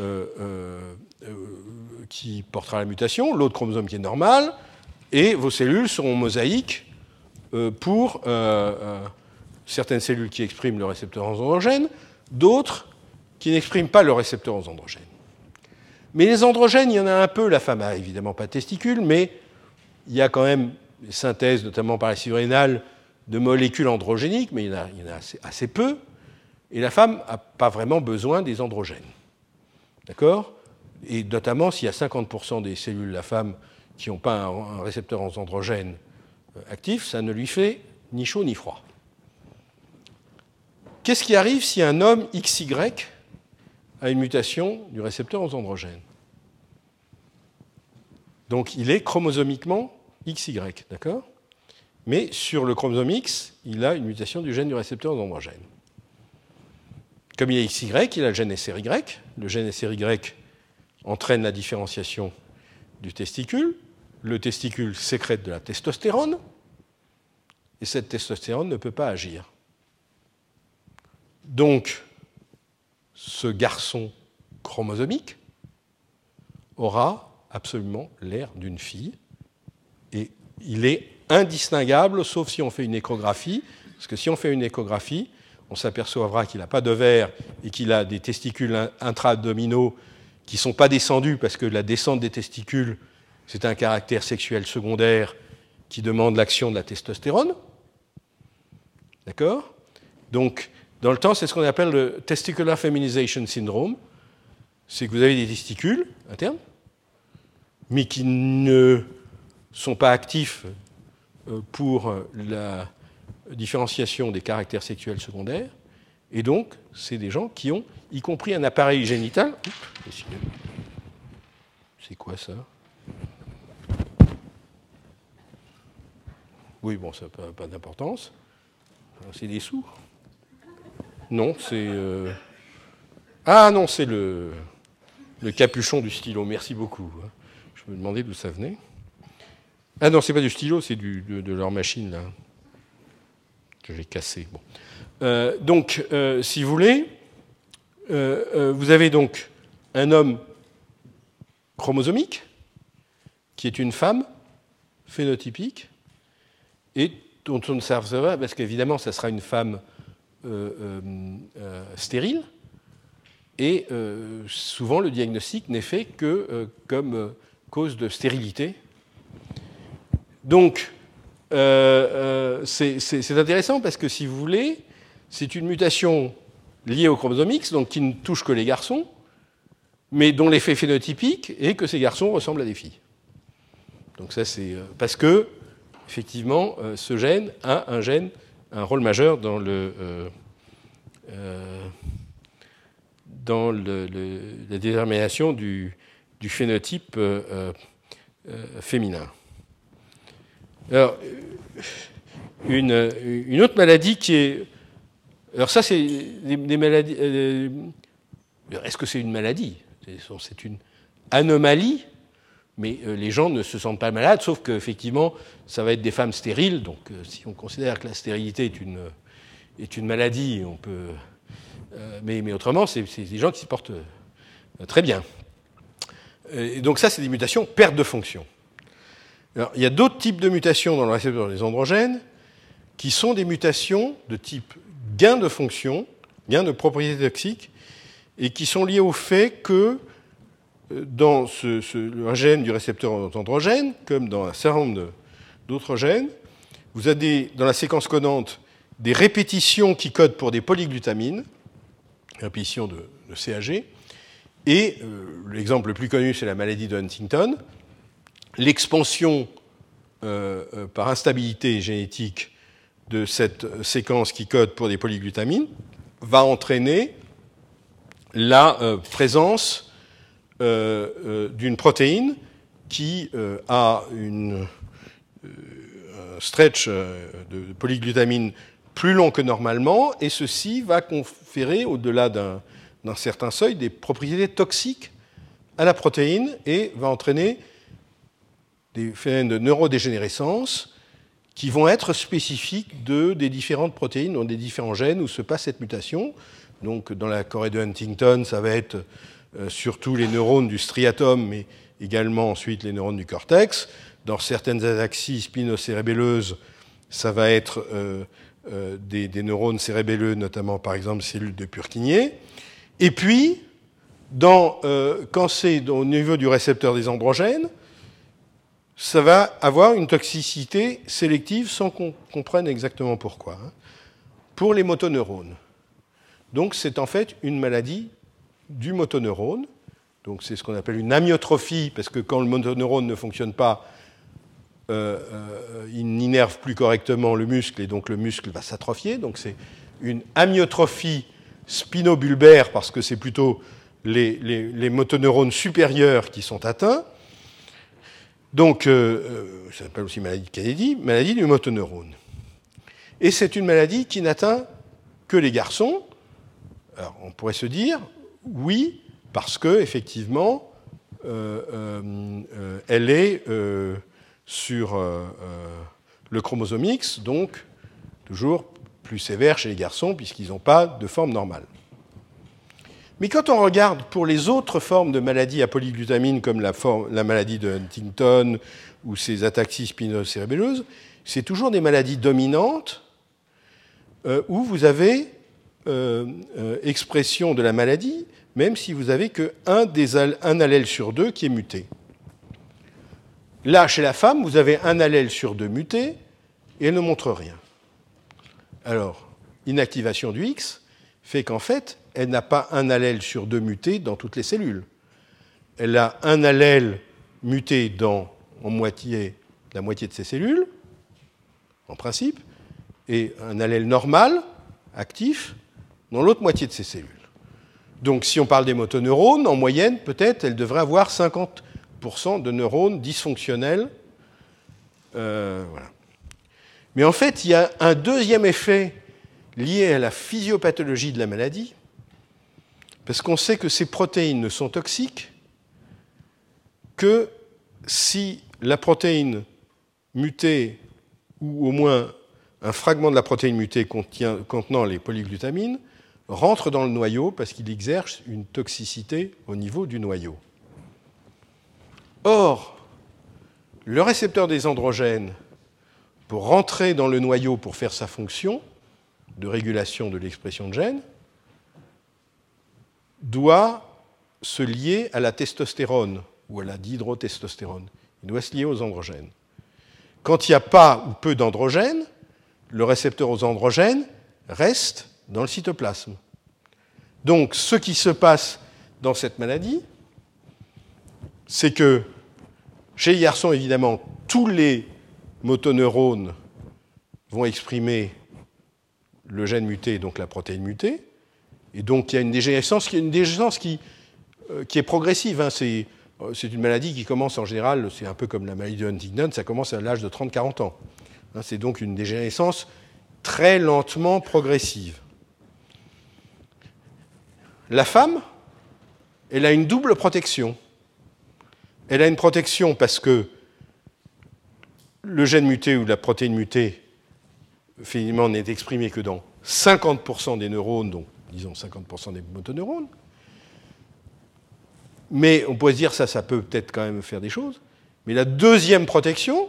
euh, euh, euh, qui portera la mutation, l'autre chromosome qui est normal, et vos cellules seront mosaïques pour certaines cellules qui expriment le récepteur androgène, d'autres qui n'expriment pas le récepteur aux androgènes. Mais les androgènes, il y en a un peu. La femme a évidemment pas de testicules, mais il y a quand même des synthèses, notamment par la rénale, de molécules androgéniques, mais il y en a, assez, peu. Et la femme n'a pas vraiment besoin des androgènes. D'accord? Et notamment, s'il y a 50% des cellules de la femme qui n'ont pas un, récepteur aux androgènes euh, actif, ça ne lui fait ni chaud ni froid. Qu'est-ce qui arrive si un homme XY a une mutation du récepteur aux androgènes Donc il est chromosomiquement XY, d'accord? Mais sur le chromosome X, il a une mutation du gène du récepteur aux androgènes. Comme il est XY, il a le gène SRY. Le gène SRY entraîne la différenciation du testicule. Le testicule sécrète de la testostérone. Et cette testostérone ne peut pas agir. Donc, ce garçon chromosomique aura absolument l'air d'une fille et il est indistinguable, sauf si on fait une échographie, parce que si on fait une échographie, on s'apercevra qu'il n'a pas de verre et qu'il a des testicules intra-abdominaux qui ne sont pas descendus, parce que la descente des testicules, c'est un caractère sexuel secondaire qui demande l'action de la testostérone. D'accord? Donc, dans le temps, c'est ce qu'on appelle le testicular feminization syndrome. C'est que vous avez des testicules internes, mais qui ne sont pas actifs euh, pour la différenciation des caractères sexuels secondaires. Et donc, c'est des gens qui ont, y compris un appareil génital. C'est quoi ça? Oui, bon, ça n'a pas, d'importance. C'est des sous. Non, c'est. Euh, ah non, c'est le, capuchon du stylo. Merci beaucoup. Je me demandais d'où ça venait. Ah non, c'est pas du stylo, c'est de, leur machine là que j'ai cassé. Euh, donc, euh, si vous voulez, vous avez donc un homme chromosomique qui est une femme phénotypique et dont on ne savent parce qu'évidemment, ça sera une femme euh, euh, euh, stérile. Et souvent, le diagnostic n'est fait que comme cause de stérilité. Donc, c'est intéressant parce que, si vous voulez, c'est une mutation liée au chromosome X, donc qui ne touche que les garçons, mais dont l'effet phénotypique est que ces garçons ressemblent à des filles. Donc ça, c'est parce que, effectivement, ce gène a un gène un rôle majeur dans le, euh, euh, dans le, la détermination du, du phénotype euh, féminin. Alors, une, une, autre maladie qui est. Alors, ça, c'est des, maladies. Est-ce que c'est une maladie? C'est une anomalie? Mais euh, les gens ne se sentent pas malades, sauf qu'effectivement, ça va être des femmes stériles. Donc, euh, si on considère que la stérilité est une, est une maladie, on peut. Euh, mais, autrement, c'est des gens qui se portent très bien. Et donc, ça, c'est des mutations perte de fonction. Il y a d'autres types de mutations dans le récepteur des androgènes qui sont des mutations de type gain de fonction, gain de propriétés toxiques, et qui sont liées au fait que dans ce, un gène du récepteur androgène, comme dans un certain nombre d'autres gènes, vous avez dans la séquence codante des répétitions qui codent pour des polyglutamines, répétitions de, CAG, et euh, l'exemple le plus connu, c'est la maladie de Huntington. L'expansion euh, euh, par instabilité génétique de cette séquence qui code pour des polyglutamines va entraîner la présence d'une protéine qui euh, a une, un stretch de polyglutamine plus long que normalement, et ceci va conférer, au-delà d'un certain seuil, des propriétés toxiques à la protéine et va entraîner des phénomènes de neurodégénérescence qui vont être spécifiques de, des différentes protéines, dans des différents gènes où se passe cette mutation. Donc, dans la Corée de Huntington, ça va être euh, surtout les neurones du striatum, mais également ensuite les neurones du cortex. Dans certaines ataxies spinocérébelleuses, ça va être des, des, neurones cérébelleux, notamment par exemple cellules de Purkinje. Et puis, dans, quand c'est au niveau du récepteur des androgènes, ça va avoir une toxicité sélective sans qu'on comprenne exactement pourquoi, hein, pour les motoneurones. Donc c'est en fait une maladie du motoneurone. Donc c'est ce qu'on appelle une amyotrophie, parce que quand le motoneurone ne fonctionne pas, euh, euh, il n'innerve plus correctement le muscle et donc le muscle va s'atrophier. Donc c'est une amyotrophie spinobulbaire parce que c'est plutôt les, motoneurones supérieurs qui sont atteints. Donc, euh, ça s'appelle aussi maladie de Kennedy, maladie du motoneurone. Et c'est une maladie qui n'atteint que les garçons. Alors, on pourrait se dire, oui, parce que effectivement, euh, elle est sur le chromosome X, donc toujours plus sévère chez les garçons, puisqu'ils n'ont pas de forme normale. Mais quand on regarde pour les autres formes de maladies à polyglutamine, comme la, maladie de Huntington ou ces ataxies spinocérébelleuses, c'est toujours des maladies dominantes euh, où vous avez euh, euh, expression de la maladie, même si vous avez qu'un un allèle sur deux qui est muté. Là, chez la femme, vous avez un allèle sur deux muté et elle ne montre rien. Alors, inactivation du X fait qu'en fait, elle n'a pas un allèle sur deux muté dans toutes les cellules. Elle a un allèle muté dans la moitié de ses cellules, en principe, et un allèle normal, actif, dans l'autre moitié de ses cellules. Donc si on parle des motoneurones, en moyenne, peut-être, elle devrait avoir 50% de neurones dysfonctionnels. Euh. Mais en fait, il y a un deuxième effet lié à la physiopathologie de la maladie, parce qu'on sait que ces protéines ne sont toxiques que si la protéine mutée, ou au moins un fragment de la protéine mutée contenant les polyglutamines, rentre dans le noyau parce qu'il exerce une toxicité au niveau du noyau. Or, le récepteur des androgènes, pour rentrer dans le noyau pour faire sa fonction de régulation de l'expression de gènes, doit se lier à la testostérone ou à la dihydrotestostérone. Il doit se lier aux androgènes. Quand il n'y a pas ou peu d'androgènes, le récepteur aux androgènes reste dans le cytoplasme. Donc ce qui se passe dans cette maladie, c'est que chez les garçons, évidemment, tous les motoneurones vont exprimer le gène muté, donc la protéine mutée. Et donc il y a une dégénérescence qui, qui, euh, est progressive. Hein. C'est, euh, c'est une maladie qui commence en général, c'est un peu comme la maladie de Huntington, ça commence à l'âge de 30-40 ans. Hein. c'est donc une dégénérescence très lentement progressive. La femme, elle a une double protection. Elle a une protection parce que le gène muté ou la protéine mutée, finalement, n'est exprimé que dans 50% des neurones, donc disons 50% des motoneurones. Mais on pourrait se dire ça, ça peut peut-être quand même faire des choses. Mais la deuxième protection,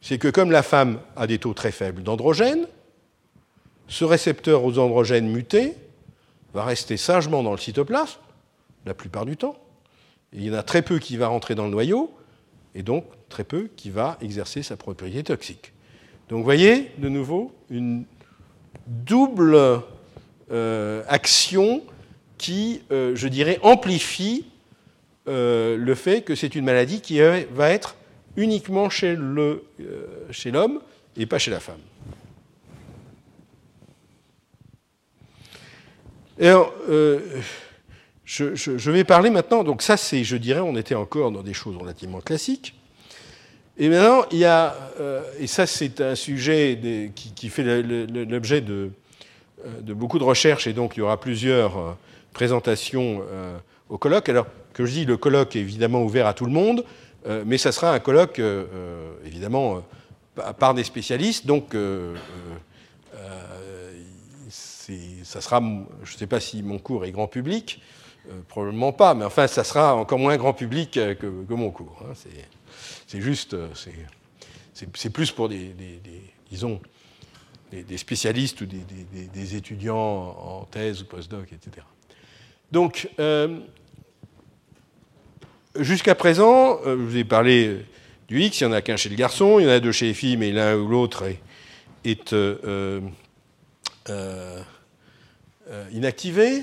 c'est que comme la femme a des taux très faibles d'androgènes, ce récepteur aux androgènes mutés va rester sagement dans le cytoplasme, la plupart du temps. il y en a très peu qui va rentrer dans le noyau, et donc très peu qui va exercer sa propriété toxique. Donc vous voyez, de nouveau, une double euh, action qui, euh, je dirais, amplifie euh, le fait que c'est une maladie qui va être uniquement chez l'homme et pas chez la femme. Alors, je, je, vais parler maintenant, donc ça c'est, je dirais, on était encore dans des choses relativement classiques. Et maintenant, il y a, et ça c'est un sujet qui, fait l'objet de, euh, de beaucoup de recherches et donc il y aura plusieurs euh, présentations euh, au colloque. Alors, que je dis, le colloque est évidemment ouvert à tout le monde, mais ça sera un colloque évidemment par des spécialistes. Donc, ça sera, je ne sais pas si mon cours est grand public, probablement pas, mais enfin, ça sera encore moins grand public que, mon cours. Hein. C'est juste, c'est plus pour des, disons, des, spécialistes ou des, étudiants en thèse ou postdoc, etc. Donc, jusqu'à présent, je vous ai parlé du X, il n'y en a qu'un chez le garçon, il y en a deux chez les filles, mais l'un ou l'autre est, euh, euh, euh, inactivé.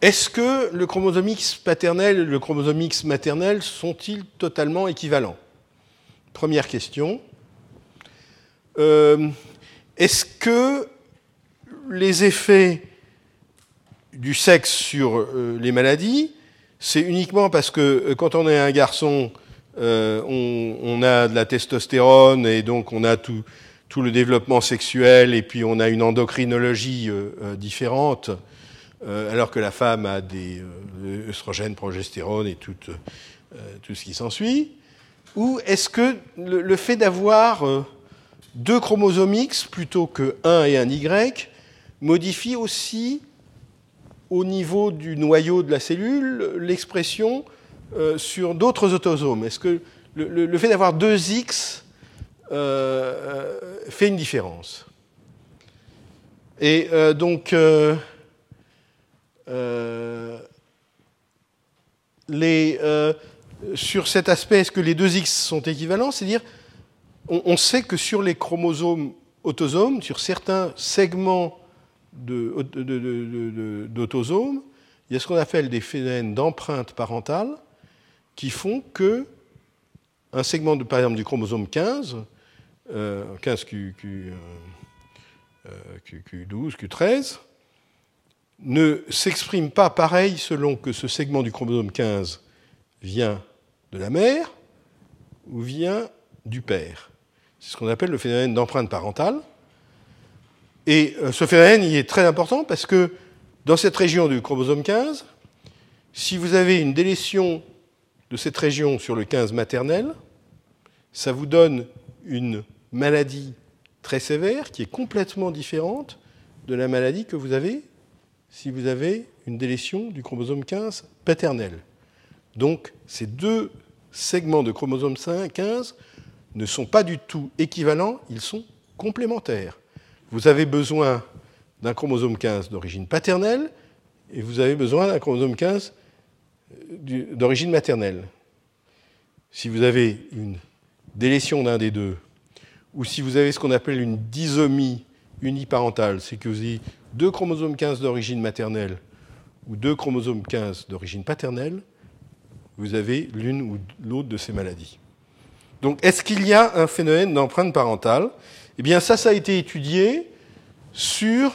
Est-ce que le chromosome X paternel et le chromosome X maternel sont-ils totalement équivalents? Première question. Est-ce que les effets du sexe sur les maladies, c'est uniquement parce que quand on est un garçon, euh, on, a de la testostérone et donc on a tout, le développement sexuel et puis on a une endocrinologie euh, euh, différente, alors que la femme a des œstrogènes, progestérone et tout, tout ce qui s'ensuit. Ou est-ce que le, fait d'avoir deux chromosomes X plutôt que un et un Y modifie aussi au niveau du noyau de la cellule l'expression euh, sur d'autres autosomes? Est-ce que le, fait d'avoir deux X euh, euh, fait une différence. Et donc, les, sur cet aspect, est-ce que les deux X sont équivalents? C'est-à-dire, on, sait que sur les chromosomes autosomes, sur certains segments d'autosomes, il y a ce qu'on appelle des phénomènes d'empreinte parentale qui font que un segment, par exemple, du chromosome 15, 15 Q, 12 Q13, ne s'exprime pas pareil selon que ce segment du chromosome 15 vient de la mère ou vient du père. C'est ce qu'on appelle le phénomène d'empreinte parentale. Et euh, ce phénomène il est très important parce que dans cette région du chromosome 15, si vous avez une délétion de cette région sur le 15 maternel, ça vous donne une maladie très sévère qui est complètement différente de la maladie que vous avez si vous avez une délétion du chromosome 15 paternel. Donc ces deux segments de chromosome 15 ne sont pas du tout équivalents, ils sont complémentaires. Vous avez besoin d'un chromosome 15 d'origine paternelle et vous avez besoin d'un chromosome 15 d'origine maternelle. Si vous avez une délétion d'un des deux, ou si vous avez ce qu'on appelle une disomie uniparentale, c'est que vous avez deux chromosomes 15 d'origine maternelle ou deux chromosomes 15 d'origine paternelle, vous avez l'une ou l'autre de ces maladies. Donc, est-ce qu'il y a un phénomène d'empreinte parentale? Eh bien, ça, ça a été étudié sur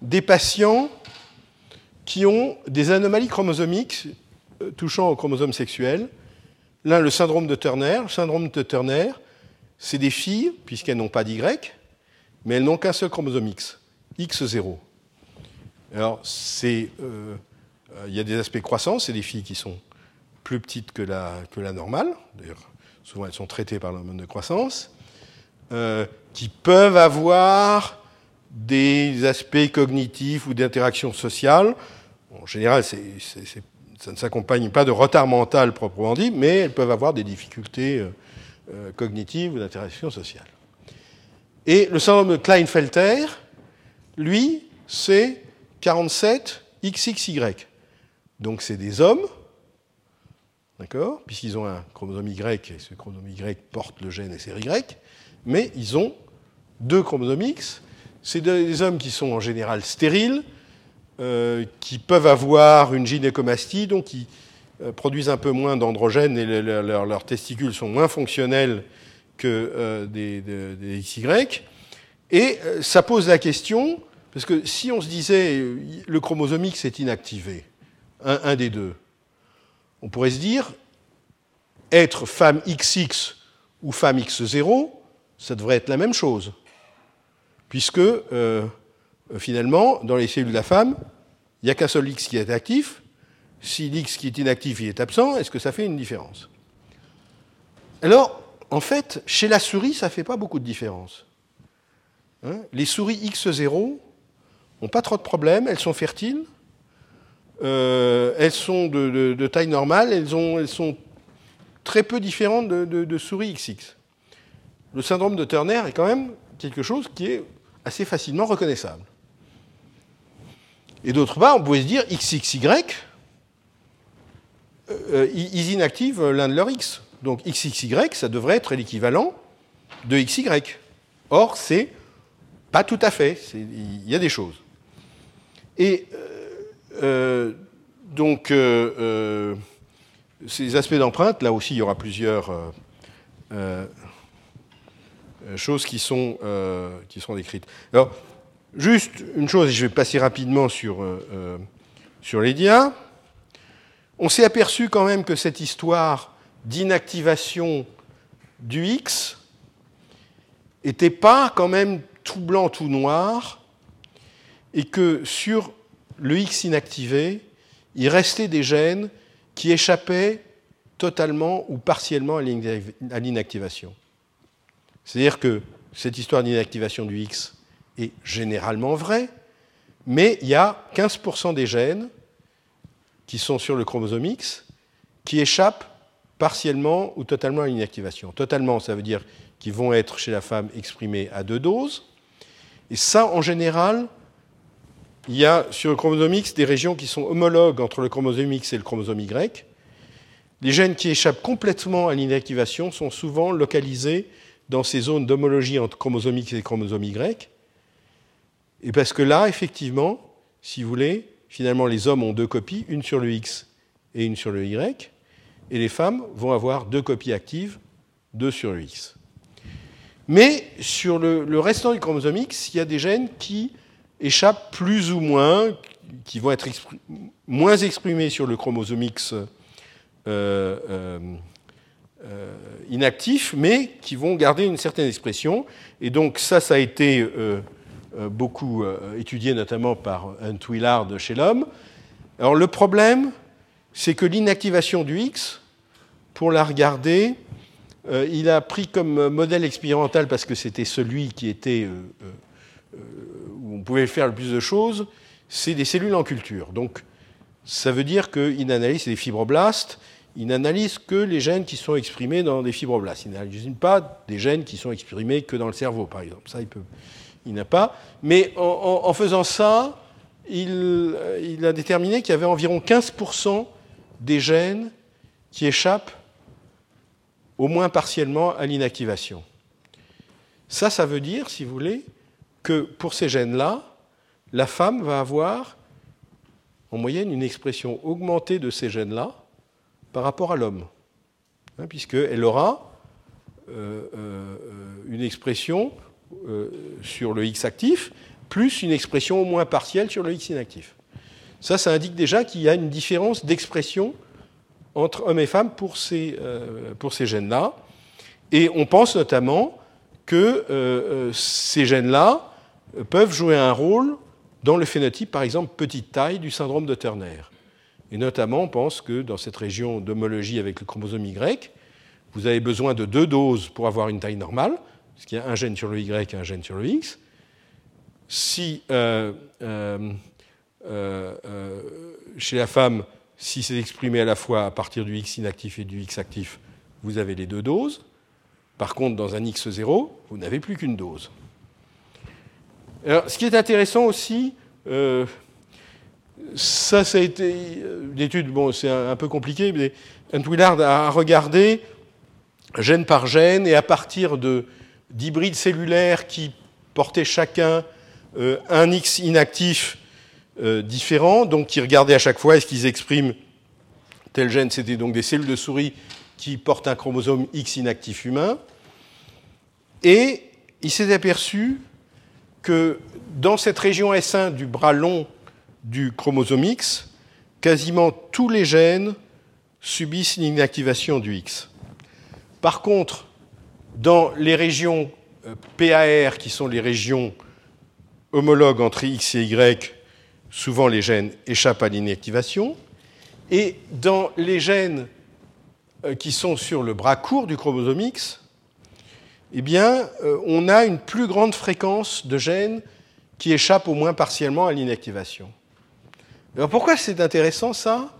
des patients qui ont des anomalies chromosomiques euh, touchant au chromosome sexuel. L'un, le syndrome de Turner. Le syndrome de Turner, c'est des filles, puisqu'elles n'ont pas d'Y, mais elles n'ont qu'un seul chromosome X, X0. Alors, euh, il y a des aspects croissants, c'est des filles qui sont plus petites que la, que la normale, d'ailleurs, souvent elles sont traitées par l'hormone de croissance, euh, qui peuvent avoir des aspects cognitifs ou d'interaction sociale. En général, c'est ça ne s'accompagne pas de retard mental proprement dit, mais elles peuvent avoir des difficultés euh, euh, cognitives ou d'interaction sociale. Et le syndrome de Klinefelter, lui, c'est 47 XXY. Donc c'est des hommes, d'accord, puisqu'ils ont un chromosome Y, et ce chromosome Y porte le gène SRY, mais ils ont deux chromosomes X. C'est des hommes qui sont en général stériles, euh, qui peuvent avoir une gynécomastie, donc qui euh, produisent un peu moins d'androgènes et leurs testicules sont moins fonctionnels que euh, des, XY. Et ça pose la question, parce que si on se disait le chromosome X est inactivé, un, des deux, on pourrait se dire être femme XX ou femme X0, ça devrait être la même chose, puisque finalement, dans les cellules de la femme, il n'y a qu'un seul X qui est actif. Si l'X qui est inactif est absent, est-ce que ça fait une différence? Alors, en fait, chez la souris, ça ne fait pas beaucoup de différence. Hein? Les souris X0 n'ont pas trop de problèmes, elles sont fertiles. euh, elles sont de, taille normale, elles, ont, elles, sont très peu différentes de, souris XX. Le syndrome de Turner est quand même quelque chose qui est assez facilement reconnaissable. Et d'autre part, on pouvait se dire XXY, euh, ils inactivent l'un de leurs X. Donc XXY, ça devrait être l'équivalent de XY. Or, c'est pas tout à fait. Il y a des choses. Et euh, euh, donc, ces aspects d'empreinte, là aussi, il y aura plusieurs choses qui sont, qui sont décrites. Alors, juste une chose, je vais passer rapidement sur, sur les dias. On s'est aperçu quand même que cette histoire d'inactivation du X n'était pas quand même tout blanc, tout noir, et que sur le X inactivé, il restait des gènes qui échappaient totalement ou partiellement à l'inactivation. C'est-à-dire que cette histoire d'inactivation du X est généralement vraie, mais il y a 15% des gènes qui sont sur le chromosome X qui échappent partiellement ou totalement à l'inactivation. Totalement, ça veut dire qu'ils vont être chez la femme exprimés à deux doses. Et ça, en général, il y a sur le chromosome X des régions qui sont homologues entre le chromosome X et le chromosome Y. Les gènes qui échappent complètement à l'inactivation sont souvent localisés dans ces zones d'homologie entre chromosome X et chromosome Y. Et parce que là, effectivement, si vous voulez, finalement, les hommes ont deux copies, une sur le X et une sur le Y, et les femmes vont avoir deux copies actives, deux sur le X. Mais sur le, restant du chromosome X, il y a des gènes qui échappent plus ou moins, qui vont être moins exprimés sur le chromosome X euh, euh, euh, inactif, mais qui vont garder une certaine expression. Et donc ça, ça a été beaucoup euh, étudié notamment par Hunt Willard chez l'homme. Alors le problème, c'est que l'inactivation du X, pour la regarder, euh, il a pris comme modèle expérimental, parce que c'était celui qui était où on pouvait faire le plus de choses, c'est des cellules en culture. Donc ça veut dire qu'il analyse des fibroblastes, il n'analyse que les gènes qui sont exprimés dans des fibroblastes. Il n'analyse pas des gènes qui sont exprimés que dans le cerveau, par exemple. Ça, il peut, il n'a pas. Mais en, faisant ça, il, a déterminé qu'il y avait environ 15% des gènes qui échappent au moins partiellement à l'inactivation. Ça, ça veut dire, si vous voulez, que pour ces gènes-là, la femme va avoir en moyenne une expression augmentée de ces gènes-là par rapport à l'homme, hein, puisqu'elle aura euh, euh, une expression euh, sur le X actif, plus une expression au moins partielle sur le X inactif. Ça, ça indique déjà qu'il y a une différence d'expression entre hommes et femmes pour ces, euh, ces gènes-là. Et on pense notamment que euh, ces gènes-là peuvent jouer un rôle dans le phénotype, par exemple, petite taille du syndrome de Turner. Et notamment, on pense que dans cette région d'homologie avec le chromosome Y, vous avez besoin de deux doses pour avoir une taille normale, parce qu'il y a un gène sur le Y et un gène sur le X. Si euh, euh, euh, chez la femme, si c'est exprimé à la fois à partir du X inactif et du X actif, vous avez les deux doses. Par contre, dans un X0, vous n'avez plus qu'une dose. Alors, ce qui est intéressant aussi, ça, ça a été une étude, bon, c'est un, peu compliqué, mais Hunt Willard a regardé gène par gène et à partir de d'hybrides cellulaires qui portaient chacun euh, un X inactif euh, différent, donc qui regardaient à chaque fois est-ce qu'ils expriment tel gène. C'était donc des cellules de souris qui portent un chromosome X inactif humain. Et il s'est aperçu que dans cette région S1 du bras long du chromosome X, quasiment tous les gènes subissent l'inactivation du X. Par contre, dans les régions euh, PAR, qui sont les régions homologues entre X et Y, souvent les gènes échappent à l'inactivation. Et dans les gènes euh, qui sont sur le bras court du chromosome X, eh bien, euh, on a une plus grande fréquence de gènes qui échappent au moins partiellement à l'inactivation. Alors pourquoi c'est intéressant ça?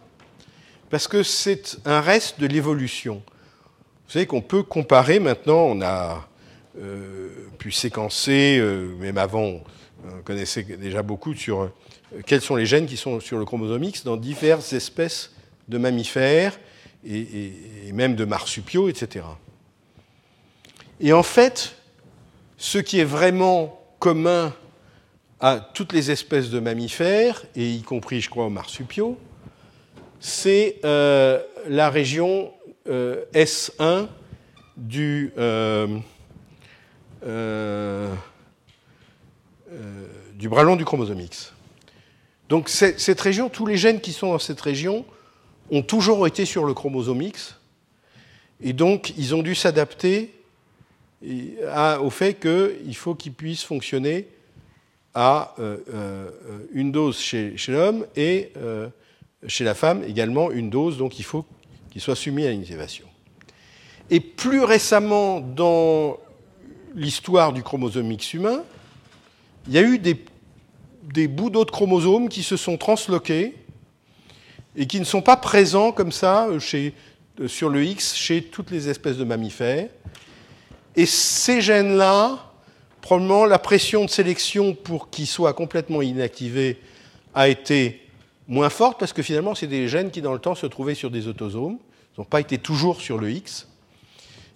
Parce que c'est un reste de l'évolution. Vous savez qu'on peut comparer maintenant, on a euh, pu séquencer, euh, même avant, on connaissait déjà beaucoup sur euh, quels sont les gènes qui sont sur le chromosome X dans diverses espèces de mammifères et, même de marsupiaux, etc. Et en fait, ce qui est vraiment commun à toutes les espèces de mammifères, et y compris, je crois, aux marsupiaux, c'est la région euh, S1 du, euh, du bras long du chromosome X. Donc cette région, tous les gènes qui sont dans cette région ont toujours été sur le chromosome X, et donc ils ont dû s'adapter au fait qu'il faut qu'ils puissent fonctionner à euh, euh, une dose chez, l'homme et euh, chez la femme également une dose, donc il faut qu'il soit soumis à l'inactivation. Et plus récemment, dans l'histoire du chromosome X humain, il y a eu des, des bouts d'autres chromosomes qui se sont transloqués et qui ne sont pas présents comme ça chez, sur le X chez toutes les espèces de mammifères. Et ces gènes-là, probablement la pression de sélection pour qu'ils soient complètement inactivés a été moins forte parce que finalement, c'est des gènes qui, dans le temps, se trouvaient sur des autosomes. N'ont pas été toujours sur le X.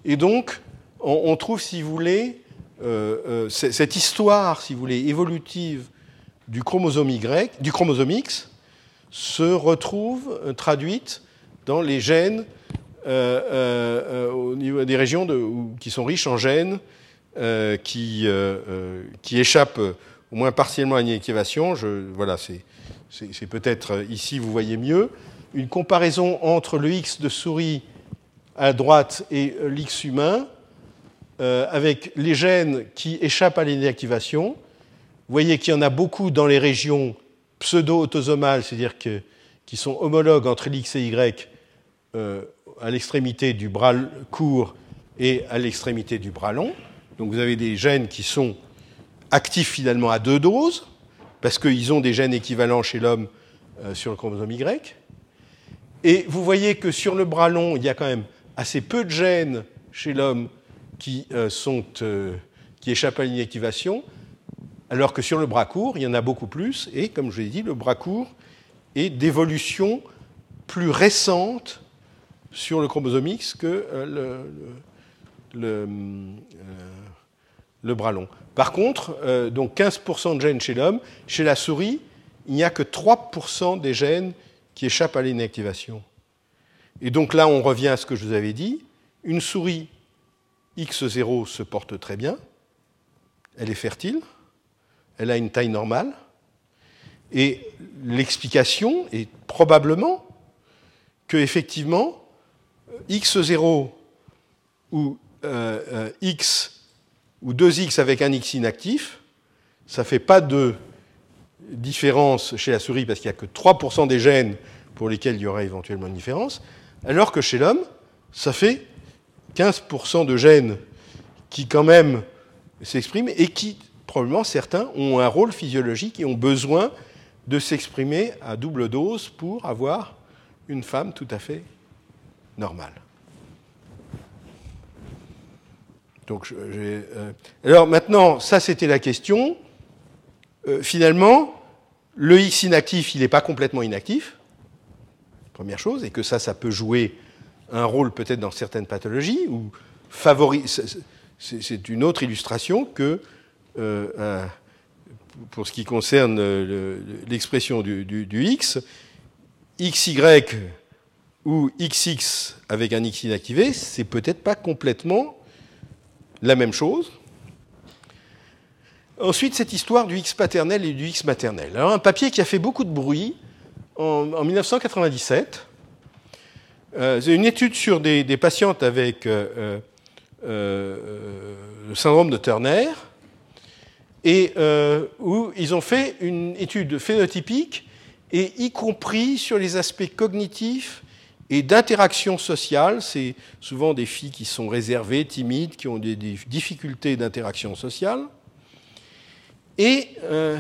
Et donc, on, trouve, si vous voulez, euh, euh, cette histoire, si vous voulez, évolutive du chromosome Y, du chromosome X, se retrouve euh, traduite dans les gènes au niveau des régions qui sont riches en gènes qui, qui échappe au moins partiellement à l'inactivation. Voilà, c'est peut-être ici, vous voyez mieux, une comparaison entre le X de souris à droite et l'X humain, avec les gènes qui échappent à l'inactivation. Vous voyez qu'il y en a beaucoup dans les régions pseudo-autosomales, c'est-à-dire qui sont homologues entre l'X et Y à l'extrémité du bras court et à l'extrémité du bras long. Donc vous avez des gènes qui sont actifs finalement à deux doses, parce qu'ils ont des gènes équivalents chez l'homme euh, sur le chromosome Y. Et vous voyez que sur le bras long, il y a quand même assez peu de gènes chez l'homme qui, euh, euh, qui échappent à l'inactivation, alors que sur le bras court, il y en a beaucoup plus. Et comme je l'ai dit, le bras court est d'évolution plus récente sur le chromosome X que le bras long. Par contre, euh, donc 15% de gènes chez l'homme, chez la souris, il n'y a que 3% des gènes qui échappent à l'inactivation. Et donc là, on revient à ce que je vous avais dit. Une souris X0 se porte très bien, elle est fertile, elle a une taille normale, et l'explication est probablement que effectivement X0 ou euh, euh, X ou 2x avec un x inactif, ça ne fait pas de différence chez la souris parce qu'il n'y a que 3% des gènes pour lesquels il y aurait éventuellement une différence, alors que chez l'homme, ça fait 15% de gènes qui quand même s'expriment et qui, probablement certains, ont un rôle physiologique et ont besoin de s'exprimer à double dose pour avoir une femme tout à fait normale. Euh, alors maintenant, ça c'était la question. Euh, finalement, le X inactif, il n'est pas complètement inactif, première chose, et que ça, ça peut jouer un rôle peut-être dans certaines pathologies, ou favorise. C'est une autre illustration que, euh, pour ce qui concerne l'expression du, du, X, XY ou XX avec un X inactivé, c'est peut-être pas complètement la même chose. Ensuite, cette histoire du X paternel et du X maternel. Un papier qui a fait beaucoup de bruit en, 1997. Euh, une étude sur des, patientes avec euh, euh, le syndrome de Turner, et où ils ont fait une étude phénotypique, et y compris sur les aspects cognitifs et d'interaction sociale. C'est souvent des filles qui sont réservées, timides, qui ont des, difficultés d'interaction sociale. Et euh,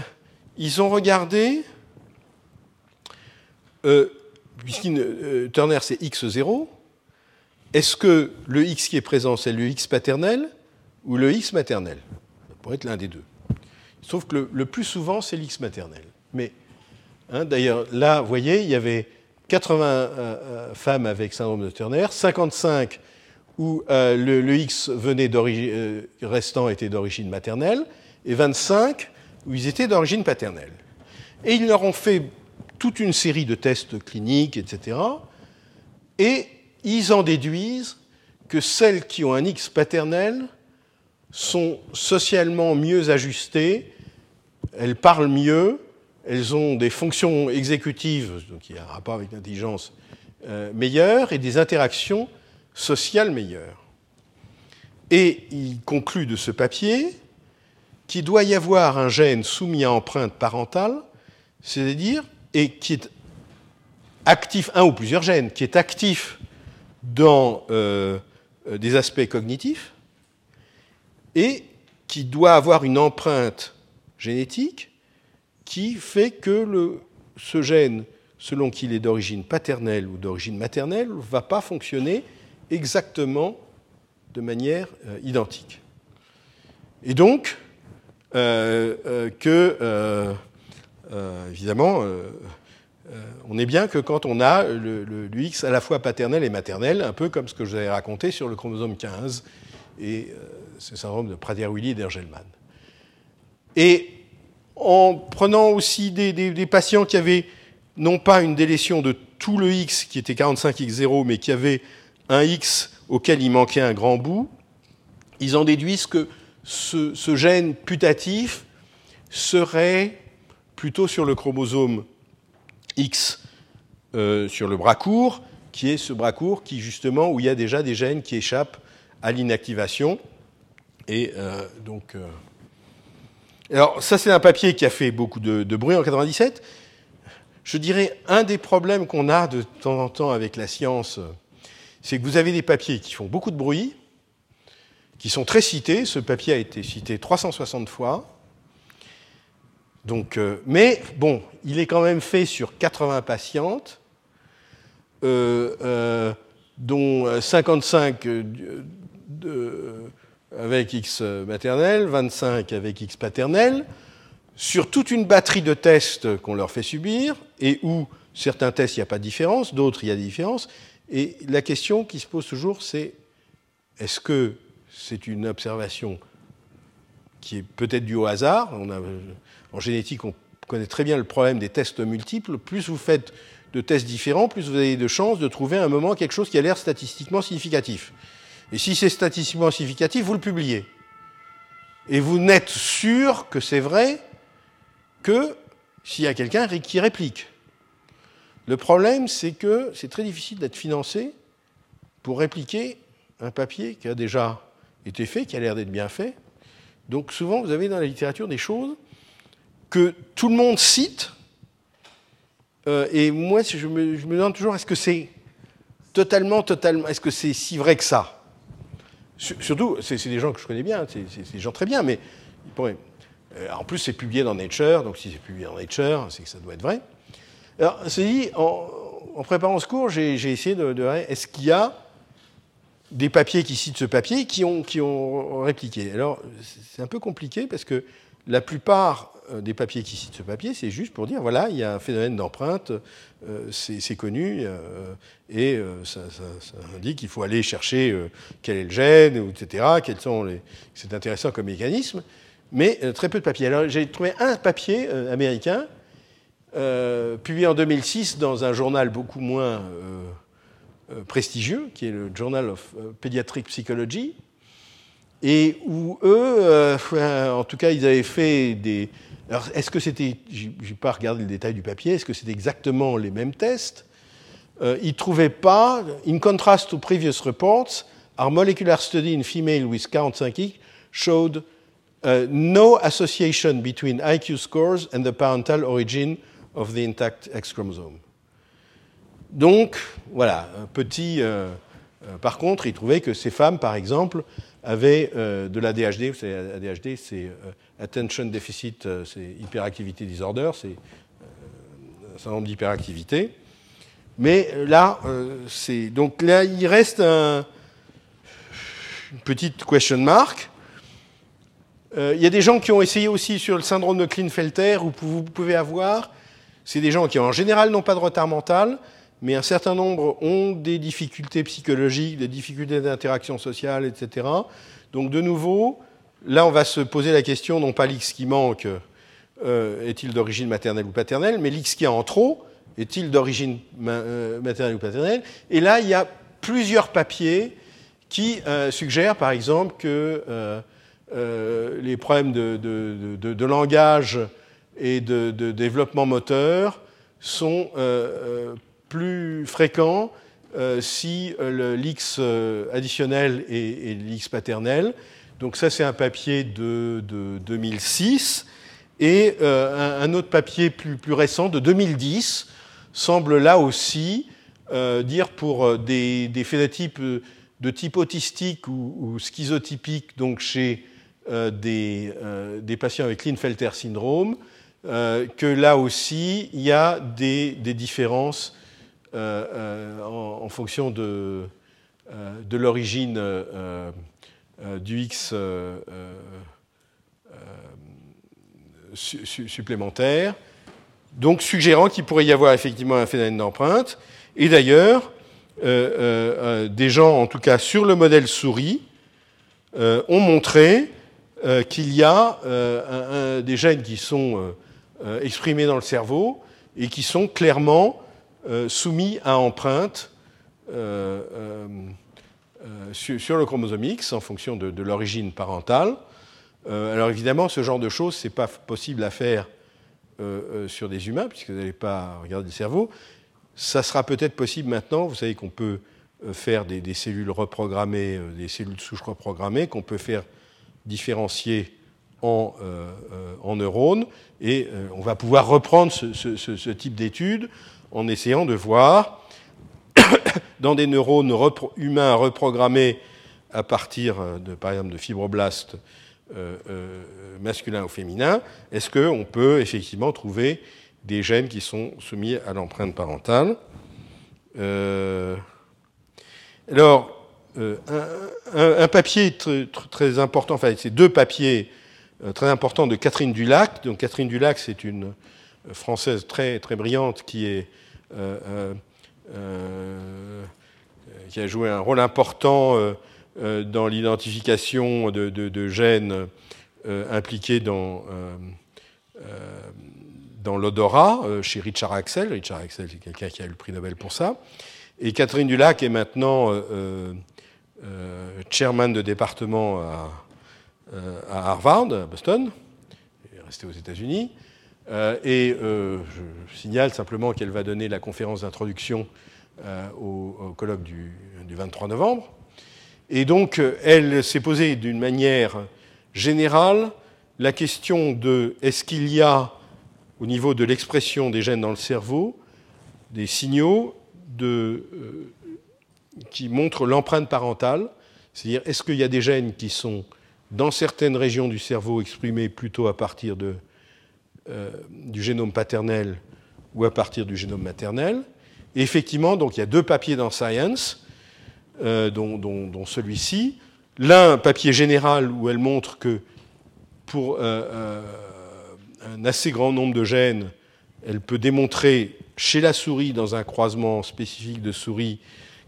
ils ont regardé puisqu'une Turner c'est x0, est-ce que le x qui est présent c'est le x paternel ou le x maternel? Ça pourrait être l'un des deux. Sauf que le, plus souvent c'est l'x maternel. Mais hein, d'ailleurs là, vous voyez, il y avait 80 femmes avec syndrome de Turner, 55 où euh, le, X venait euh, restant était d'origine maternelle, et 25 où ils étaient d'origine paternelle. Et ils leur ont fait toute une série de tests cliniques, etc. Et ils en déduisent que celles qui ont un X paternel sont socialement mieux ajustées, elles parlent mieux, elles ont des fonctions exécutives, donc il y a un rapport avec l'intelligence euh, meilleure, et des interactions social meilleur. Et il conclut de ce papier qu'il doit y avoir un gène soumis à empreinte parentale, c'est-à-dire, et qui est actif, un ou plusieurs gènes, qui est actif dans euh, des aspects cognitifs, et qui doit avoir une empreinte génétique qui fait que ce gène, selon qu'il est d'origine paternelle ou d'origine maternelle, ne va pas fonctionner exactement de manière euh, identique. Et donc, euh, euh, que, évidemment, on est bien que quand on a le, X à la fois paternel et maternel, un peu comme ce que je vous avais raconté sur le chromosome 15 et ce syndrome de Prader-Willi et d'Ergelman. Et en prenant aussi des, patients qui avaient non pas une délétion de tout le X qui était 45X0, mais qui avaient un X auquel il manquait un grand bout, ils en déduisent que ce, gène putatif serait plutôt sur le chromosome X, euh, sur le bras court, qui est ce bras court qui, justement, où il y a déjà des gènes qui échappent à l'inactivation. Et euh, donc. Euh, alors, ça, c'est un papier qui a fait beaucoup de, de bruit en 97. Je dirais, un des problèmes qu'on a de temps en temps avec la science c'est que vous avez des papiers qui font beaucoup de bruit, qui sont très cités. Ce papier a été cité 360 fois. Donc, euh, mais bon, il est quand même fait sur 80 patientes, euh, euh, dont 55 avec X maternel, 25 avec X paternel, sur toute une batterie de tests qu'on leur fait subir, et où certains tests, il n'y a pas de différence, d'autres, il y a des différences, et la question qui se pose toujours, c'est est-ce que c'est une observation qui est peut-être due au hasard? En génétique, on connaît très bien le problème des tests multiples. Plus vous faites de tests différents, plus vous avez de chances de trouver à un moment quelque chose qui a l'air statistiquement significatif. Et si c'est statistiquement significatif, vous le publiez. Et vous n'êtes sûr que c'est vrai que s'il y a quelqu'un qui réplique. Le problème, c'est que c'est très difficile d'être financé pour répliquer un papier qui a déjà été fait, qui a l'air d'être bien fait. Donc souvent, vous avez dans la littérature des choses que tout le monde cite, euh, et moi, je me, je me demande toujours, est-ce que c'est totalement, totalement, est-ce que c'est si vrai que ça? Surtout, c'est des gens que je connais bien, c'est des gens très bien, mais euh, en plus, c'est publié dans Nature, donc si c'est publié dans Nature, c'est que ça doit être vrai. Alors, c'est dit, en, préparant ce cours, j'ai essayé de, de est-ce qu'il y a des papiers qui citent ce papier qui ont, qui ont répliqué? Alors, c'est un peu compliqué parce que la plupart des papiers qui citent ce papier, c'est juste pour dire voilà, il y a un phénomène d'empreinte, euh, c'est connu, euh, et ça, indique qu'il faut aller chercher quel est le gène, etc., quels sont les. C'est intéressant comme mécanisme, mais très peu de papiers. Alors, j'ai trouvé un papier américain euh, publié en 2006 dans un journal beaucoup moins euh, euh, prestigieux, qui est le Journal of Pediatric Psychology, et où eux, en tout cas, ils avaient fait des. Alors, est-ce que c'était. Je n'ai pas regardé le détail du papier, est-ce que c'était exactement les mêmes tests? Ils ne trouvaient pas. In contrast to previous reports, our molecular study in female with 45 showed no association between IQ scores and the parental origin of the intact X chromosome. Donc, voilà, petit. Euh, euh, par contre, il trouvait que ces femmes, par exemple, avaient euh, de l'ADHD. Vous savez, ADHD, c'est Attention Deficit, c'est Hyperactivity Disorder, c'est un nombre d'hyperactivité. Mais là, c'est donc là, il reste un, une petite question mark. Il y a des gens qui ont essayé aussi sur le syndrome de Klinefelter, où vous pouvez avoir, c'est des gens qui en général n'ont pas de retard mental, mais un certain nombre ont des difficultés psychologiques, des difficultés d'interaction sociale, etc. Donc de nouveau, là on va se poser la question, non pas l'X qui manque, euh, est-il d'origine maternelle ou paternelle, mais l'X qui est en trop, est-il d'origine euh, maternelle ou paternelle? Et là, il y a plusieurs papiers qui euh, suggèrent, par exemple, que les problèmes de, de, langage et de, développement moteur sont plus fréquent euh, si euh, l'X euh, additionnel est, l'X paternel. Donc ça, c'est un papier de, 2006. Et un, autre papier plus, récent, de 2010, semble là aussi dire pour des, phénotypes de type autistique ou, schizotypique, donc chez des, patients avec Klinefelter syndrome, que là aussi, il y a des différences euh, euh, en, fonction de, euh, l'origine du X supplémentaire, donc suggérant qu'il pourrait y avoir effectivement un phénomène d'empreinte. Et d'ailleurs, des gens, en tout cas sur le modèle souris, ont montré qu'il y a des gènes qui sont exprimés dans le cerveau et qui sont clairement soumis à empreinte euh, euh, sur, le chromosome X en fonction de, l'origine parentale. alors évidemment, ce genre de choses, ce n'est pas possible à faire sur des humains, puisque vous n'allez pas regarder le cerveau. Ça sera peut-être possible maintenant. Vous savez qu'on peut faire des, cellules reprogrammées, des cellules de souche reprogrammées, qu'on peut faire différencier en, neurones. Et on va pouvoir reprendre ce, ce type d'études en essayant de voir dans des neurones humains reprogrammés à partir, de, par exemple, de fibroblastes euh, euh, masculins ou féminins, est-ce qu'on peut effectivement trouver des gènes qui sont soumis à l'empreinte parentale euh, Alors, un, papier très, important, enfin, c'est deux papiers très importants de Catherine Dulac. Donc, Catherine Dulac, c'est une française très, très brillante qui est euh, euh, euh, qui a joué un rôle important dans l'identification de, gènes impliqués dans, dans l'odorat chez Richard Axel. Richard Axel, c'est quelqu'un qui a eu le prix Nobel pour ça. Et Catherine Dulac est maintenant chairman de département à, à Harvard, à Boston, elle est restée aux États-Unis. Euh, et euh, je signale simplement qu'elle va donner la conférence d'introduction euh, au, colloque du, 23 novembre. Et donc, elle s'est posée d'une manière générale la question de est-ce qu'il y a, au niveau de l'expression des gènes dans le cerveau, des signaux qui montrent l'empreinte parentale, c'est-à-dire est-ce qu'il y a des gènes qui sont dans certaines régions du cerveau exprimés plutôt à partir de du génome paternel ou à partir du génome maternel. Et effectivement, donc, il y a deux papiers dans Science, euh, dont, celui-ci. L'un, papier général, où elle montre que pour euh, un assez grand nombre de gènes, elle peut démontrer chez la souris, dans un croisement spécifique de souris,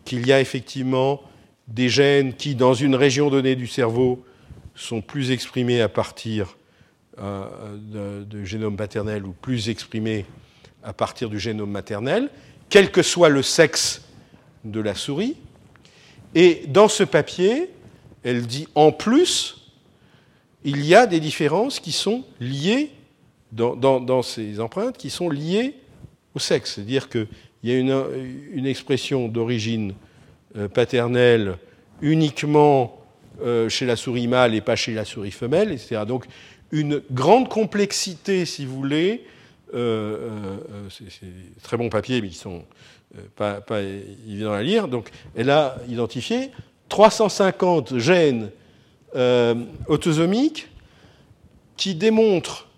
qu'il y a effectivement des gènes qui, dans une région donnée du cerveau, sont plus exprimés à partir euh, de, génome paternel ou plus exprimé à partir du génome maternel, quel que soit le sexe de la souris. Et dans ce papier, elle dit en plus, il y a des différences qui sont liées dans, ces empreintes, qui sont liées au sexe. C'est-à-dire qu'il y a une, une expression d'origine euh, paternelle uniquement euh, chez la souris mâle et pas chez la souris femelle, etc. Donc une grande complexité, si vous voulez. Euh, euh, euh, c'est très bon papier, mais qui sont pas, pas, évidents à lire. Donc, elle a identifié 350 gènes autosomiques qui démontrent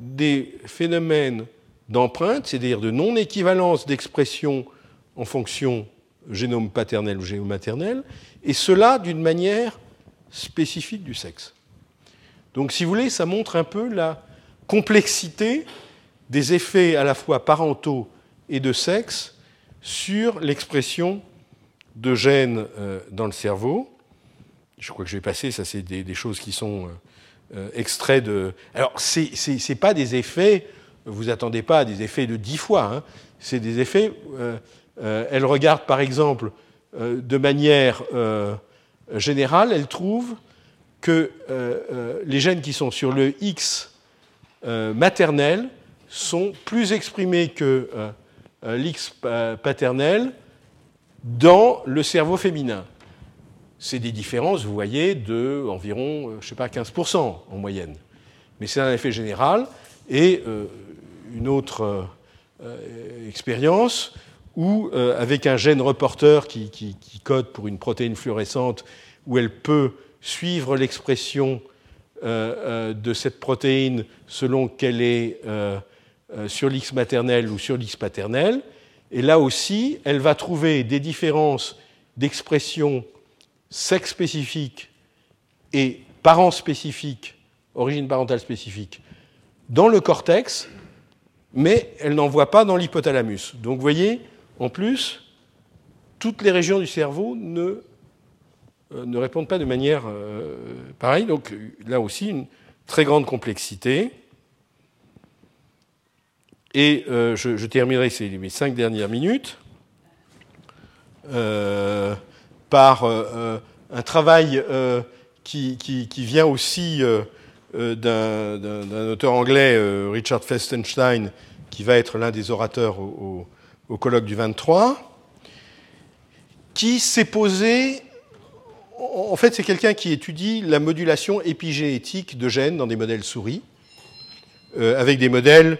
des phénomènes d'empreinte, c'est-à-dire de non-équivalence d'expression en fonction génome paternel ou génome maternel, et cela d'une manière spécifique du sexe. Donc, si vous voulez, ça montre un peu la complexité des effets à la fois parentaux et de sexe sur l'expression de gènes euh, dans le cerveau. Je crois que je vais passer, ça c'est des, choses qui sont euh, euh, extraits de... Alors, ce n'est pas des effets, vous attendez pas à des effets de dix fois, hein. c'est des effets... elle regarde par exemple de manière générale, elle trouve que les gènes qui sont sur le X maternel sont plus exprimés que l'X paternel dans le cerveau féminin. C'est des différences, vous voyez, de environ, euh, je sais pas, 15% en moyenne. Mais c'est un effet général. Et euh, une autre euh, expérience où, avec un gène reporter qui, code pour une protéine fluorescente, où elle peut suivre l'expression de cette protéine selon qu'elle est sur l'X maternel ou sur l'X paternel, et là aussi, elle va trouver des différences d'expression sexe spécifique et parents spécifique, origine parentale spécifique, dans le cortex, mais elle n'en voit pas dans l'hypothalamus. Donc vous voyez, en plus, toutes les régions du cerveau ne, euh, ne répondent pas de manière euh, pareille. Donc là aussi, une très grande complexité. Et euh, je, terminerai ces, cinq dernières minutes euh, par euh, un travail qui, vient aussi d'un auteur anglais, Richard Festenstein, qui va être l'un des orateurs au, au, colloque du 23, qui s'est posé en fait, c'est quelqu'un qui étudie la modulation épigénétique de gènes dans des modèles souris, avec des modèles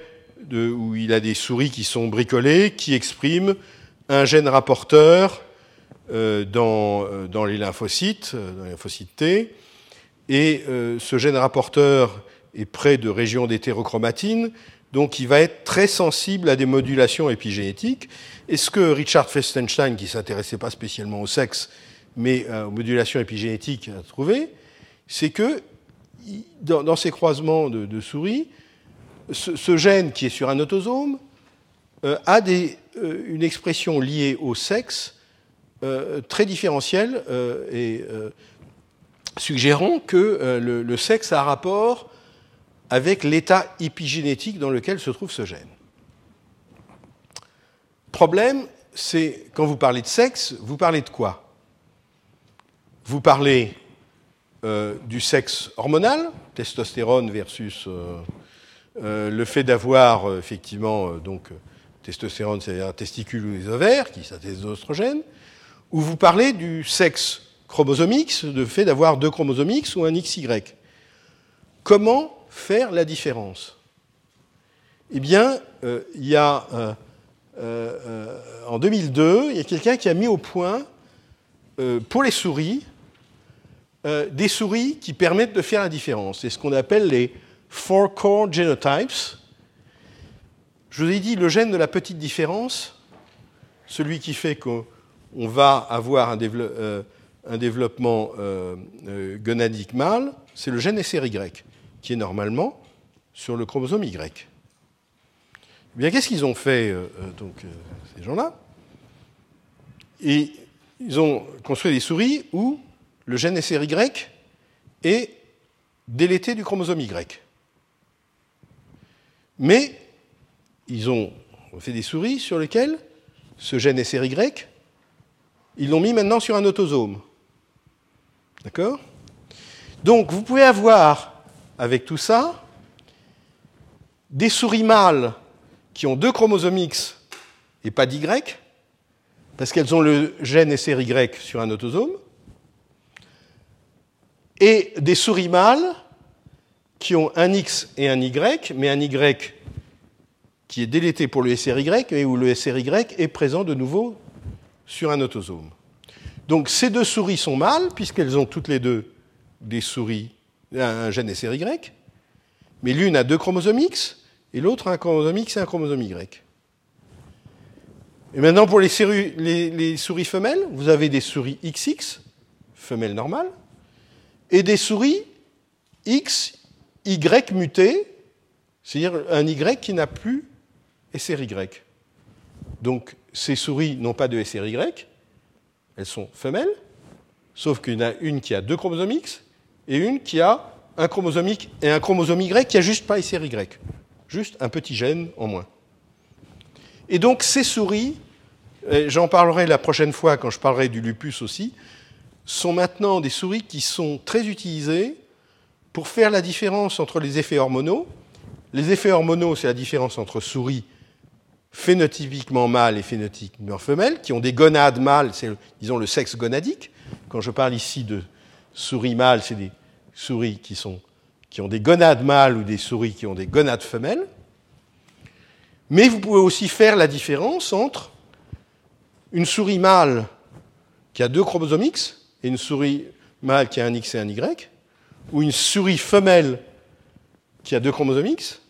où il a des souris qui sont bricolées, qui expriment un gène rapporteur euh, euh, dans, les lymphocytes, euh, dans les lymphocytes T, et ce gène rapporteur est près de régions d'hétérochromatine, donc il va être très sensible à des modulations épigénétiques. Et ce que Richard Festenstein, qui s'intéressait pas spécialement au sexe, mais aux modulations épigénétiques, a trouvé, c'est que dans, ces croisements de souris, ce, gène qui est sur un autosome euh, a euh, une expression liée au sexe euh, très différentielle et suggérant que le, sexe a rapport avec l'état épigénétique dans lequel se trouve ce gène. Problème, c'est quand vous parlez de sexe, vous parlez de quoi? Vous parlez du sexe hormonal, testostérone versus euh, le fait d'avoir euh, effectivement euh, donc testostérone, c'est-à-dire un testicule ou des ovaires qui synthétisent l'oestrogène, ou vous parlez du sexe chromosomique, de fait d'avoir deux chromosomes X ou un XY. Comment faire la différence? Eh bien, il y a en 2002, il y a quelqu'un qui a mis au point pour les souris des souris qui permettent de faire la différence. C'est ce qu'on appelle les four core genotypes. Je vous ai dit, le gène de la petite différence, celui qui fait qu'on va avoir un, euh, développement euh, euh, gonadique mâle, c'est le gène SRY, qui est normalement sur le chromosome Y. Eh bien, qu'est-ce qu'ils ont fait, donc, ces gens-là? Ils ont construit des souris où le gène SRY est délété du chromosome Y. Mais ils ont fait des souris sur lesquelles ce gène SRY, ils l'ont mis maintenant sur un autosome. D'accord? Donc vous pouvez avoir, avec tout ça, des souris mâles qui ont deux chromosomes X et pas d'Y, parce qu'elles ont le gène SRY sur un autosome, et des souris mâles qui ont un X et un Y, mais un Y qui est délété pour le SRY et où le SRY est présent de nouveau sur un autosome. Donc ces deux souris sont mâles, puisqu'elles ont toutes les deux des souris, un gène SRY, mais l'une a deux chromosomes X et l'autre a un chromosome X et un chromosome Y. Et maintenant, pour les, souris femelles, vous avez des souris XX, femelles normales, et des souris X, Y mutées, c'est-à-dire un Y qui n'a plus SRY. Donc, ces souris n'ont pas de SRY, elles sont femelles, sauf qu'il y en a une qui a deux chromosomes X et une qui a un chromosome et un chromosome Y qui n'a juste pas SRY, juste un petit gène en moins. Et donc, ces souris, j'en parlerai la prochaine fois quand je parlerai du lupus aussi, sont maintenant des souris qui sont très utilisées pour faire la différence entre les effets hormonaux. Les effets hormonaux, c'est la différence entre souris phénotypiquement mâles et phénotypiquement femelles, qui ont des gonades mâles, c'est disons le sexe gonadique. Quand je parle ici de souris mâles, c'est des souris qui, qui ont des gonades mâles ou des souris qui ont des gonades femelles. Mais vous pouvez aussi faire la différence entre une souris mâle qui a deux chromosomes X et une souris mâle qui a un X et un Y, ou une souris femelle qui a deux chromosomes X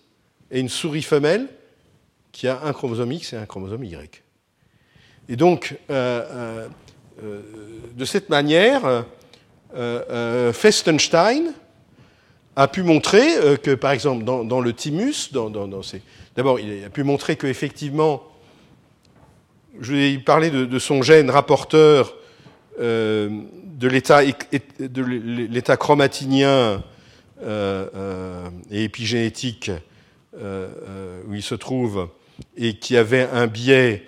et une souris femelle qui a un chromosome X et un chromosome Y. Et donc, euh, euh, euh, de cette manière, Festenstein a pu montrer que, par exemple, dans, le thymus, d'abord, il a pu montrer qu'effectivement, je vais ai parlé de, son gène rapporteur de l'état chromatinien et épigénétique où il se trouve et qui avait un biais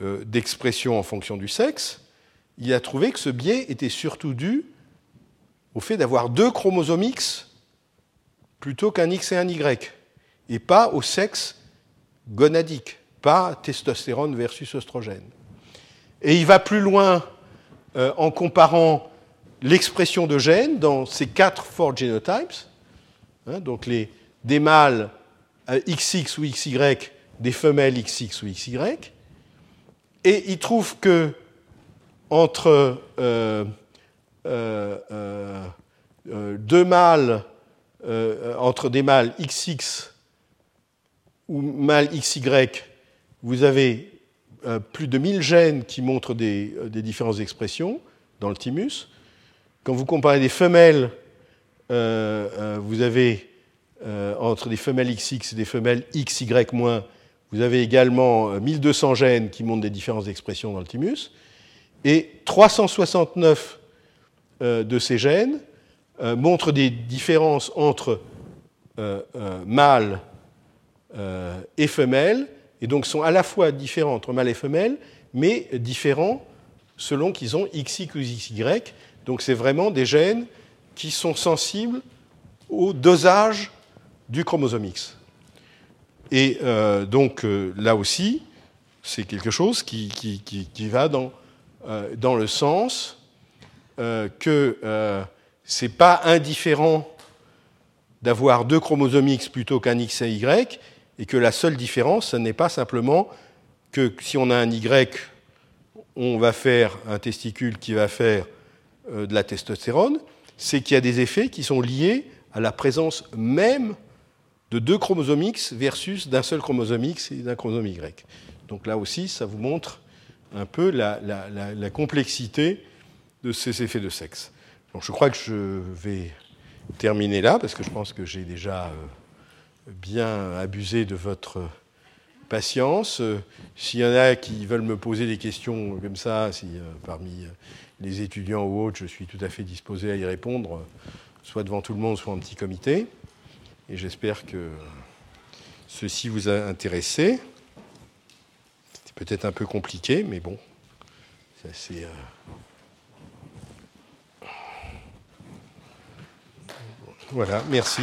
euh, d'expression en fonction du sexe, il a trouvé que ce biais était surtout dû au fait d'avoir deux chromosomes X plutôt qu'un X et un Y, et pas au sexe gonadique, pas testostérone versus oestrogène. Et il va plus loin euh, en comparant l'expression de gènes dans ces quatre four genotypes, hein, donc les, des mâles XX ou XY des femelles XX ou XY, et il trouve que entre euh, euh, euh, deux mâles, entre des mâles XX ou mâles XY, vous avez plus de 1000 gènes qui montrent des, des, différentes expressions dans le thymus. Quand vous comparez des femelles, vous avez entre des femelles XX et des femelles XY- vous avez également 1200 euh, gènes qui montrent des différentes expressions dans le thymus. Et 369 euh, de ces gènes euh, montrent des différences entre mâles et femelles, et donc sont à la fois différents entre mâles et femelles, mais différents selon qu'ils ont XX ou XY. Donc c'est vraiment des gènes qui sont sensibles au dosage du chromosome X. Et euh, donc euh, là aussi, c'est quelque chose qui, qui, va dans, euh, dans, le sens que ce n'est pas indifférent d'avoir deux chromosomes X plutôt qu'un X et Y, et que la seule différence, ce n'est pas simplement que si on a un Y, on va faire un testicule qui va faire de la testostérone, c'est qu'il y a des effets qui sont liés à la présence même de deux chromosomes X versus d'un seul chromosome X et d'un chromosome Y. Donc là aussi, ça vous montre un peu la, complexité de ces effets de sexe. Je crois que je vais terminer là, parce que je pense que j'ai déjà euh, bien abusé de votre patience. Euh, s'il y en a qui veulent me poser des questions comme ça, si euh, parmi les étudiants ou autres, je suis tout à fait disposé à y répondre, soit devant tout le monde, soit en petit comité. Et j'espère que ceci vous a intéressé. C'était peut-être un peu compliqué, mais bon, c'est assez. Euh, voilà, merci.